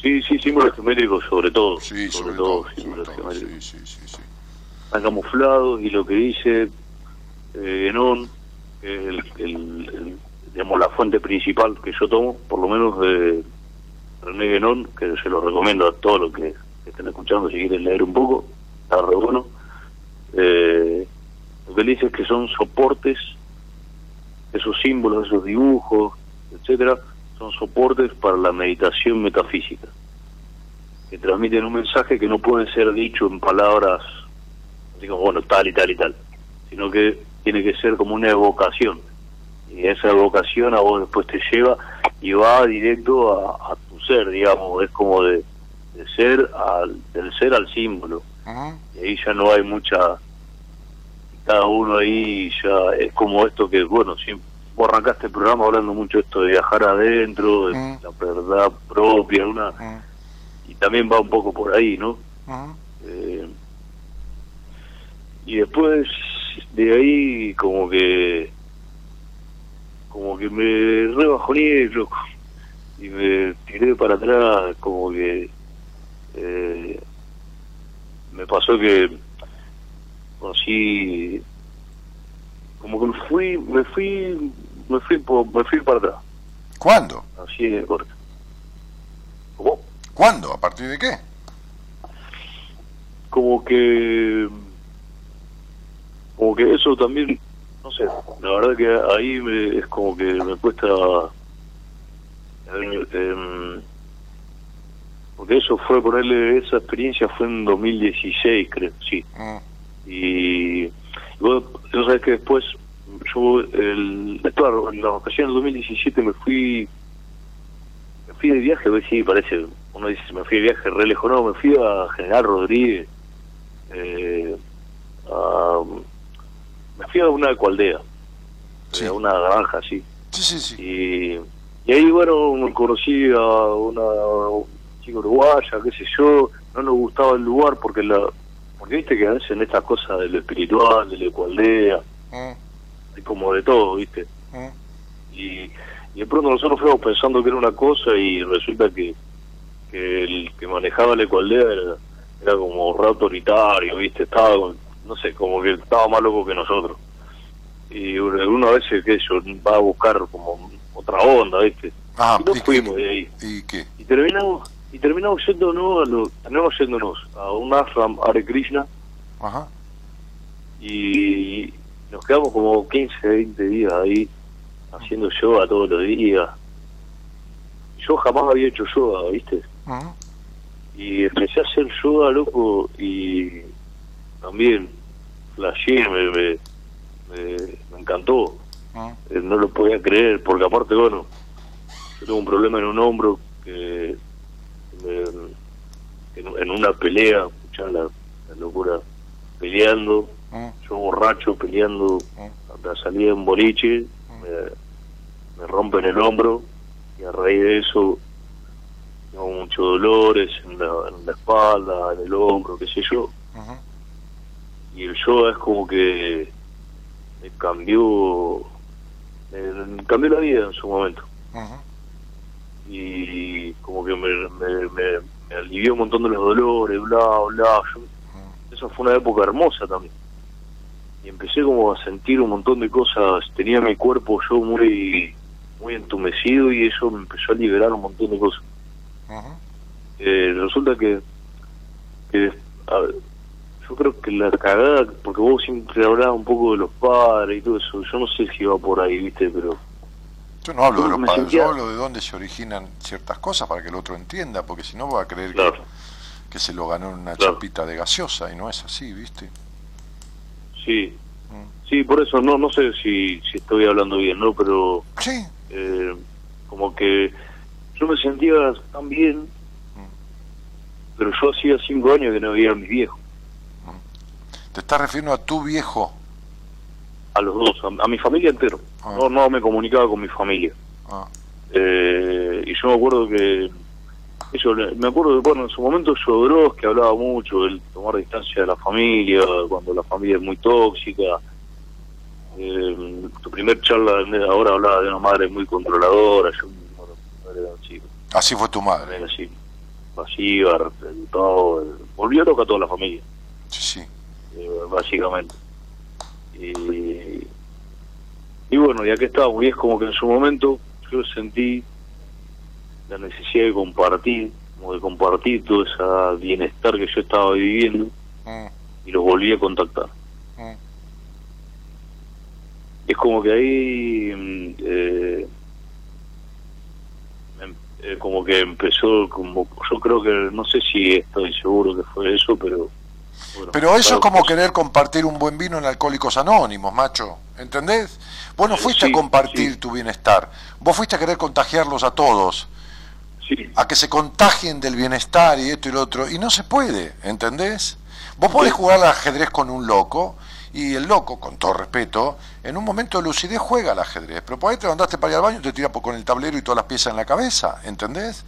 [SPEAKER 9] Sí, sí, símbolos geométricos sobre todo.
[SPEAKER 2] Sí, sobre,
[SPEAKER 9] sobre
[SPEAKER 2] todo.
[SPEAKER 9] símbolos
[SPEAKER 2] todo,
[SPEAKER 9] geométricos.
[SPEAKER 2] Sí, sí, sí, sí.
[SPEAKER 9] están camuflados y lo que dice eh, Enón, que es el, el- el- digamos, la fuente principal que yo tomo, por lo menos de René Guénon, que se lo recomiendo a todos los que, que estén escuchando si quieren leer un poco, está re bueno. Eh, lo que él dice es que son soportes, esos símbolos, esos dibujos, etcétera, son soportes para la meditación metafísica, que transmiten un mensaje que no puede ser dicho en palabras como, bueno, tal y tal y tal, sino que tiene que ser como una evocación. Y esa evocación a vos después te lleva y va directo a, a tu ser, digamos, es como de, de ser al, del ser al símbolo. Y ahí ya no hay mucha, cada uno ahí ya es como esto que, bueno, siempre, vos arrancaste el programa hablando mucho esto de viajar adentro, de
[SPEAKER 2] Mm.
[SPEAKER 9] la verdad propia, una,
[SPEAKER 2] Mm,
[SPEAKER 9] y también va un poco por ahí, ¿no?
[SPEAKER 2] ujú.
[SPEAKER 9] Eh, y después de ahí como que como que me rebajoné loco y me tiré para atrás como que eh, me pasó que así como que me fui me fui me fui me fui para atrás
[SPEAKER 2] ¿Cuándo?
[SPEAKER 9] así de corto ¿Cómo?
[SPEAKER 2] ¿Cuándo? ¿A partir de qué?
[SPEAKER 9] como que como que eso también no sé, la verdad que ahí me- es como que me cuesta... eh, em, porque eso fue, ponerle esa experiencia fue en 2016, creo, sí.
[SPEAKER 2] Mm,
[SPEAKER 9] Y, y vos, vos sabés que después, yo, el, claro, en la ocasión del 2017 me fui, me fui de viaje, pues sí, parece, uno dice, me fui de viaje re lejos, no, me fui a General Rodríguez, eh, a- me fui a una ecualdea,
[SPEAKER 2] Sí.
[SPEAKER 9] a una granja, sí.
[SPEAKER 2] Sí, sí, sí.
[SPEAKER 9] Y, y ahí, bueno, conocí a una chica uruguaya, qué sé yo, no nos gustaba el lugar porque la porque viste que a veces en estas cosas de lo espiritual, de la ecualdea,
[SPEAKER 2] Mm,
[SPEAKER 9] hay como de todo, viste.
[SPEAKER 2] mm.
[SPEAKER 9] Y, y de pronto nosotros fuimos pensando que era una cosa y resulta que, que el que manejaba la ecualdea era, era como re autoritario, viste, estaba, con- no sé, como que estaba más loco que nosotros. Y uno uno a veces, qué sé yo, va a buscar como otra onda, viste.
[SPEAKER 2] Ah,
[SPEAKER 9] y nos
[SPEAKER 2] ¿y qué-
[SPEAKER 9] fuimos de ahí.
[SPEAKER 2] ¿Y qué?
[SPEAKER 9] Y terminamos, y terminamos yéndonos a, lo- terminamos yéndonos a un ashram Hare Krishna
[SPEAKER 2] Ajá.
[SPEAKER 9] y nos quedamos como 15, 20 días ahí haciendo yoga todos los días. Yo jamás había hecho yoga, ¿viste?
[SPEAKER 2] Mm,
[SPEAKER 9] Y empecé a hacer yoga, loco, y también flashé, me, me, me- me encantó.
[SPEAKER 2] mm,
[SPEAKER 9] Eh, no lo podía creer, porque aparte, bueno, yo tengo un problema en un hombro que, me- en, en una pelea, escuchá la, la locura, peleando, yo borracho peleando
[SPEAKER 2] mm.
[SPEAKER 9] a la salida en boliche, me, me rompen el hombro y a raíz de eso tengo muchos dolores en la, en la espalda, en el hombro, qué sé yo. Y el yoga es como que me cambió, me, cambió la vida en su momento. Y como que me, me, me- me alivió un montón de los dolores, bla, bla. Yo- esa fue una época hermosa también. Y empecé como a sentir un montón de cosas. Tenía mi cuerpo yo muy muy entumecido y eso me empezó a liberar un montón de cosas. Eh, resulta que, que a ver, yo creo que la cagada, porque vos siempre hablabas un poco de los padres y todo eso, yo no sé si va por ahí, viste, pero
[SPEAKER 2] Yo no hablo de los padres,
[SPEAKER 9] sentía-
[SPEAKER 2] yo hablo de dónde se originan ciertas cosas para que el otro entienda, porque si no va a creer que, se lo ganó en una
[SPEAKER 9] Claro.
[SPEAKER 2] chapita de gaseosa y no es así, ¿viste?
[SPEAKER 9] Sí,
[SPEAKER 2] Mm.
[SPEAKER 9] sí, por eso no no sé si, si estoy hablando bien, ¿no? Pero
[SPEAKER 2] Sí,
[SPEAKER 9] eh, como que yo me sentía tan bien, pero yo hacía cinco años que no veía a mis viejos,
[SPEAKER 2] te estás refiriendo a tu viejo.
[SPEAKER 9] a los dos, a, a mi familia entero.
[SPEAKER 2] Ah.
[SPEAKER 9] No, no me comunicaba con mi familia.
[SPEAKER 2] Ah,
[SPEAKER 9] Eh, y yo me acuerdo que eso, me acuerdo que bueno en su momento Jodorowsky que hablaba mucho del tomar distancia de la familia cuando la familia es muy tóxica Eh, tu primer charla ahora hablaba de una madre muy controladora yo madre era así,
[SPEAKER 2] así fue tu madre.
[SPEAKER 9] así pasiva todo volvió loca a toda la familia
[SPEAKER 2] Sí, sí.
[SPEAKER 9] eh, básicamente. Y, y bueno, y aquí estamos, y es como que en su momento yo sentí la necesidad de compartir, como de compartir todo ese bienestar que yo estaba viviendo
[SPEAKER 2] Mm,
[SPEAKER 9] y los volví a contactar.
[SPEAKER 2] mm.
[SPEAKER 9] Es como que ahí, mm, eh, em- eh, como que empezó, como yo creo que, no sé si estoy seguro que fue eso, pero... bueno,
[SPEAKER 2] Pero eso es como
[SPEAKER 9] pues,
[SPEAKER 2] querer compartir un buen vino en Alcohólicos Anónimos, macho. ¿Entendés? Vos no
[SPEAKER 9] Eh,
[SPEAKER 2] fuiste
[SPEAKER 9] sí,
[SPEAKER 2] a compartir
[SPEAKER 9] sí.
[SPEAKER 2] tu bienestar. Vos fuiste a querer contagiarlos a todos.
[SPEAKER 9] Sí,
[SPEAKER 2] A que se contagien del bienestar y esto y lo otro. Y no se puede, ¿entendés? Vos podés jugar al ajedrez con un loco. Y el loco, con todo respeto, en un momento de lucidez juega al ajedrez. Pero por ahí te mandaste para ir al baño y te tira con el tablero y todas las piezas en la cabeza. ¿Entendés?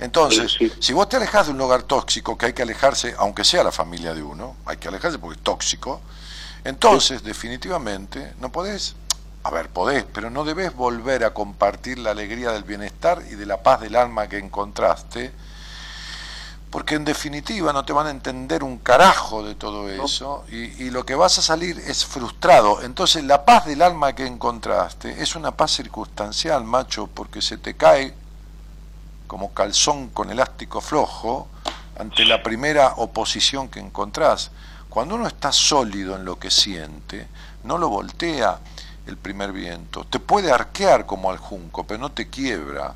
[SPEAKER 2] Entonces,
[SPEAKER 9] Sí, sí.
[SPEAKER 2] si vos te alejas de un lugar tóxico, que hay que alejarse, aunque sea la familia de uno, hay que alejarse porque es tóxico, entonces definitivamente no podés, a ver, podés, pero no debes volver a compartir la alegría del bienestar y de la paz del alma que encontraste, porque en definitiva no te van a entender un carajo de todo eso y, y lo que vas a salir es frustrado. Entonces la paz del alma que encontraste es una paz circunstancial, macho, porque se te cae como calzón con elástico flojo ante la primera oposición que encontrás. Cuando uno está sólido en lo que siente, no lo voltea el primer viento. Te puede arquear como al junco, pero no te quiebra.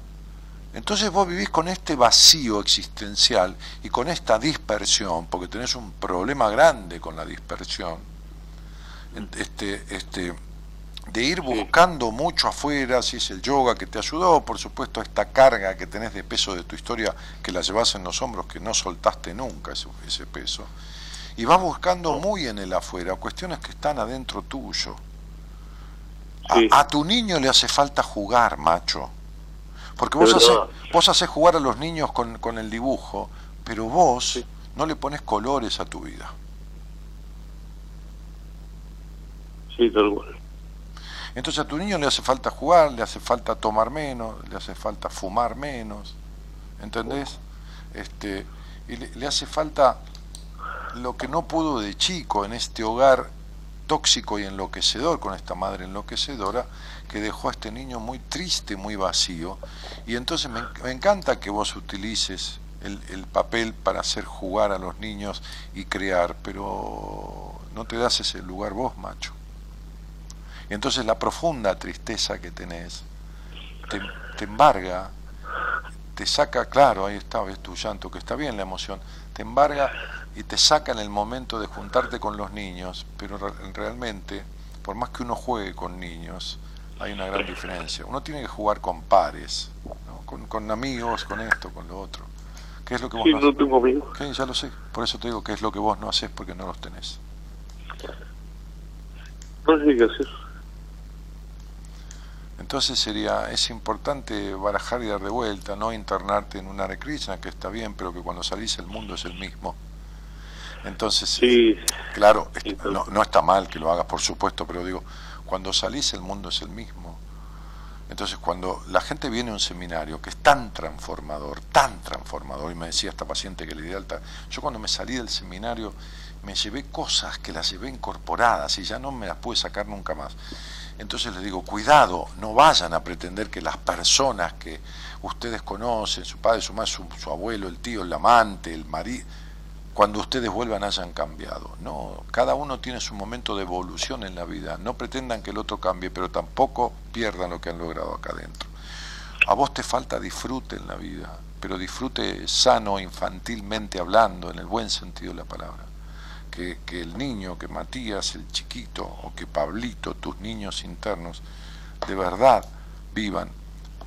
[SPEAKER 2] Entonces vos vivís con este vacío existencial y con esta dispersión, porque tenés un problema grande con la dispersión, este, este, de ir buscando mucho afuera, si es el yoga que te ayudó, por supuesto esta carga que tenés de peso de tu historia, que la llevas en los hombros, que no soltaste nunca ese, ese peso, y vas buscando muy en el afuera, cuestiones que están adentro tuyo. A,
[SPEAKER 9] Sí.
[SPEAKER 2] a tu niño le hace falta jugar, macho. Porque vos
[SPEAKER 9] Es
[SPEAKER 2] haces, vos haces jugar a los niños con, con el dibujo, pero vos no le pones colores a tu vida.
[SPEAKER 9] Sí, tal cual.
[SPEAKER 2] Entonces a tu niño le hace falta jugar, le hace falta tomar menos, le hace falta fumar menos, ¿entendés? Este, y le, le hace falta lo que no pudo de chico en este hogar tóxico y enloquecedor, con esta madre enloquecedora, que dejó a este niño muy triste, muy vacío. Y entonces me, encanta que vos utilices el, el papel para hacer jugar a los niños y crear, pero no te das ese lugar vos, macho. Y entonces la profunda tristeza que tenés te, te embarga, te saca, claro, ahí está, ves tu llanto, que está bien la emoción, te embarga y te saca en el momento de juntarte con los niños, pero re- realmente, por más que uno juegue con niños, hay una gran diferencia. Uno tiene que jugar con pares, ¿no? con, con amigos, con esto, con lo otro. ¿Qué es lo que vos
[SPEAKER 9] Sí,
[SPEAKER 2] no
[SPEAKER 9] no tengo amigos.
[SPEAKER 2] Sí, ya lo sé, por eso te digo que es lo que vos no haces porque no los tenés.
[SPEAKER 9] No sé qué hacer.
[SPEAKER 2] Entonces sería, es importante barajar y dar de vuelta, no internarte en un Hare Krishna, que está bien, pero que cuando salís el mundo es el mismo. Entonces,
[SPEAKER 9] Sí,
[SPEAKER 2] claro, es-
[SPEAKER 9] Sí, claro.
[SPEAKER 2] no, no está mal que lo hagas, por supuesto, pero digo, cuando salís el mundo es el mismo. Entonces, cuando la gente viene a un seminario que es tan transformador, tan transformador, y me decía esta paciente que le di alta, yo cuando me salí del seminario me llevé cosas que las llevé incorporadas y ya no me las pude sacar nunca más. Entonces les digo, cuidado, no vayan a pretender que las personas que ustedes conocen, su padre, su madre, su, su abuelo, el tío, el amante, el marido, cuando ustedes vuelvan hayan cambiado. No, cada uno tiene su momento de evolución en la vida. No pretendan que el otro cambie, pero tampoco pierdan lo que han logrado acá adentro. A vos te falta disfrute en la vida, pero disfrute sano, infantilmente hablando, en el buen sentido de la palabra. Que, que el niño, que Matías, el chiquito, o que Pablito, tus niños internos, de verdad vivan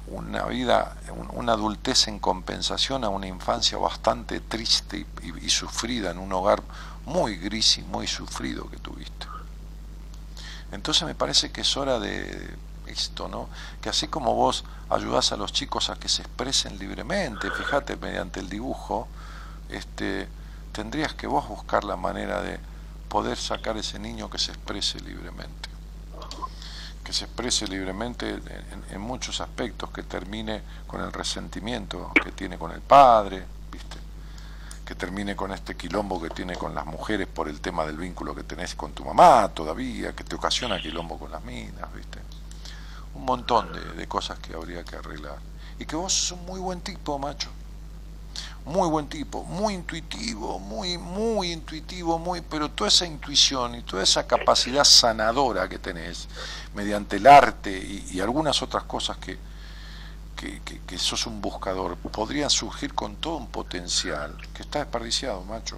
[SPEAKER 2] una vida, un- una adultez en compensación a una infancia bastante triste y, y- y sufrida en un hogar muy gris y muy sufrido que tuviste. Entonces me parece que es hora de esto, ¿no? Que así como vos ayudás a los chicos a que se expresen libremente, fíjate, mediante el dibujo, este, tendrías que vos buscar la manera de poder sacar ese niño que se exprese libremente que se exprese libremente en, muchos aspectos, que termine con el resentimiento que tiene con el padre, ¿viste? que termine con este quilombo que tiene con las mujeres por el tema del vínculo que tenés con tu mamá todavía, que te ocasiona quilombo con las minas, ¿viste? Un montón de, de cosas que habría que arreglar. Y que vos sos un muy buen tipo, macho. Muy buen tipo, muy intuitivo, muy, muy intuitivo, muy, pero toda esa intuición y toda esa capacidad sanadora que tenés mediante el arte y, algunas otras cosas que, que, que- que sos un buscador, podrían surgir con todo un potencial que está desperdiciado, macho.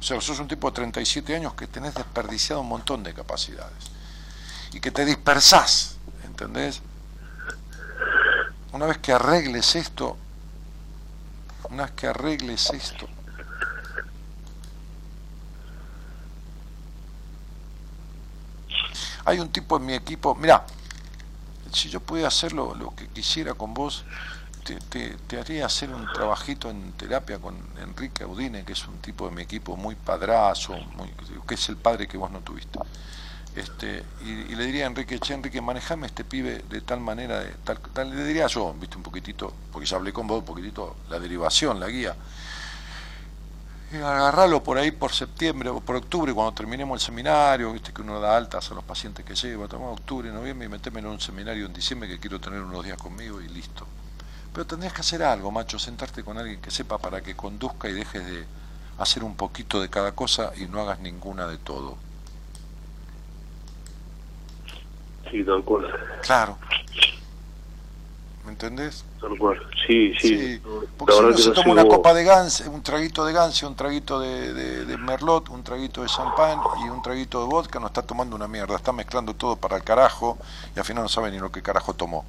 [SPEAKER 2] O sea, sos un tipo de 37 años que tenés desperdiciado un montón de capacidades y que te dispersás, ¿entendés? Una vez que arregles esto, que arregles esto, hay un tipo en mi equipo, mira, si yo pudiera hacer lo, lo que quisiera con vos, te, te- te haría hacer un trabajito en terapia con Enrique Audine, que es un tipo de mi equipo muy padrazo, muy, que es el padre que vos no tuviste. Este, y, y le diría a Enrique, che, Enrique, manejame este pibe de tal manera, tal, tal- le diría yo, viste, un poquitito, porque ya hablé con vos, un poquitito la derivación, la guía. Y agarrarlo por ahí por septiembre o por octubre, cuando terminemos el seminario, viste que uno da altas a los pacientes que lleva, tomar octubre, noviembre y meterme en un seminario en diciembre que quiero tener unos días conmigo y listo. Pero tendrías que hacer algo, macho, sentarte con alguien que sepa para que conduzca y dejes de hacer un poquito de cada cosa y no hagas ninguna de todo.
[SPEAKER 9] Sí, tal cual.
[SPEAKER 2] Claro. ¿Me entendés?
[SPEAKER 9] Tal cual. Sí, sí.
[SPEAKER 2] Porque
[SPEAKER 9] la
[SPEAKER 2] si uno se toma una copa de Gance, un traguito de Gance, un traguito de, de- de Merlot, un traguito de champán y un traguito de vodka, no está tomando una mierda, está mezclando todo para el carajo y al final no sabe ni lo que carajo tomó.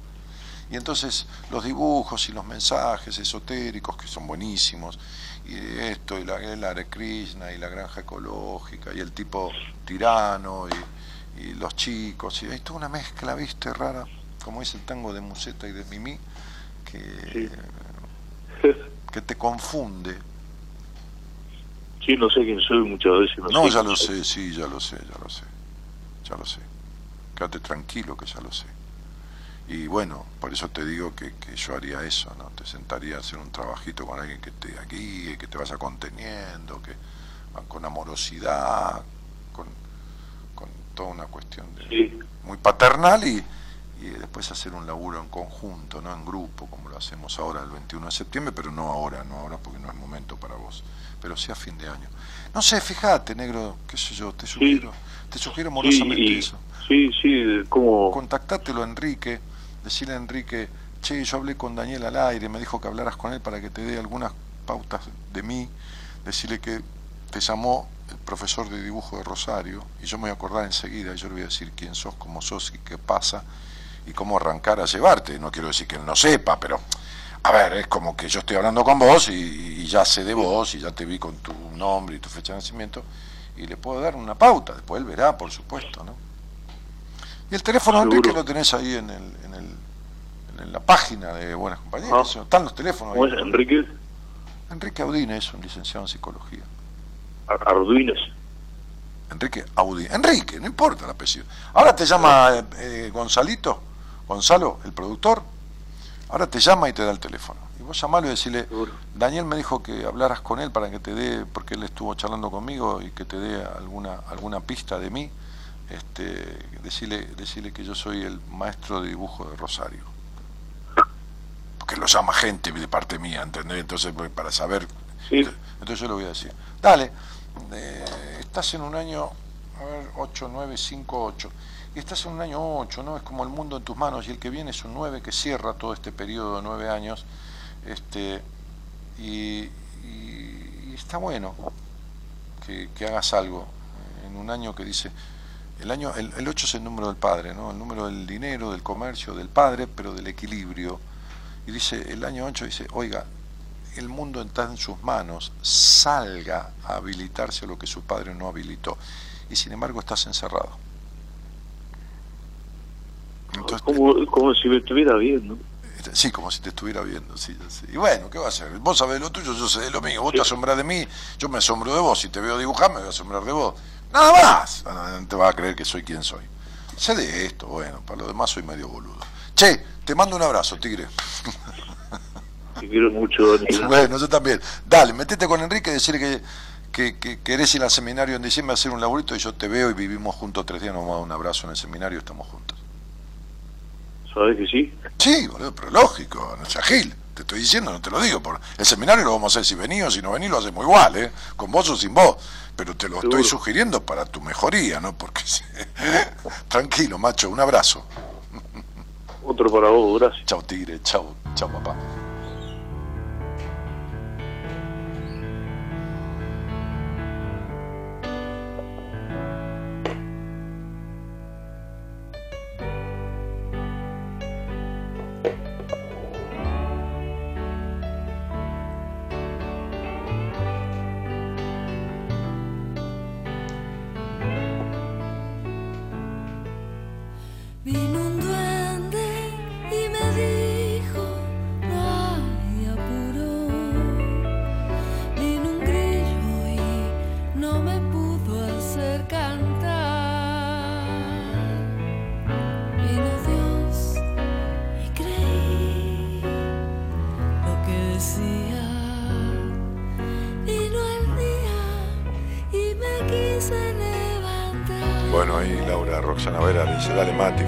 [SPEAKER 2] Y entonces los dibujos y los mensajes esotéricos que son buenísimos, y esto, y la, el Hare Krishna, y la granja ecológica, y el tipo tirano, y, y los chicos, y hay toda una mezcla, viste, rara, como es el tango de Museta y de Mimi, que, que te confunde.
[SPEAKER 9] Sí, no sé quién soy muchas veces. No,
[SPEAKER 2] No,
[SPEAKER 9] sé
[SPEAKER 2] ya lo
[SPEAKER 9] soy.
[SPEAKER 2] sé, sí, ya lo sé, ya lo sé, ya lo sé. Quédate tranquilo que ya lo sé. Y bueno, por eso te digo que, que yo haría eso, ¿no? Te sentaría a hacer un trabajito con alguien que te guíe, que te vaya conteniendo, que con amorosidad, con toda una cuestión de,
[SPEAKER 9] Sí,
[SPEAKER 2] muy paternal y, y después hacer un laburo en conjunto, no en grupo, como lo hacemos ahora el 21 de septiembre, pero no ahora, no ahora porque no es momento para vos, pero sí a fin de año. No sé, fíjate, negro, qué sé yo, te sugiero, te sugiero amorosamente
[SPEAKER 9] sí,
[SPEAKER 2] eso.
[SPEAKER 9] sí, sí, como...
[SPEAKER 2] Contactátelo a Enrique, decirle a Enrique, che, yo hablé con Daniel al aire, me dijo que hablaras con él para que te dé algunas pautas de mí, decirle que te llamó profesor de dibujo de Rosario, y yo me voy a acordar enseguida, y yo le voy a decir quién sos, cómo sos y qué pasa, y cómo arrancar a llevarte. No quiero decir que él no sepa, pero, a ver, es como que yo estoy hablando con vos y, y ya sé de vos, y ya te vi con tu nombre y tu fecha de nacimiento, y le puedo dar una pauta, después él verá, por supuesto, ¿no? Y el teléfono de
[SPEAKER 9] Seguro.
[SPEAKER 2] Enrique lo tenés ahí en, el, en, el, en la página de Buenas Compañías.
[SPEAKER 9] Ah.
[SPEAKER 2] Están los teléfonos
[SPEAKER 9] ¿Cómo
[SPEAKER 2] ahí.
[SPEAKER 9] es? Enrique
[SPEAKER 2] Enrique Audine es un licenciado en psicología.
[SPEAKER 9] Ar- Arduines.
[SPEAKER 2] Enrique Audine. Enrique, no importa el apellido. Ahora te llama eh, Gonzalito, Gonzalo, el productor. Ahora te llama y te da el teléfono. Y vos llamalo y decirle. Daniel me dijo que hablaras con él para que te dé, porque él estuvo charlando conmigo y que te dé alguna, alguna pista de mí. Este, decirle, decirle que yo soy el maestro de dibujo de Rosario. Porque lo llama gente de parte mía, ¿entendés? Entonces, pues, para saber.
[SPEAKER 9] Sí.
[SPEAKER 2] Entonces yo le voy a decir, dale, eh, estás en un año, a ver, 8, 9, 5, 8. Y estás en un año 8, ¿no? Es como el mundo en tus manos y el que viene es un 9 que cierra todo este periodo de 9 años. Este, y, está bueno que, que hagas algo en un año que dice, el año el, el 8 es el número del padre, ¿no? El número del dinero, del comercio, del padre, pero del equilibrio. Y dice, el año 8 dice, oiga, el mundo está en sus manos, salga a habilitarse lo que su padre no habilitó. Y sin embargo estás encerrado. Entonces,
[SPEAKER 9] Como, como si me estuviera viendo.
[SPEAKER 2] Sí, como si te estuviera viendo, sí, sí. Y bueno, ¿qué va a hacer? Vos sabés lo tuyo, yo sé de lo mío. Vos te asombras de mí, yo me asombro de vos. Si te veo dibujar, me voy a asombrar de vos. Nada más. No te vas a creer que soy quien soy. Sé de esto, bueno, para lo demás soy medio boludo. Che, te mando un abrazo, tigre.
[SPEAKER 9] Te quiero mucho, Daniel.
[SPEAKER 2] Bueno, yo también. Dale, metete con Enrique y decirle que, que, que querés ir al seminario en diciembre a hacer un laburito y yo te veo y vivimos juntos tres días, nos vamos a dar un abrazo en el seminario y estamos juntos.
[SPEAKER 9] ¿Sabes que sí?
[SPEAKER 2] Sí, boludo, pero lógico, no seas gil. Te estoy diciendo, no te lo digo. Por el seminario lo vamos a hacer si venís o si no venís, lo hacemos igual, ¿eh? Con vos o sin vos. Pero te lo
[SPEAKER 9] Seguro.
[SPEAKER 2] estoy sugiriendo para tu mejoría, ¿no? Porque... Tranquilo, macho, un abrazo.
[SPEAKER 9] Otro para vos, gracias.
[SPEAKER 2] Chao, tigre, chao, chao, papá.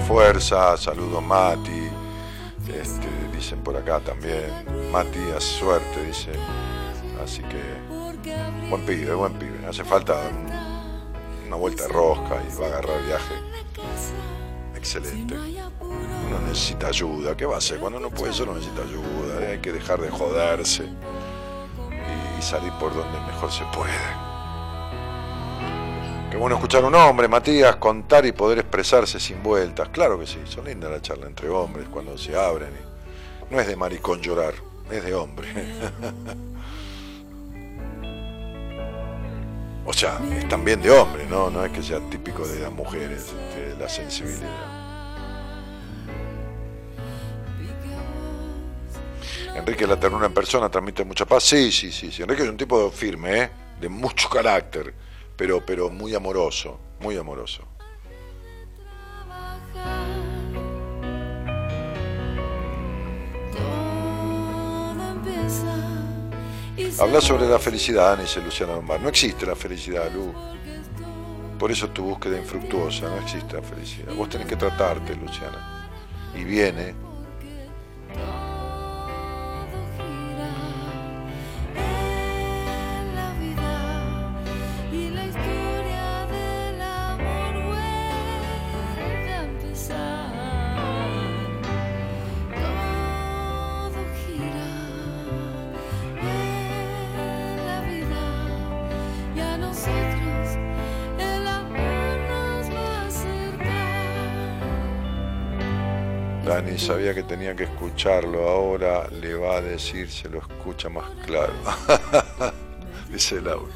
[SPEAKER 2] Fuerza, saludos Mati. Este, dicen por acá también, Matías, suerte, dice. Así que, buen pibe, buen pibe. Hace falta un- una vuelta de rosca y va a agarrar viaje. excelente. Uno necesita ayuda. ¿Qué va a hacer? Cuando uno puede solo necesita ayuda. Hay que dejar de joderse y salir por donde mejor se puede. Qué bueno escuchar a un hombre, Matías, contar y poder expresarse sin vueltas. Claro que sí, son lindas la charla entre hombres cuando se abren. No es de maricón llorar, es de hombre. O sea, es también de hombre, ¿no? No es que sea típico de las mujeres, este, la sensibilidad. Enrique la ternura en persona transmite mucha paz. Sí, sí, sí, sí. Enrique es un tipo firme, ¿eh? de mucho carácter, pero, pero muy amoroso, muy amoroso. Habla sobre la felicidad, dice Luciana Lombard. No existe la felicidad, Lu. Por eso tu búsqueda infructuosa, no existe la felicidad. Vos tenés que tratarte, Luciana. Y viene. Sabía que tenía que escucharlo, ahora le va a decir, se lo escucha más claro. dice Laura.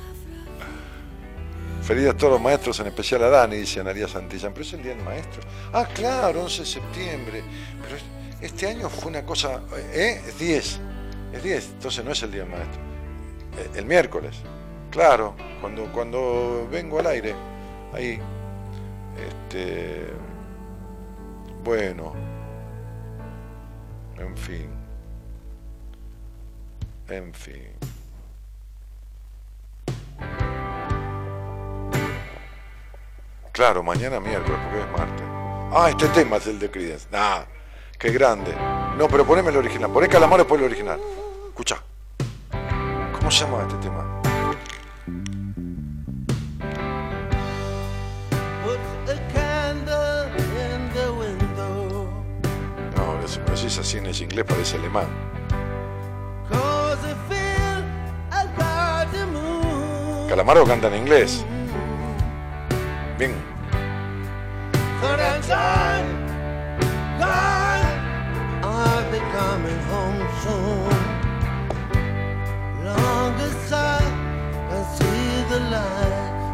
[SPEAKER 2] Feliz a todos los maestros, en especial a Dani, dice Analia Santillán. Pero es el día del maestro. Ah, claro, 11 de septiembre. Pero es- este año fue una cosa. ¿Eh? Es 10. Es 10, entonces no es el día del maestro. Eh, El miércoles. Claro, cuando, cuando vengo al aire. Ahí. Este. Bueno. En fin. En fin. Claro, mañana miércoles, porque es martes. Ah, este tema es el de Creedence. Nah, qué grande. No, pero poneme el original. Poné Calamar después el original. Escucha. ¿Cómo se llama este tema? Decís así en ese inglés parece alemán. Calamaro canta en inglés. Bien.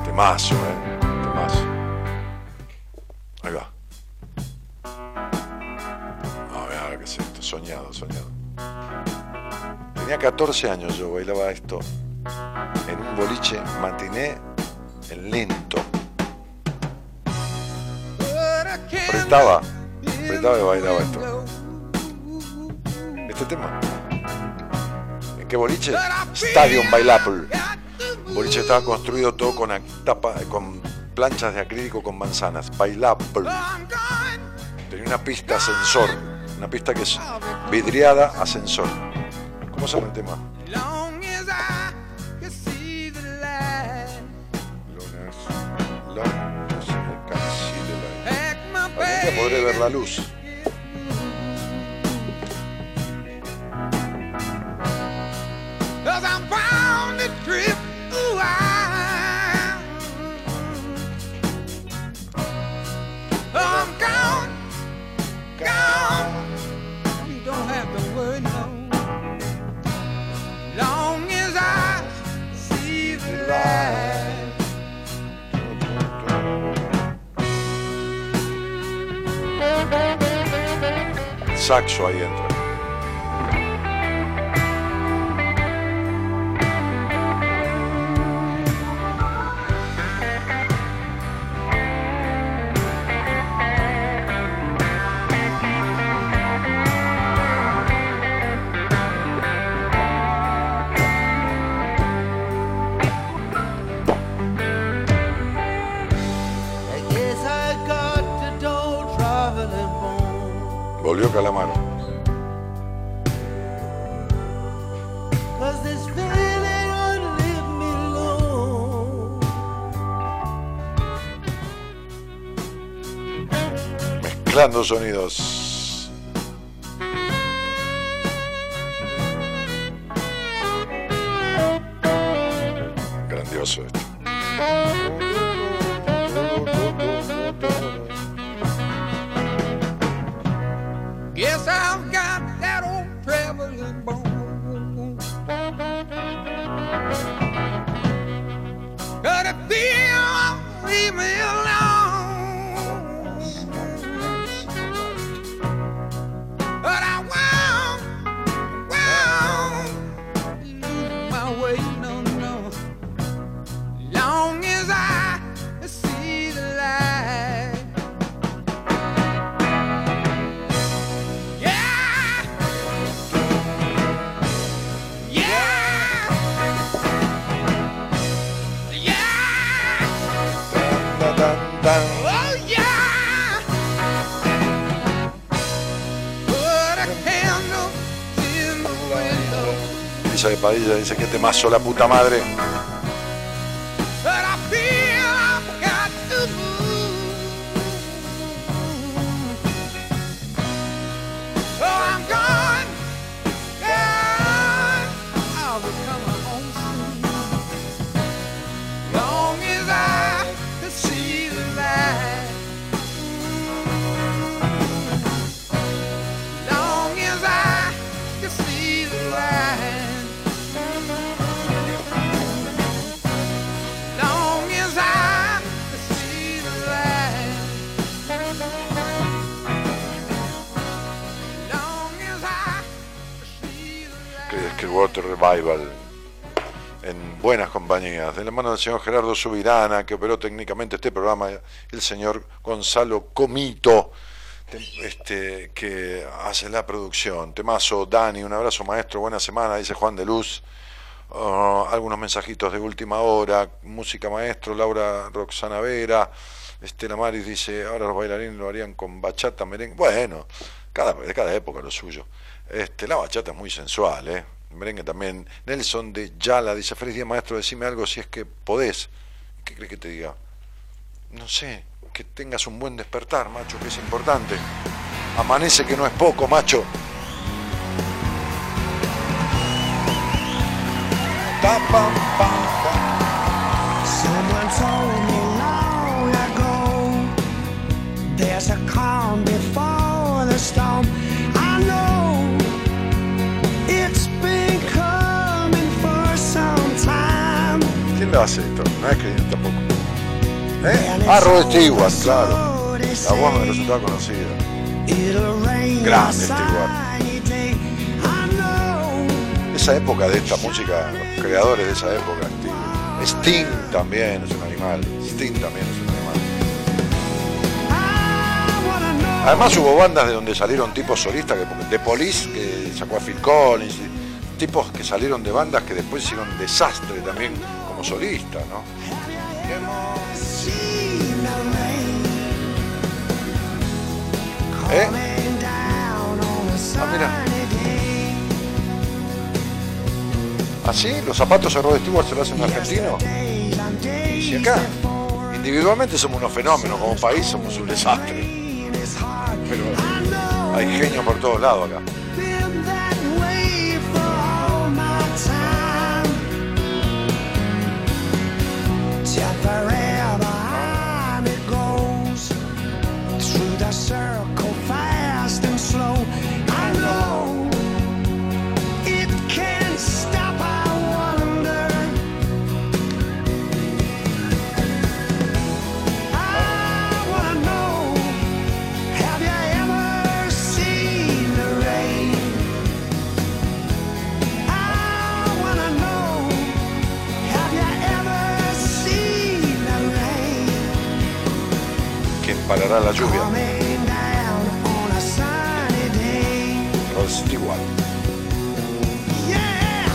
[SPEAKER 2] Temazo, eh. Temazo. Ahí va. Soñado, soñado. Tenía 14 años yo, bailaba esto en un boliche matiné en lento. Apretaba, apretaba y bailaba esto. Este tema. ¿En qué boliche? Stadium Bailable. Boliche estaba construido todo con, tapa, con planchas de acrílico con manzanas. Bailable. Tenía una pista ascensor. Una pista que es vidriada ascensor. ¿Cómo se llama el tema? Algún día podré ver la luz.
[SPEAKER 10] Don't have to worry no. Long as I see the light.
[SPEAKER 2] Saxo ahí entra. Volvió Calamaro. Mezclando sonidos. Grandioso esto. Dice que temazo la puta madre. Mano señor Gerardo Subirana, que operó técnicamente este programa, el señor Gonzalo Comito, te- este, que hace la producción. Temazo, Dani, un abrazo maestro, buena semana, dice Juan de Luz. Ah, algunos mensajitos de última hora, música maestro, Laura Roxana Vera, Estela Maris dice, ahora los bailarines lo harían con bachata, merengue. Bueno, cada, de cada época lo suyo. Este, la bachata es muy sensual, ¿eh? Merengue también. Nelson de Yala dice, feliz día maestro, decime algo si es que podés. ¿Qué crees que te diga? No sé, que tengas un buen despertar, macho, que es importante. Amanece que no es poco, macho.
[SPEAKER 11] Time.
[SPEAKER 2] ¿Quién lo hace esto? No es que yo tampoco. ¿Eh? Ah, Rod Stewart, claro. La voz me resultaba conocida. Grande Stewart.
[SPEAKER 11] know
[SPEAKER 2] Esa época de esta música, los creadores de esa época. Sting, Sting también es un animal. Sting también es un animal. Además hubo bandas de donde salieron tipos solistas, que, de Police, que sacó a Phil Collins, tipos que salieron de bandas que después hicieron desastre también como solistas, ¿no? ¿Eh?
[SPEAKER 11] a
[SPEAKER 2] Ah, mira. ¿Así? ¿Los zapatos de Rod Stewart se lo hacen argentino? Y acá, individualmente somos unos fenómenos, como país somos un desastre. Pero hay genios por todos lados acá.
[SPEAKER 11] It's yet forever and it goes through the surface. Day?
[SPEAKER 2] Rod Stewart.
[SPEAKER 11] Yeah.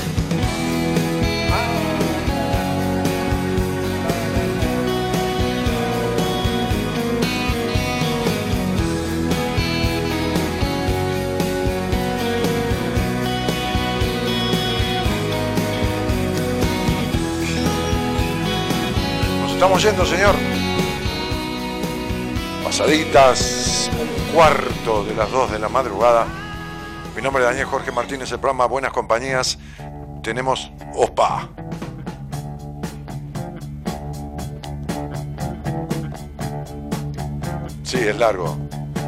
[SPEAKER 2] Nos estamos yendo, señor. Pasaditas, un cuarto de las 2 de la madrugada. Mi nombre es Daniel Jorge Martínez, el programa Buenas Compañías. Tenemos OPA. Sí, es largo.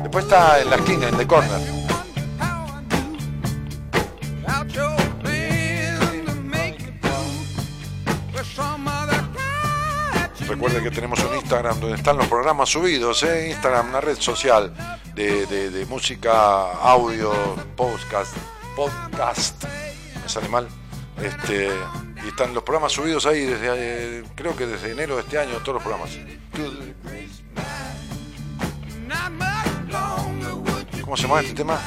[SPEAKER 2] Después está en la esquina, en The Corner. Instagram donde están los programas subidos, ¿eh? Instagram, una red social de, música, audio, podcast, podcast, me sale mal. Este, y están los programas subidos ahí desde, eh, creo que desde enero de este año, todos los programas. ¿Cómo se llama este tema?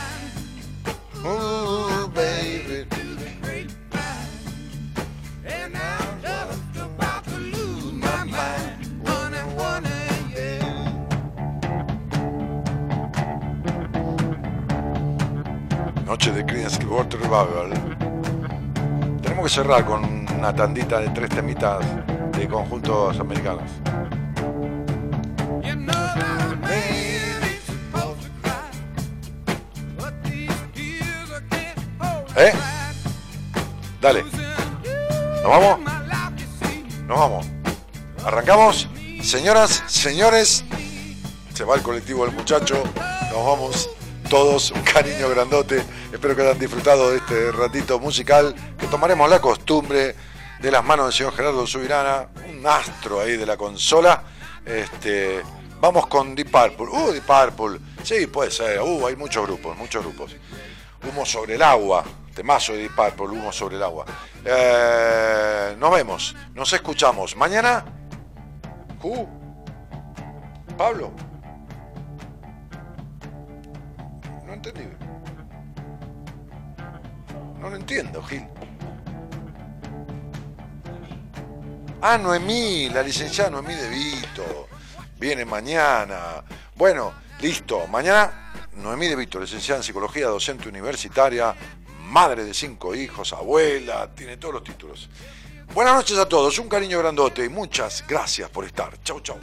[SPEAKER 2] Noche de Creedence Clearwater Revival. Tenemos que cerrar con una tandita de tres temitas de conjuntos americanos. ¿Eh? Dale, ¿nos vamos? Nos vamos. Arrancamos. Señoras, señores, se va el colectivo del muchacho. Nos vamos todos. Un cariño grandote. Espero que hayan disfrutado de este ratito musical. Que tomaremos la costumbre de las manos del señor Gerardo Subirana, un astro ahí de la consola. Este, vamos con Deep Purple. Uh, Deep Purple. Sí, puede ser. Uh, hay muchos grupos, muchos grupos. Humo sobre el agua. Temazo de Deep Purple, Humo sobre el agua. Eh, nos vemos, nos escuchamos. Mañana. Uh, Pablo. Entendí. No lo entiendo, Gil. Ah, Noemí, la licenciada Noemí de Vito. Viene mañana. Bueno, listo. Mañana Noemí de Vito, licenciada en psicología, docente universitaria, madre de cinco hijos, abuela, tiene todos los títulos. Buenas noches a todos, un cariño grandote y muchas gracias por estar. Chau, chau.